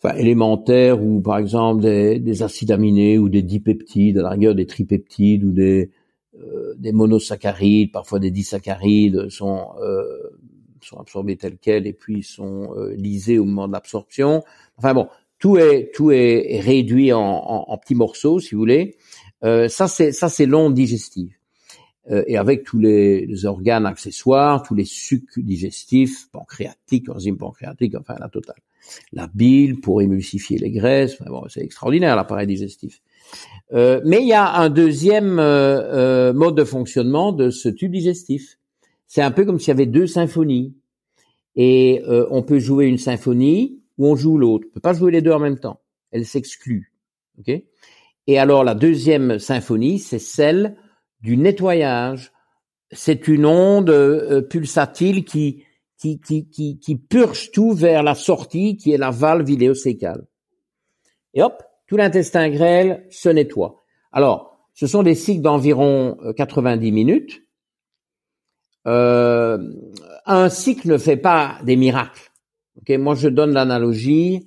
Enfin, élémentaires ou par exemple des, des, acides aminés ou des dipeptides, à la rigueur des tripeptides ou des, euh, des monosaccharides, parfois des disaccharides sont euh, sont absorbés tels quels et puis sont euh, lisés au moment de l'absorption. Enfin bon, tout est tout est réduit en, en, petits morceaux, si vous voulez. Euh, ça c'est ça c'est l'onde digestive. Euh, et avec tous les, organes accessoires, tous les sucs digestifs, pancréatiques, enzymes pancréatiques, enfin la totale. La bile pour émulsifier les graisses, bon, c'est extraordinaire l'appareil digestif. Euh, mais il y a un deuxième euh, mode de fonctionnement de ce tube digestif. C'est un peu comme s'il y avait deux symphonies. Et on peut jouer une symphonie ou on joue l'autre. On peut pas jouer les deux en même temps. Elles s'excluent. ok? Et alors la deuxième symphonie, c'est celle du nettoyage. C'est une onde euh, pulsatile qui, qui, qui, purge tout vers la sortie qui est la valve iléocécale. Et hop, tout l'intestin grêle se nettoie. Alors, ce sont des cycles d'environ 90 euh, minutes. Euh, un cycle ne fait pas des miracles. Okay Moi, je donne l'analogie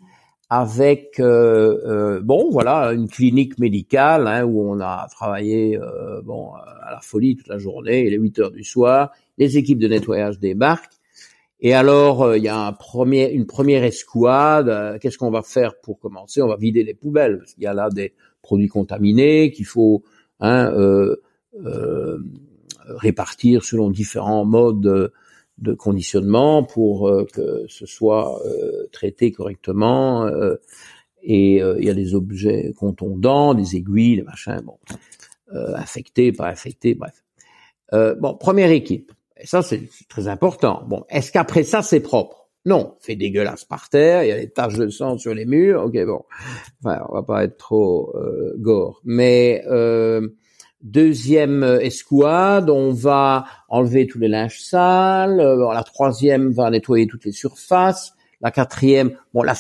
avec euh, bon voilà une clinique médicale hein, où on a travaillé bon à la folie toute la journée les 8 heures du soir les équipes de nettoyage débarquent et alors il y a un premier une première escouade qu'est-ce qu'on va faire pour commencer? On va vider les poubelles qu'il y a là des produits contaminés qu'il faut hein, répartir selon différents modes de conditionnement pour euh, que ce soit euh, traité correctement. Euh, et il y a des objets contondants, des aiguilles, des machins, bon, infectés, pas infectés, bref. bon, première équipe. Et ça, c'est très important. Bon, est-ce qu'après ça, c'est propre? Non, fait dégueulasse par terre, il y a des taches de sang sur les murs. Ok, bon, enfin, on va pas être trop gore, mais deuxième escouade, on va enlever tous les linges sales. La troisième va nettoyer toutes les surfaces. La quatrième, bon, la,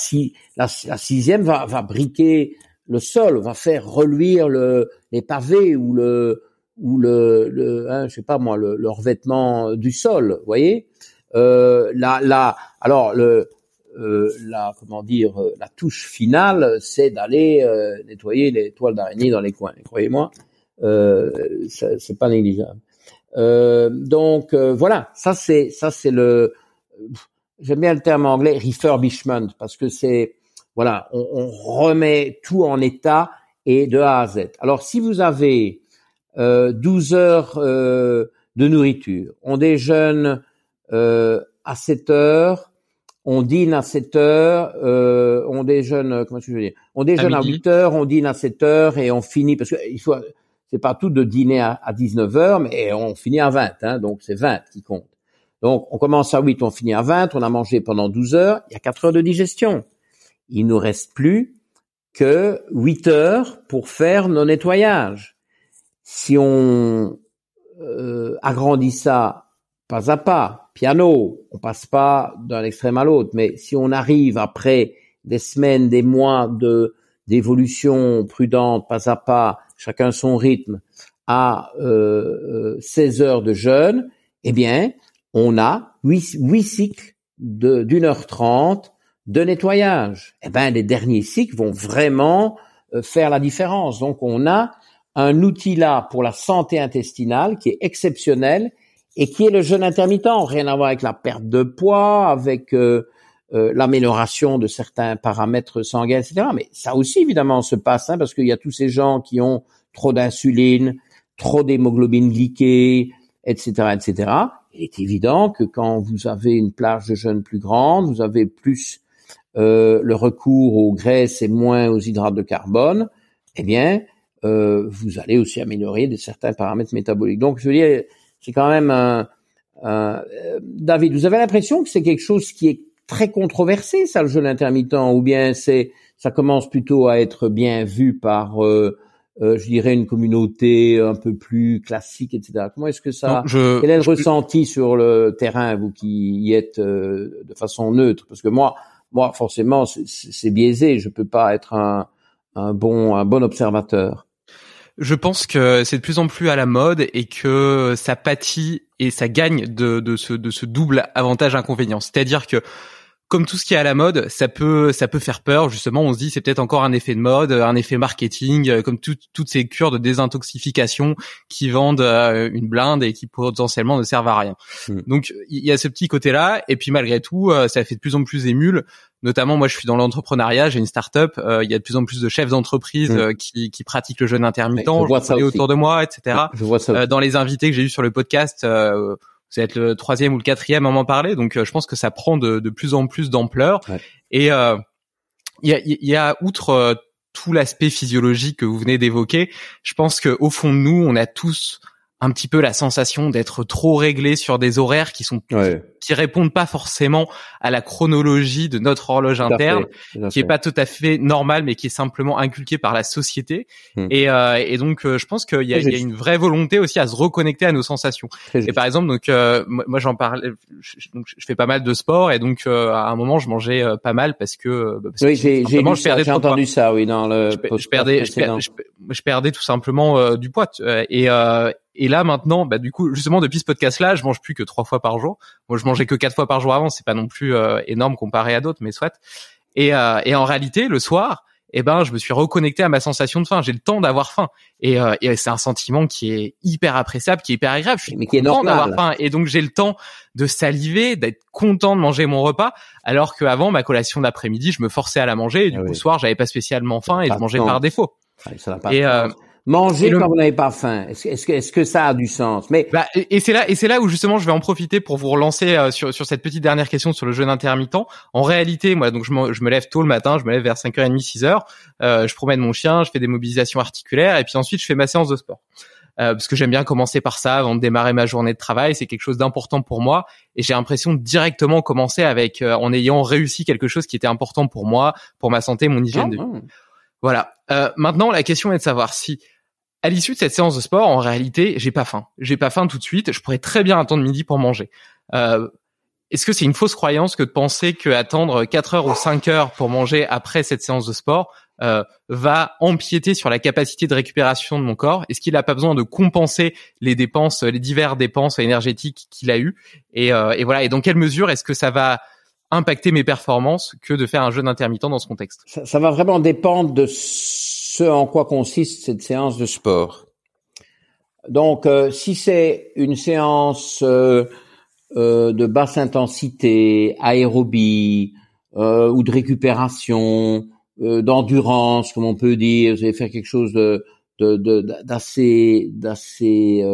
la, sixième va, va briquer le sol, va faire reluire le, les pavés ou le ou le, le hein, je sais pas moi, le, le revêtement du sol, vous voyez. Euh, la, la, alors le, euh, la comment dire, la touche finale, c'est d'aller euh, nettoyer les toiles d'araignée dans les coins. Croyez-moi, euh, c'est pas négligeable. Euh, donc euh, voilà, ça c'est ça c'est le j'aime bien le terme anglais refurbishment parce que c'est voilà, on, on, remet tout en état et de A à Z. Alors si vous avez euh, 12 heures euh, de nourriture, on déjeune euh, à 7 heures, on dîne à 7 heures, euh, on déjeune comment je veux dire, on déjeune à, 8 heures, on dîne à 7 heures et on finit parce que il faut c'est pas tout de dîner à, à 19 heures, mais on finit à 20, hein, donc c'est 20 qui compte. Donc, on commence à 8, on finit à 20, on a mangé pendant 12 heures, il y a 4 heures de digestion. Il nous reste plus que 8 heures pour faire nos nettoyages. Si on euh, agrandit ça pas à pas, piano, on passe pas d'un extrême à l'autre, mais si on arrive après des semaines, des mois de d'évolution prudente, pas à pas, chacun son rythme, à euh, 16 euh, heures de jeûne, eh bien, on a huit, cycles d'une heure trente de nettoyage. Eh ben, les derniers cycles vont vraiment euh, faire la différence. Donc, on a un outil là pour la santé intestinale qui est exceptionnel et qui est le jeûne intermittent. Rien à voir avec la perte de poids, avec euh, euh, l'amélioration de certains paramètres sanguins, etc. Mais ça aussi, évidemment, se passe hein, parce qu'il y a tous ces gens qui ont trop d'insuline, trop d'hémoglobine glyquée, etc., etc il est évident que quand vous avez une plage de jeunes plus grande, vous avez plus euh, le recours aux graisses et moins aux hydrates de carbone, eh bien, euh, vous allez aussi améliorer de certains paramètres métaboliques. Donc, je veux dire, c'est quand même un, un euh, David, vous avez l'impression que c'est quelque chose qui est très controversé, ça, le jeûne intermittent, ou bien c'est ça commence plutôt à être bien vu par euh, euh, je dirais une communauté un peu plus classique, etc. Comment est-ce que ça je, Quel est le ressenti sur le terrain, vous qui y êtes euh, de façon neutre? Parce que moi, moi forcément, c'est biaisé. Je peux pas être un, un bon un bon observateur. Je pense que c'est de plus en plus à la mode et que ça pâtit et ça gagne de, de ce de ce double avantage inconvénient. C'est-à-dire que comme tout ce qui est à la mode, ça peut ça peut faire peur. Justement, on se dit c'est peut-être encore un effet de mode, un effet marketing, euh, comme toutes ces cures de désintoxication qui vendent euh, une blinde et qui potentiellement ne servent à rien. Hmm. Donc il y a ce petit côté-là, et puis malgré tout, euh, ça fait de plus en plus émule. Notamment, moi, je suis dans l'entrepreneuriat, j'ai une start-up. il y a de plus en plus de chefs d'entreprise hmm. qui, qui pratiquent le jeûne intermittent. je vois ça autour de moi, etc. Je vois ça dans les invités que j'ai eu sur le podcast vous êtes le troisième ou le quatrième à m'en parler, donc euh, je pense que ça prend de, de plus en plus d'ampleur. Et euh, il y, a, y a outre euh, tout l'aspect physiologique que vous venez d'évoquer, je pense que au fond de nous, on a tous un petit peu la sensation d'être trop réglé sur des horaires qui sont qui répondent pas forcément à la chronologie de notre horloge interne, qui est pas tout à fait normal, mais qui est simplement inculqué par la société. Hmm. Et, euh, et, donc, euh, je pense qu'il y, a, y a une vraie volonté aussi à se reconnecter à nos sensations. et par exemple, donc euh, moi j'en parle, je, donc, je fais pas mal de sport et donc euh, à un moment je mangeais pas mal parce que, bah, parce oui, j'ai j'ai entendu ça, oui, dans le. Je, perdais, je, perdais tout simplement du poids et et là maintenant, bah du coup, justement depuis ce podcast-là, je mange plus que trois fois par jour. Moi, je mangeais que quatre fois par jour avant, c'est pas non plus euh, énorme comparé à d'autres, mais soit. Et, euh, et en réalité, le soir, eh ben, je me suis reconnecté à ma sensation de faim. J'ai le temps d'avoir faim, et, euh, et c'est un sentiment qui est hyper appréciable, qui est hyper agréable. Je suis mais qui est d'avoir faim, et donc j'ai le temps de saliver, d'être content de manger mon repas, alors qu'avant ma collation d'après-midi, je me forçais à la manger, et du ah coup, soir, j'avais pas spécialement faim et je mangeais par défaut. ça pas et, Manger quand vous n'avez pas faim. Est-ce est que, est que ça a du sens? Mais bah, et, c'est là et c'est là où justement je vais en profiter pour vous relancer euh, sur, sur cette petite dernière question sur le jeûne intermittent. En réalité, moi donc je me, je me lève tôt le matin, je me lève vers 5h30, 6h, euh, je promène mon chien, je fais des mobilisations articulaires et puis ensuite je fais ma séance de sport. Euh, parce que j'aime bien commencer par ça avant de démarrer ma journée de travail, c'est quelque chose d'important pour moi et j'ai l'impression de directement commencer avec euh, en ayant réussi quelque chose qui était important pour moi, pour ma santé, mon hygiène de vie. Voilà. Euh, maintenant, la question est de savoir si à l'issue de cette séance de sport, en réalité, j'ai pas faim. J'ai pas faim tout de suite. Je pourrais très bien attendre midi pour manger. Euh, est-ce que c'est une fausse croyance que de penser que attendre 4 heures ou 5 heures pour manger après cette séance de sport euh, va empiéter sur la capacité de récupération de mon corps? Est-ce qu'il n'a pas besoin de compenser les dépenses, les diverses dépenses énergétiques qu'il a eues? Et, euh, et voilà. Et dans quelle mesure est-ce que ça va impacter mes performances que de faire un jeûne intermittent dans ce contexte ça, va vraiment dépendre de ce en quoi consiste cette séance de sport. Donc, euh, si c'est une séance euh, euh, de basse intensité, aérobie ou de récupération, d'endurance, comme on peut dire, vous allez faire quelque chose de d'assez d'assez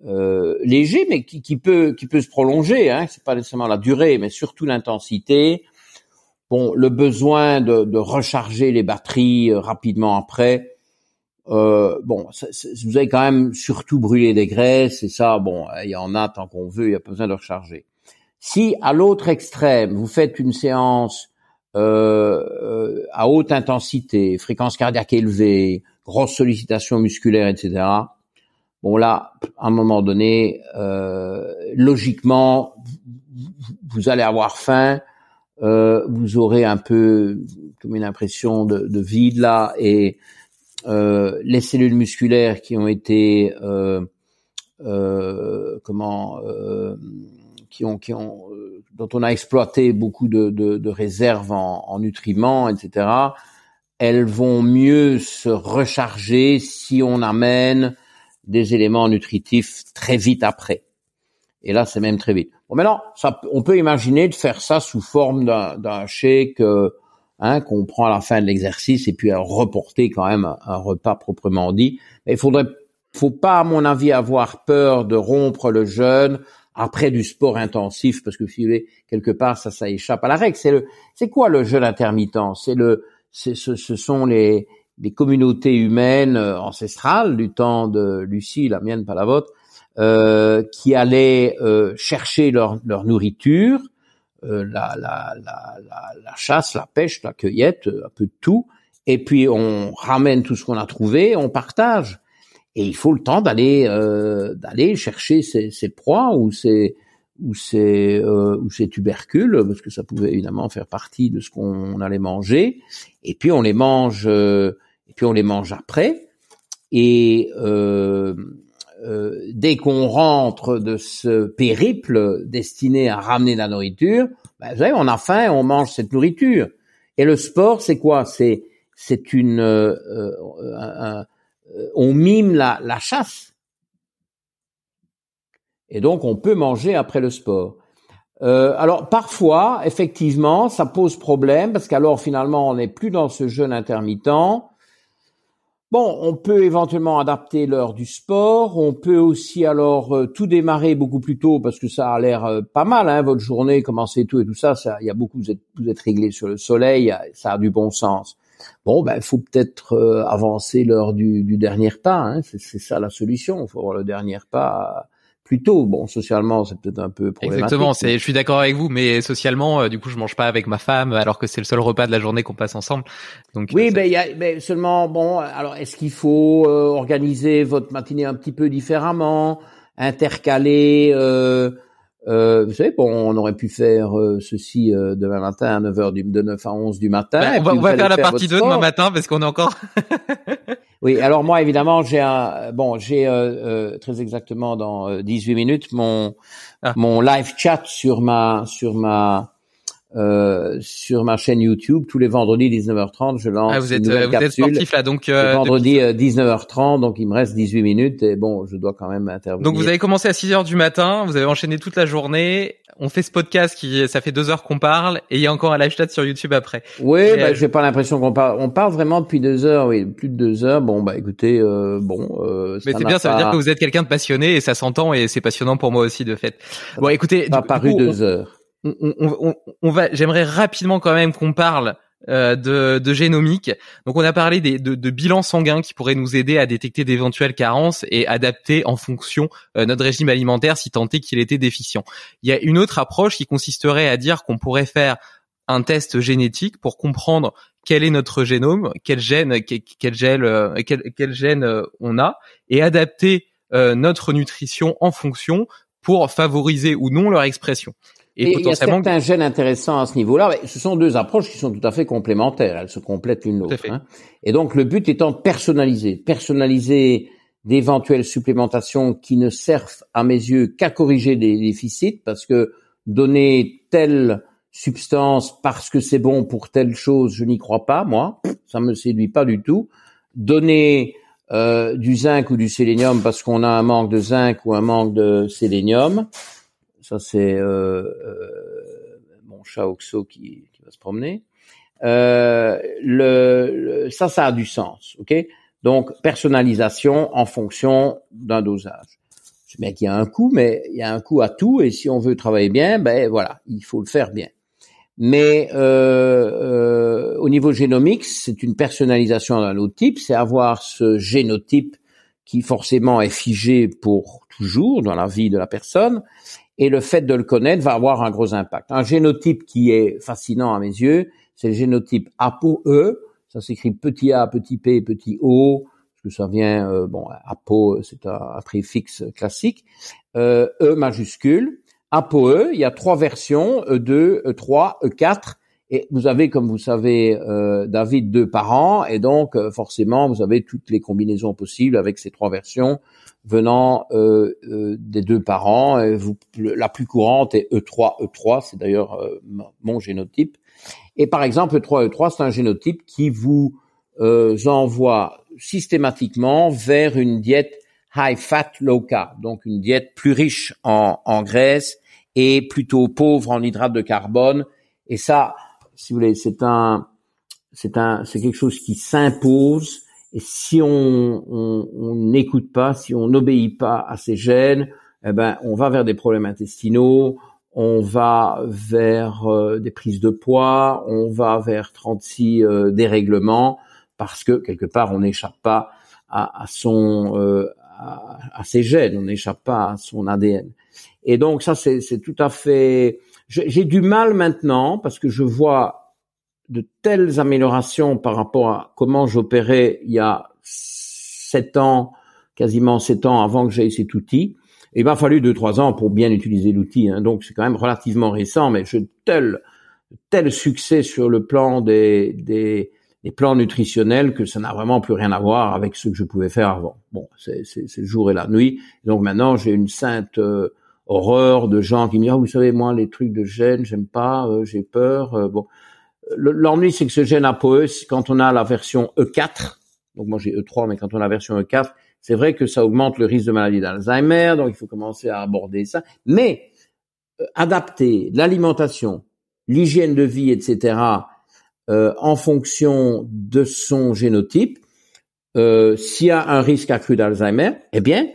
léger, mais qui, qui, peut qui peut se prolonger. Hein, c'est pas nécessairement la durée, mais surtout l'intensité bon, le besoin de, de recharger les batteries euh, rapidement après, euh, bon, vous avez quand même surtout brûlé des graisses et ça, bon, il y en a tant qu'on veut, il n'y a pas besoin de recharger. Si à l'autre extrême, vous faites une séance euh, euh, à haute intensité, fréquence cardiaque élevée, grosse sollicitation musculaire, etc. Bon là, à un moment donné, euh, logiquement, vous allez avoir faim, euh, vous aurez un peu comme une impression de, de vide là et euh, les cellules musculaires qui ont été comment qui ont qui ont dont on a exploité beaucoup de, réserves en, nutriments etc elles vont mieux se recharger si on amène des éléments nutritifs très vite après et là c'est même très vite Bon, maintenant, ça, on peut imaginer de faire ça sous forme d'un chèque euh, hein, qu'on prend à la fin de l'exercice et puis reporter quand même un, repas proprement dit. Mais il faudrait, faut pas, à mon avis, avoir peur de rompre le jeûne après du sport intensif parce que si quelque part ça, ça échappe à la règle. C'est le, c'est quoi le jeûne intermittent? C'est le, ce, ce sont les, les communautés humaines euh, ancestrales du temps de Lucie, la mienne, pas la vôtre, euh, qui allaient euh, chercher leur, leur nourriture, euh, la, la, la, la, chasse, la pêche, la cueillette, un peu de tout, et puis on ramène tout ce qu'on a trouvé, on partage. Et il faut le temps d'aller d'aller chercher ces, ces, proies ou ces ou ces ou ces tubercules parce que ça pouvait évidemment faire partie de ce qu'on allait manger. Et puis on les mange et puis on les mange après. Et euh, euh, dès qu'on rentre de ce périple destiné à ramener la nourriture, ben, vous savez, on a faim, on mange cette nourriture. Et le sport, c'est quoi? C'est c'est une euh, euh, on mime la, la chasse. Et donc on peut manger après le sport. alors parfois, effectivement, ça pose problème parce qu'alors finalement on n'est plus dans ce jeûne intermittent Bon, on peut éventuellement adapter l'heure du sport. On peut aussi alors euh, tout démarrer beaucoup plus tôt parce que ça a l'air euh, pas mal, hein, votre journée, commencer tout et tout ça. Ça, il y a beaucoup, vous êtes, vous êtes réglé sur le soleil, ça a du bon sens. Bon, ben, faut peut-être euh, avancer l'heure du, du, dernier pas. Hein, c'est ça la solution. Il faut avoir le dernier pas plutôt bon socialement c'est peut-être un peu problématique. Exactement, c'est je suis d'accord avec vous mais socialement euh, du coup je mange pas avec ma femme alors que c'est le seul repas de la journée qu'on passe ensemble. Donc Oui, ben il y a ben, seulement bon alors est-ce qu'il faut euh, organiser votre matinée un petit peu différemment, intercaler euh, euh, vous savez, bon, on aurait pu faire euh, ceci euh, demain matin à 9h du, de 9 à 11 du matin. Bah, on va, on va faire la partie 2 demain matin parce qu'on est encore... oui, alors moi, évidemment, j'ai un... Bon, j'ai très exactement dans 18 minutes mon, ah. mon live chat sur ma... Sur ma euh, sur ma chaîne YouTube. Tous les vendredis 19h30 je lance ah, vous êtes, une vous êtes sportif là donc euh, vendredi 19h30 donc il me reste 18 minutes et bon je dois quand même intervenir. Donc vous avez commencé à 6h du matin vous avez enchaîné toute la journée. On fait ce podcast qui ça fait deux heures qu'on parle et il y a encore un live chat sur YouTube après. Oui bah, j'ai pas l'impression qu'on parle on parle vraiment depuis deux heures oui plus de deux heures. Bon bah écoutez euh, bon euh, mais c'est bien ça veut dire que vous êtes quelqu'un de passionné et ça s'entend et c'est passionnant pour moi aussi de fait. Bon écoutez pas paru deux heures on, va, j'aimerais rapidement quand même qu'on parle euh, de, de, génomique. Donc on a parlé des, de, de bilan sanguin qui pourrait nous aider à détecter d'éventuelles carences et adapter en fonction euh, notre régime alimentaire si tant est qu'il était déficient. Il y a une autre approche qui consisterait à dire qu'on pourrait faire un test génétique pour comprendre quel est notre génome, quel gène, quel, quel gène, euh, quel, quel gène euh, on a, et adapter notre nutrition en fonction pour favoriser ou non leur expression. Et, il y a certains gènes intéressants à ce niveau-là. Ce sont deux approches qui sont tout à fait complémentaires. Elles se complètent l'une l'autre. Hein. Et donc le but étant personnaliser, personnaliser d'éventuelles supplémentations qui ne servent à mes yeux qu'à corriger des déficits, parce que donner telle substance parce que c'est bon pour telle chose, je n'y crois pas, moi, ça me séduit pas du tout. Donner euh, du zinc ou du sélénium parce qu'on a un manque de zinc ou un manque de sélénium, ça c'est euh, euh, mon chat Oxo qui, qui va se promener. Euh, le, ça, ça a du sens, ok? Donc personnalisation en fonction d'un dosage. Sais bien qu'il y a un coût, mais il y a un coût à tout, et si on veut travailler bien, ben voilà, il faut le faire bien. Mais euh, euh, au niveau génomique, c'est une personnalisation d'un autre type, c'est avoir ce génotype qui forcément est figé pour toujours dans la vie de la personne, et le fait de le connaître va avoir un gros impact. Un génotype qui est fascinant à mes yeux, c'est le génotype ApoE, ça s'écrit petit a, petit p, petit o, parce que ça vient, euh, bon, APO, c'est un, un, préfixe classique, euh, E majuscule, ApoE, il y a trois versions, E2, E3, E4, et vous avez, comme vous savez, euh, David deux parents, et donc euh, forcément, vous avez toutes les combinaisons possibles avec ces trois versions venant euh, euh des deux parents. La plus courante est E3, E3, c'est d'ailleurs euh, mon génotype. Et par exemple, E3, E3, c'est un génotype qui vous envoie systématiquement vers une diète high fat, low carb, donc une diète plus riche en, en graisse et plutôt pauvre en hydrates de carbone. Et ça, si vous voulez, c'est un, c'est un, c'est quelque chose qui s'impose. Et si on n'écoute pas, si on n'obéit pas à ces gènes, eh ben, on va vers des problèmes intestinaux, on va vers euh, des prises de poids, on va vers 36 euh, dérèglements parce que quelque part on n'échappe pas à, à son euh, à, ses gènes, on n'échappe pas à son ADN. Et donc ça, c'est tout à fait. J'ai du mal maintenant parce que je vois de telles améliorations par rapport à comment j'opérais il y a sept ans, quasiment sept ans avant que j'aie cet outil. il m'a fallu deux trois ans pour bien utiliser l'outil. Hein. Donc c'est quand même relativement récent, mais je tel tel succès sur le plan des, des les plans nutritionnels que ça n'a vraiment plus rien à voir avec ce que je pouvais faire avant. Bon, c'est le jour et la nuit. Donc maintenant, j'ai une sainte euh, horreur de gens qui me disent, ah, vous savez, moi, les trucs de gène, j'aime pas, euh, j'ai peur. Euh, bon, l'ennui, c'est que ce gène ApoE, quand on a la version E4, donc moi j'ai E3, mais quand on a la version E4, c'est vrai que ça augmente le risque de maladie d'Alzheimer, donc il faut commencer à aborder ça. Mais adapter l'alimentation, l'hygiène de vie, etc., euh, en fonction de son génotype. Euh, S'il y a un risque accru d'Alzheimer, eh bien,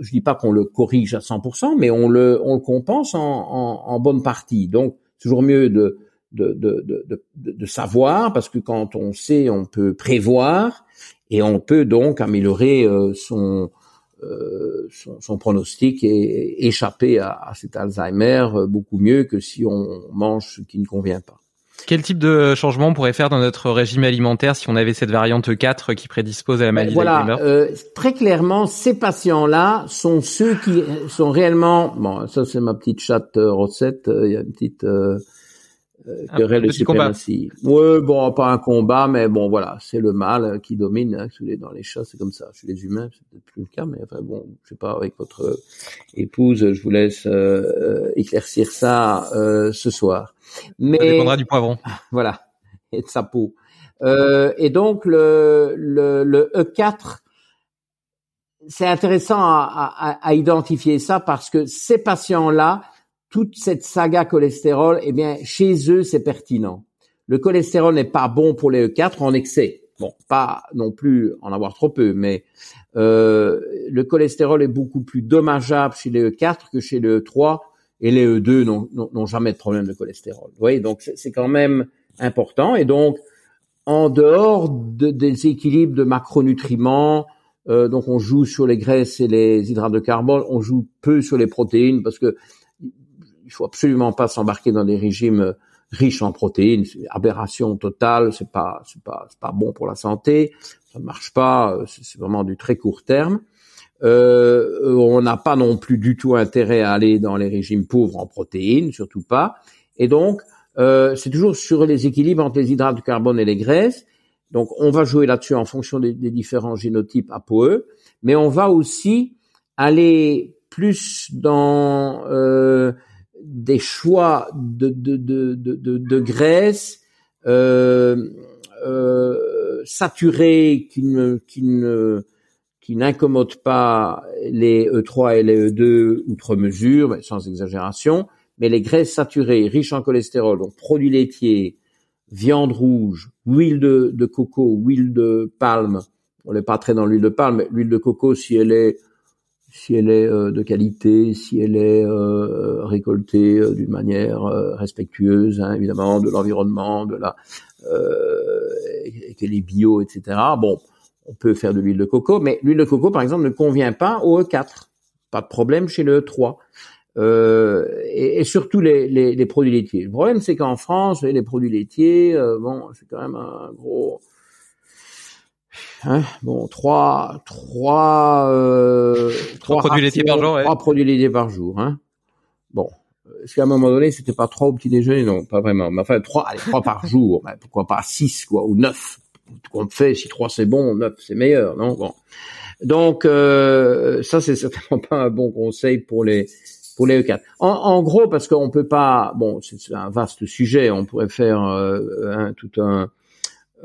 je dis pas qu'on le corrige à 100%, mais on le, on le compense en, en, en bonne partie. Donc, toujours mieux de, de, de, de, de, savoir, parce que quand on sait, on peut prévoir, et on peut donc améliorer euh, son, euh, son, son, pronostic et échapper à, à cet Alzheimer euh, beaucoup mieux que si on mange ce qui ne convient pas. Quel type de changement on pourrait faire dans notre régime alimentaire si on avait cette variante 4 qui prédispose à la maladie Voilà, euh, très clairement, ces patients-là sont ceux qui sont réellement... Bon, ça c'est ma petite chatte euh, recette, euh, il y a une petite euh querelle de suprématie. Oui, bon, pas un combat, mais bon, voilà, c'est le mal qui domine. Hein, dans les chats, c'est comme ça. Chez les humains, c'est peut-être plus le cas, mais enfin bon, je sais pas, avec votre épouse, je vous laisse éclaircir ça ce soir. Mais, ça dépendra du poivron. Voilà, et de sa peau. Euh, et donc le, le, le E4, c'est intéressant à, à, à, identifier ça parce que ces patients-là, toute cette saga cholestérol, eh bien, chez eux, c'est pertinent. Le cholestérol n'est pas bon pour les E4 en excès. Bon, pas non plus en avoir trop peu, mais euh, le cholestérol est beaucoup plus dommageable chez les E4 que chez les E3 et les E2 n'ont jamais de problème de cholestérol. Vous voyez, donc c'est quand même important. Et donc, en dehors de, des équilibres de macronutriments, euh, donc on joue sur les graisses et les hydrates de carbone, on joue peu sur les protéines parce que faut absolument pas s'embarquer dans des régimes riche en protéines, aberration totale, c'est pas c'est pas c'est pas bon pour la santé, ça ne marche pas, c'est vraiment du très court terme. Euh, on n'a pas non plus du tout intérêt à aller dans les régimes pauvres en protéines, surtout pas. Et donc, euh, c'est toujours sur les équilibres entre les hydrates de carbone et les graisses. Donc, on va jouer là-dessus en fonction des, différents génotypes ApoE, mais on va aussi aller plus dans euh, des choix de, de, de, de, de graisses euh, euh, saturées qui ne, qui ne qui n'incommodent pas les E3 et les E2 outre mesure, sans exagération, mais les graisses saturées, riches en cholestérol, donc produits laitiers, viande rouge, huile de, de coco, huile de palme. On n'est pas très dans l'huile de palme, mais l'huile de coco, si elle est si elle est euh, de qualité, si elle est euh, récoltée euh, d'une manière respectueuse, hein, évidemment, de l'environnement, de la qu'elle est bio, etc. Bon, on peut faire de l'huile de coco, mais l'huile de coco, par exemple, ne convient pas au E4. Pas de problème chez le E3. Euh, et, surtout les, les, produits laitiers. Le problème, c'est qu'en France, les produits laitiers, euh, bon, c'est quand même un gros... Hein, bon, trois, trois, euh, trois, produits laitiers par jour. Trois produits laitiers par jour. Hein. Bon, est-ce qu'à un moment donné, c'était pas trois au petit déjeuner? Non, pas vraiment. Mais enfin, trois, allez, trois par jour. Ben, pourquoi pas six, quoi, ou neuf qu'on fait, si trois c'est bon, neuf c'est meilleur, non? Bon. Donc euh, ça c'est certainement pas un bon conseil pour les pour les E4. En, gros, parce qu'on peut pas, bon, c'est un vaste sujet, on pourrait faire euh, tout un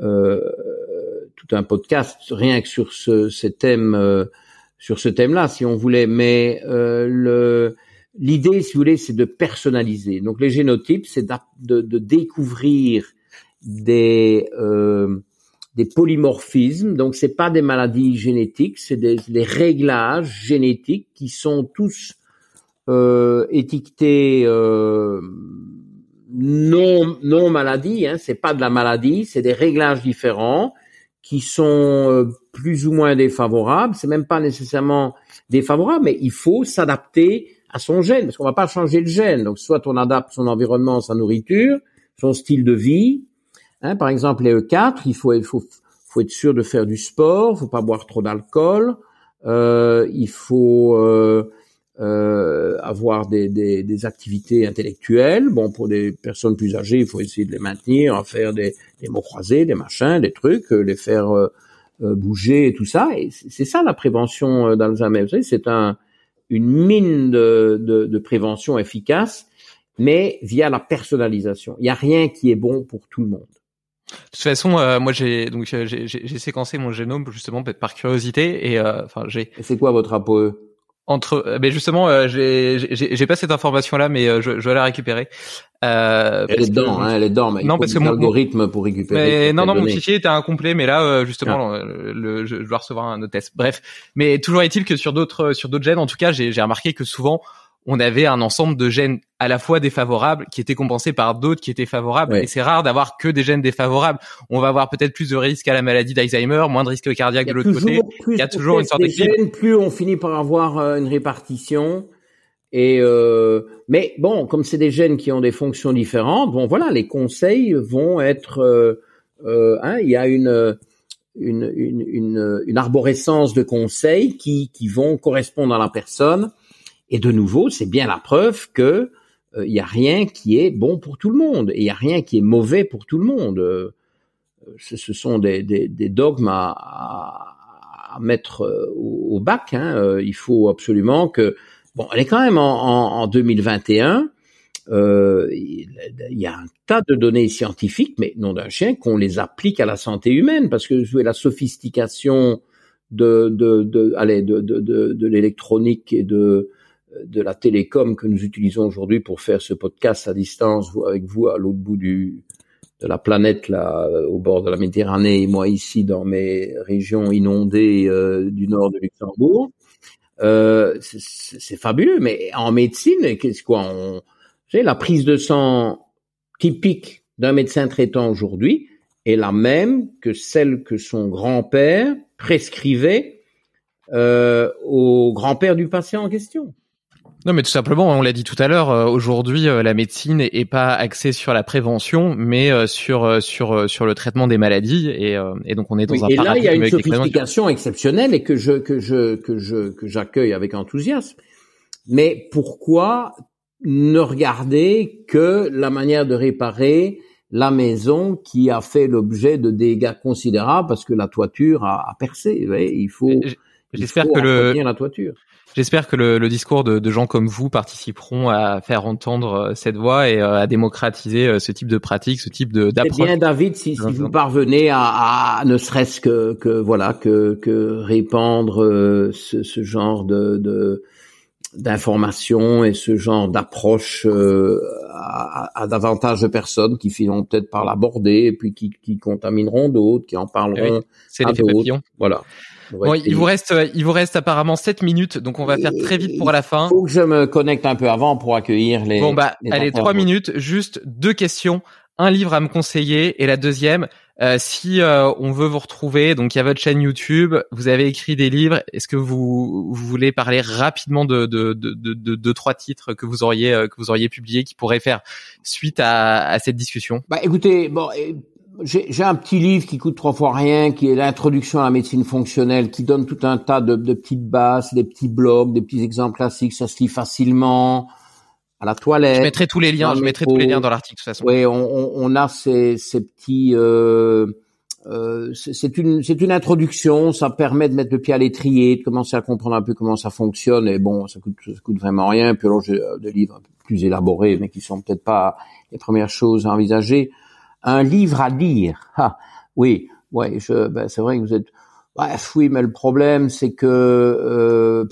euh, tout un podcast rien que sur ce, ces thèmes, euh, sur ce thème-là, si on voulait. Mais euh, le l'idée, si vous voulez, c'est de personnaliser. Donc les génotypes, c'est de, de, découvrir des euh, des polymorphismes. Donc, c'est pas des maladies génétiques, c'est des, réglages génétiques qui sont tous euh, étiquetés euh, non non maladie. Hein, c'est pas de la maladie, c'est des réglages différents qui sont euh, plus ou moins défavorables. C'est même pas nécessairement défavorable, mais il faut s'adapter à son gène parce qu'on va pas changer le gène. Donc, soit on adapte son environnement, sa nourriture, son style de vie, Hein, par exemple, les E4, il faut, il faut, faut être sûr de faire du sport, faut pas boire trop d'alcool, euh, il faut euh, euh, avoir des, des, des, activités intellectuelles. Bon, pour des personnes plus âgées, il faut essayer de les maintenir, faire des, des mots croisés, des machins, des trucs, euh, les faire euh, euh, bouger et tout ça. Et c'est ça la prévention d'Alzheimer. Vous savez, c'est un, une mine de, de, de prévention efficace, mais via la personnalisation. Il n'y a rien qui est bon pour tout le monde. De toute façon, euh, moi j'ai donc j'ai séquencé mon génome justement par curiosité et euh, enfin j'ai. c'est quoi votre ApoE Entre, euh, mais justement, euh, j'ai pas cette information là, mais je, je vais la récupérer. elle est dedans, hein, elle est dedans. Mais non, parce que mon algorithme pour récupérer. Mais, non, non, mon fichier était incomplet, mais là justement, ah. le, je, dois recevoir un autre test. Bref, mais toujours est-il que sur d'autres sur d'autres gènes, en tout cas, j'ai remarqué que souvent on avait un ensemble de gènes à la fois défavorables qui étaient compensés par d'autres qui étaient favorables et c'est rare d'avoir que des gènes défavorables. On va avoir peut-être plus de risques à la maladie d'Alzheimer, moins de risques cardiaques de l'autre côté. il y a toujours une sorte d'équilibre. Plus on finit par avoir euh, une répartition et euh, mais bon, comme c'est des gènes qui ont des fonctions différentes, bon voilà, les conseils vont être euh, euh hein, il y a une une, une, une, une arborescence de conseils qui, qui vont correspondre à la personne et de nouveau, c'est bien la preuve que il euh, n'y a rien qui est bon pour tout le monde et il n'y a rien qui est mauvais pour tout le monde. Euh, ce, ce, sont des, des, des dogmes à, à, mettre euh, au, bac. Hein. Il faut absolument que bon, elle est quand même en, en, en 2021. Euh, il y a un tas de données scientifiques, mais non d'un chien, qu'on les applique à la santé humaine, parce que la sophistication de de de, allez, de, de, de, de l'électronique et de de la télécom que nous utilisons aujourd'hui pour faire ce podcast à distance avec vous à l'autre bout du de la planète là au bord de la Méditerranée et moi ici dans mes régions inondées euh, du nord de Luxembourg euh, c'est fabuleux mais en médecine qu'est-ce la prise de sang typique d'un médecin traitant aujourd'hui est la même que celle que son grand-père prescrivait euh, au grand-père du patient en question. Non, mais tout simplement, on l'a dit tout à l'heure. Euh, aujourd'hui, euh, la médecine est, pas axée sur la prévention, mais euh, sur sur sur le traitement des maladies. Et, et donc, on est dans un et là, il y a une sophistication exceptionnelle et que je que je que je que j'accueille avec enthousiasme. Mais pourquoi ne regarder que la manière de réparer la maison qui a fait l'objet de dégâts considérables parce que la toiture a, a percé? il faut. J'espère que le la toiture. J'espère que le, le discours de, de, gens comme vous participeront à faire entendre euh, cette voix et euh, à démocratiser euh, ce type de pratique, ce type de d'approche. Eh bien, David, si, si vous parvenez à, à ne serait-ce que, que voilà que, que répandre ce, ce genre de, de d'informations et ce genre d'approche à, à, davantage de personnes qui finiront peut-être par l'aborder et puis qui, qui contamineront d'autres, qui en parleront. Oui, c'est l'effet papillon. Voilà. Bon, il vous reste, euh, il vous reste apparemment 7 minutes, donc on va faire très vite pour la fin. Il faut que je me connecte un peu avant pour accueillir les. Bon bah, allez, 3 minutes, juste deux questions, un livre à me conseiller et la deuxième, euh, si euh, on veut vous retrouver, donc il y a votre chaîne YouTube, vous avez écrit des livres. Est-ce que vous, vous voulez parler rapidement de de, de, de, de, trois titres que vous auriez que vous auriez publiés qui pourraient faire suite à, à cette discussion? Bah écoutez, bon, j'ai un petit livre qui coûte trois fois rien, qui est l'introduction à la médecine fonctionnelle, qui donne tout un tas de, de, petites bases, des petits blogs, des petits exemples classiques, ça se lit facilement à la toilette. Je mettrai tous les liens, je mettrai tous les liens dans l'article de toute façon. Oui, on, on, a ces, ces petits. Euh, euh, c'est une c'est une introduction, ça permet de mettre le pied à l'étrier, de commencer à comprendre un peu comment ça fonctionne. Et bon, ça coûte ça coûte vraiment rien. Puis alors j'ai euh, des livres un peu plus élaborés, mais qui sont peut-être pas les premières choses à envisager un livre à lire. Ah, oui, ben, c'est vrai que vous êtes. Bref, oui, mais le problème, c'est que euh,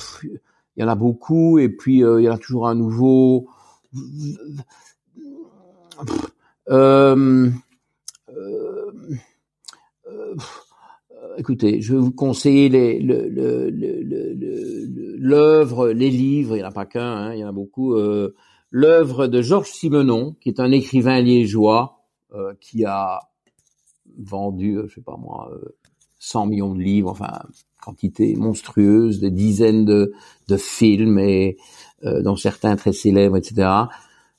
il y en a beaucoup, et puis euh, il y en a toujours un nouveau. Euh, écoutez, je vais vous conseiller l'œuvre, les livres. Il n'y en a pas qu'un, hein, il y en a beaucoup. l'œuvre de Georges Simenon, qui est un écrivain liégeois euh, qui a vendu, euh, je sais pas moi, 100 euh, millions de livres, enfin quantité monstrueuse, des dizaines de, de films et dont certains très célèbres, etc.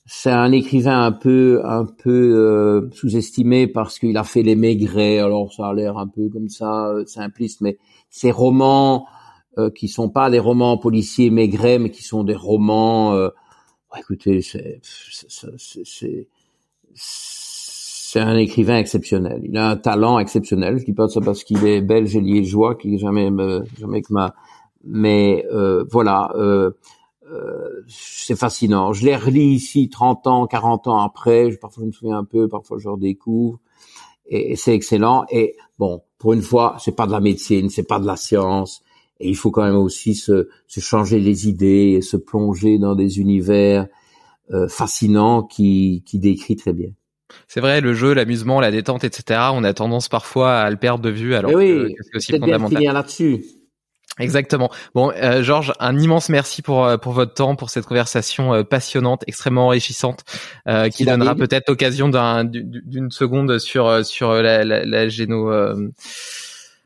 C'est un écrivain un peu un peu sous-estimé parce qu'il a fait les Maigret. Alors ça a l'air un peu comme ça simpliste, mais ces romans qui sont pas des romans policiers Maigret, mais qui sont des romans. écoutez, c'est c'est un écrivain exceptionnel. Il a un talent exceptionnel. Je dis pas ça parce qu'il est belge et liégeois, qui jamais me, jamais que ma, mais euh, voilà, euh, euh, c'est fascinant. Je les relis ici 30 ans, 40 ans après. Parfois je me souviens un peu, parfois je redécouvre. Et, c'est excellent. Et bon, pour une fois, c'est pas de la médecine, c'est pas de la science. Et il faut quand même aussi se, se changer les idées et se plonger dans des univers euh, fascinants qui, qui décrit très bien. C'est vrai, le jeu, l'amusement, la détente, etc. On a tendance parfois à le perdre de vue, alors oui, que c'est aussi fondamental. Bien là-dessus. Exactement. Bon, euh, Georges, un immense merci pour euh, pour votre temps, pour cette conversation euh, passionnante, extrêmement enrichissante, euh, qui donnera peut-être l'occasion d'un d'une seconde sur sur la, la, la géno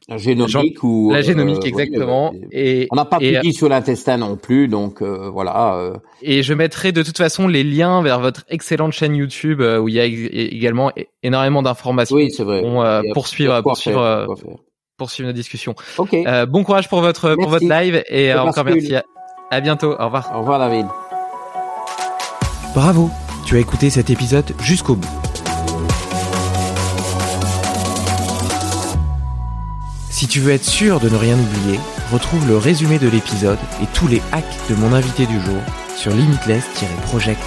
la génomique ou la génomique euh, exactement. et on n'a pas et, dit sur l'intestin non plus, donc euh, voilà. Euh. Et je mettrai de toute façon les liens vers votre excellente chaîne YouTube où il y a également énormément d'informations. Oui, c'est vrai. Pour poursuivre, poursuivre, poursuivre nos discussions. Ok. bon courage pour votre pour votre live et encore merci. À, à bientôt. Au revoir. Au revoir David. Bravo, tu as écouté cet épisode jusqu'au bout. Si tu veux être sûr de ne rien oublier, retrouve le résumé de l'épisode et tous les hacks de mon invité du jour sur limitless-project.com.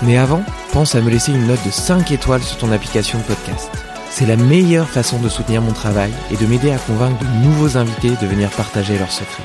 Mais avant, pense à me laisser une note de 5 étoiles sur ton application de podcast. C'est la meilleure façon de soutenir mon travail et de m'aider à convaincre de nouveaux invités de venir partager leurs secrets.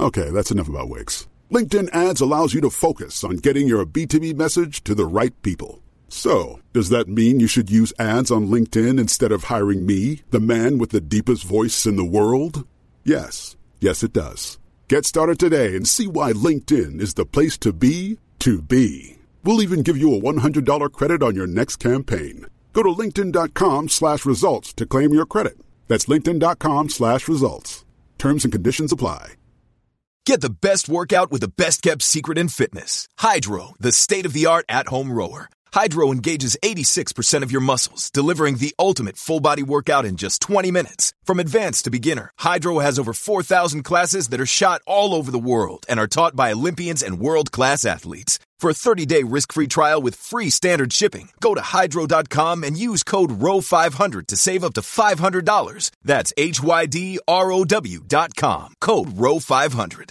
Okay, that's enough about wigs. LinkedIn ads allows you to focus on getting your B2B message to the right people. So, does that mean you should use ads on LinkedIn instead of hiring me, the man with the deepest voice in the world? Yes. Yes, it does. Get started today and see why LinkedIn is the place to be to be. We'll even give you a $100 credit on your next campaign. Go to linkedin.com slash results to claim your credit. That's linkedin.com slash results. Terms and conditions apply. Get the best workout with the best kept secret in fitness. Hydro, the state of the art at home rower. Hydro engages 86% of your muscles, delivering the ultimate full body workout in just 20 minutes. From advanced to beginner, Hydro has over 4,000 classes that are shot all over the world and are taught by Olympians and world class athletes. For a 30 day risk free trial with free standard shipping, go to hydro.com and use code ROW500 to save up to $500. That's H Y D R O W.com. Code ROW500.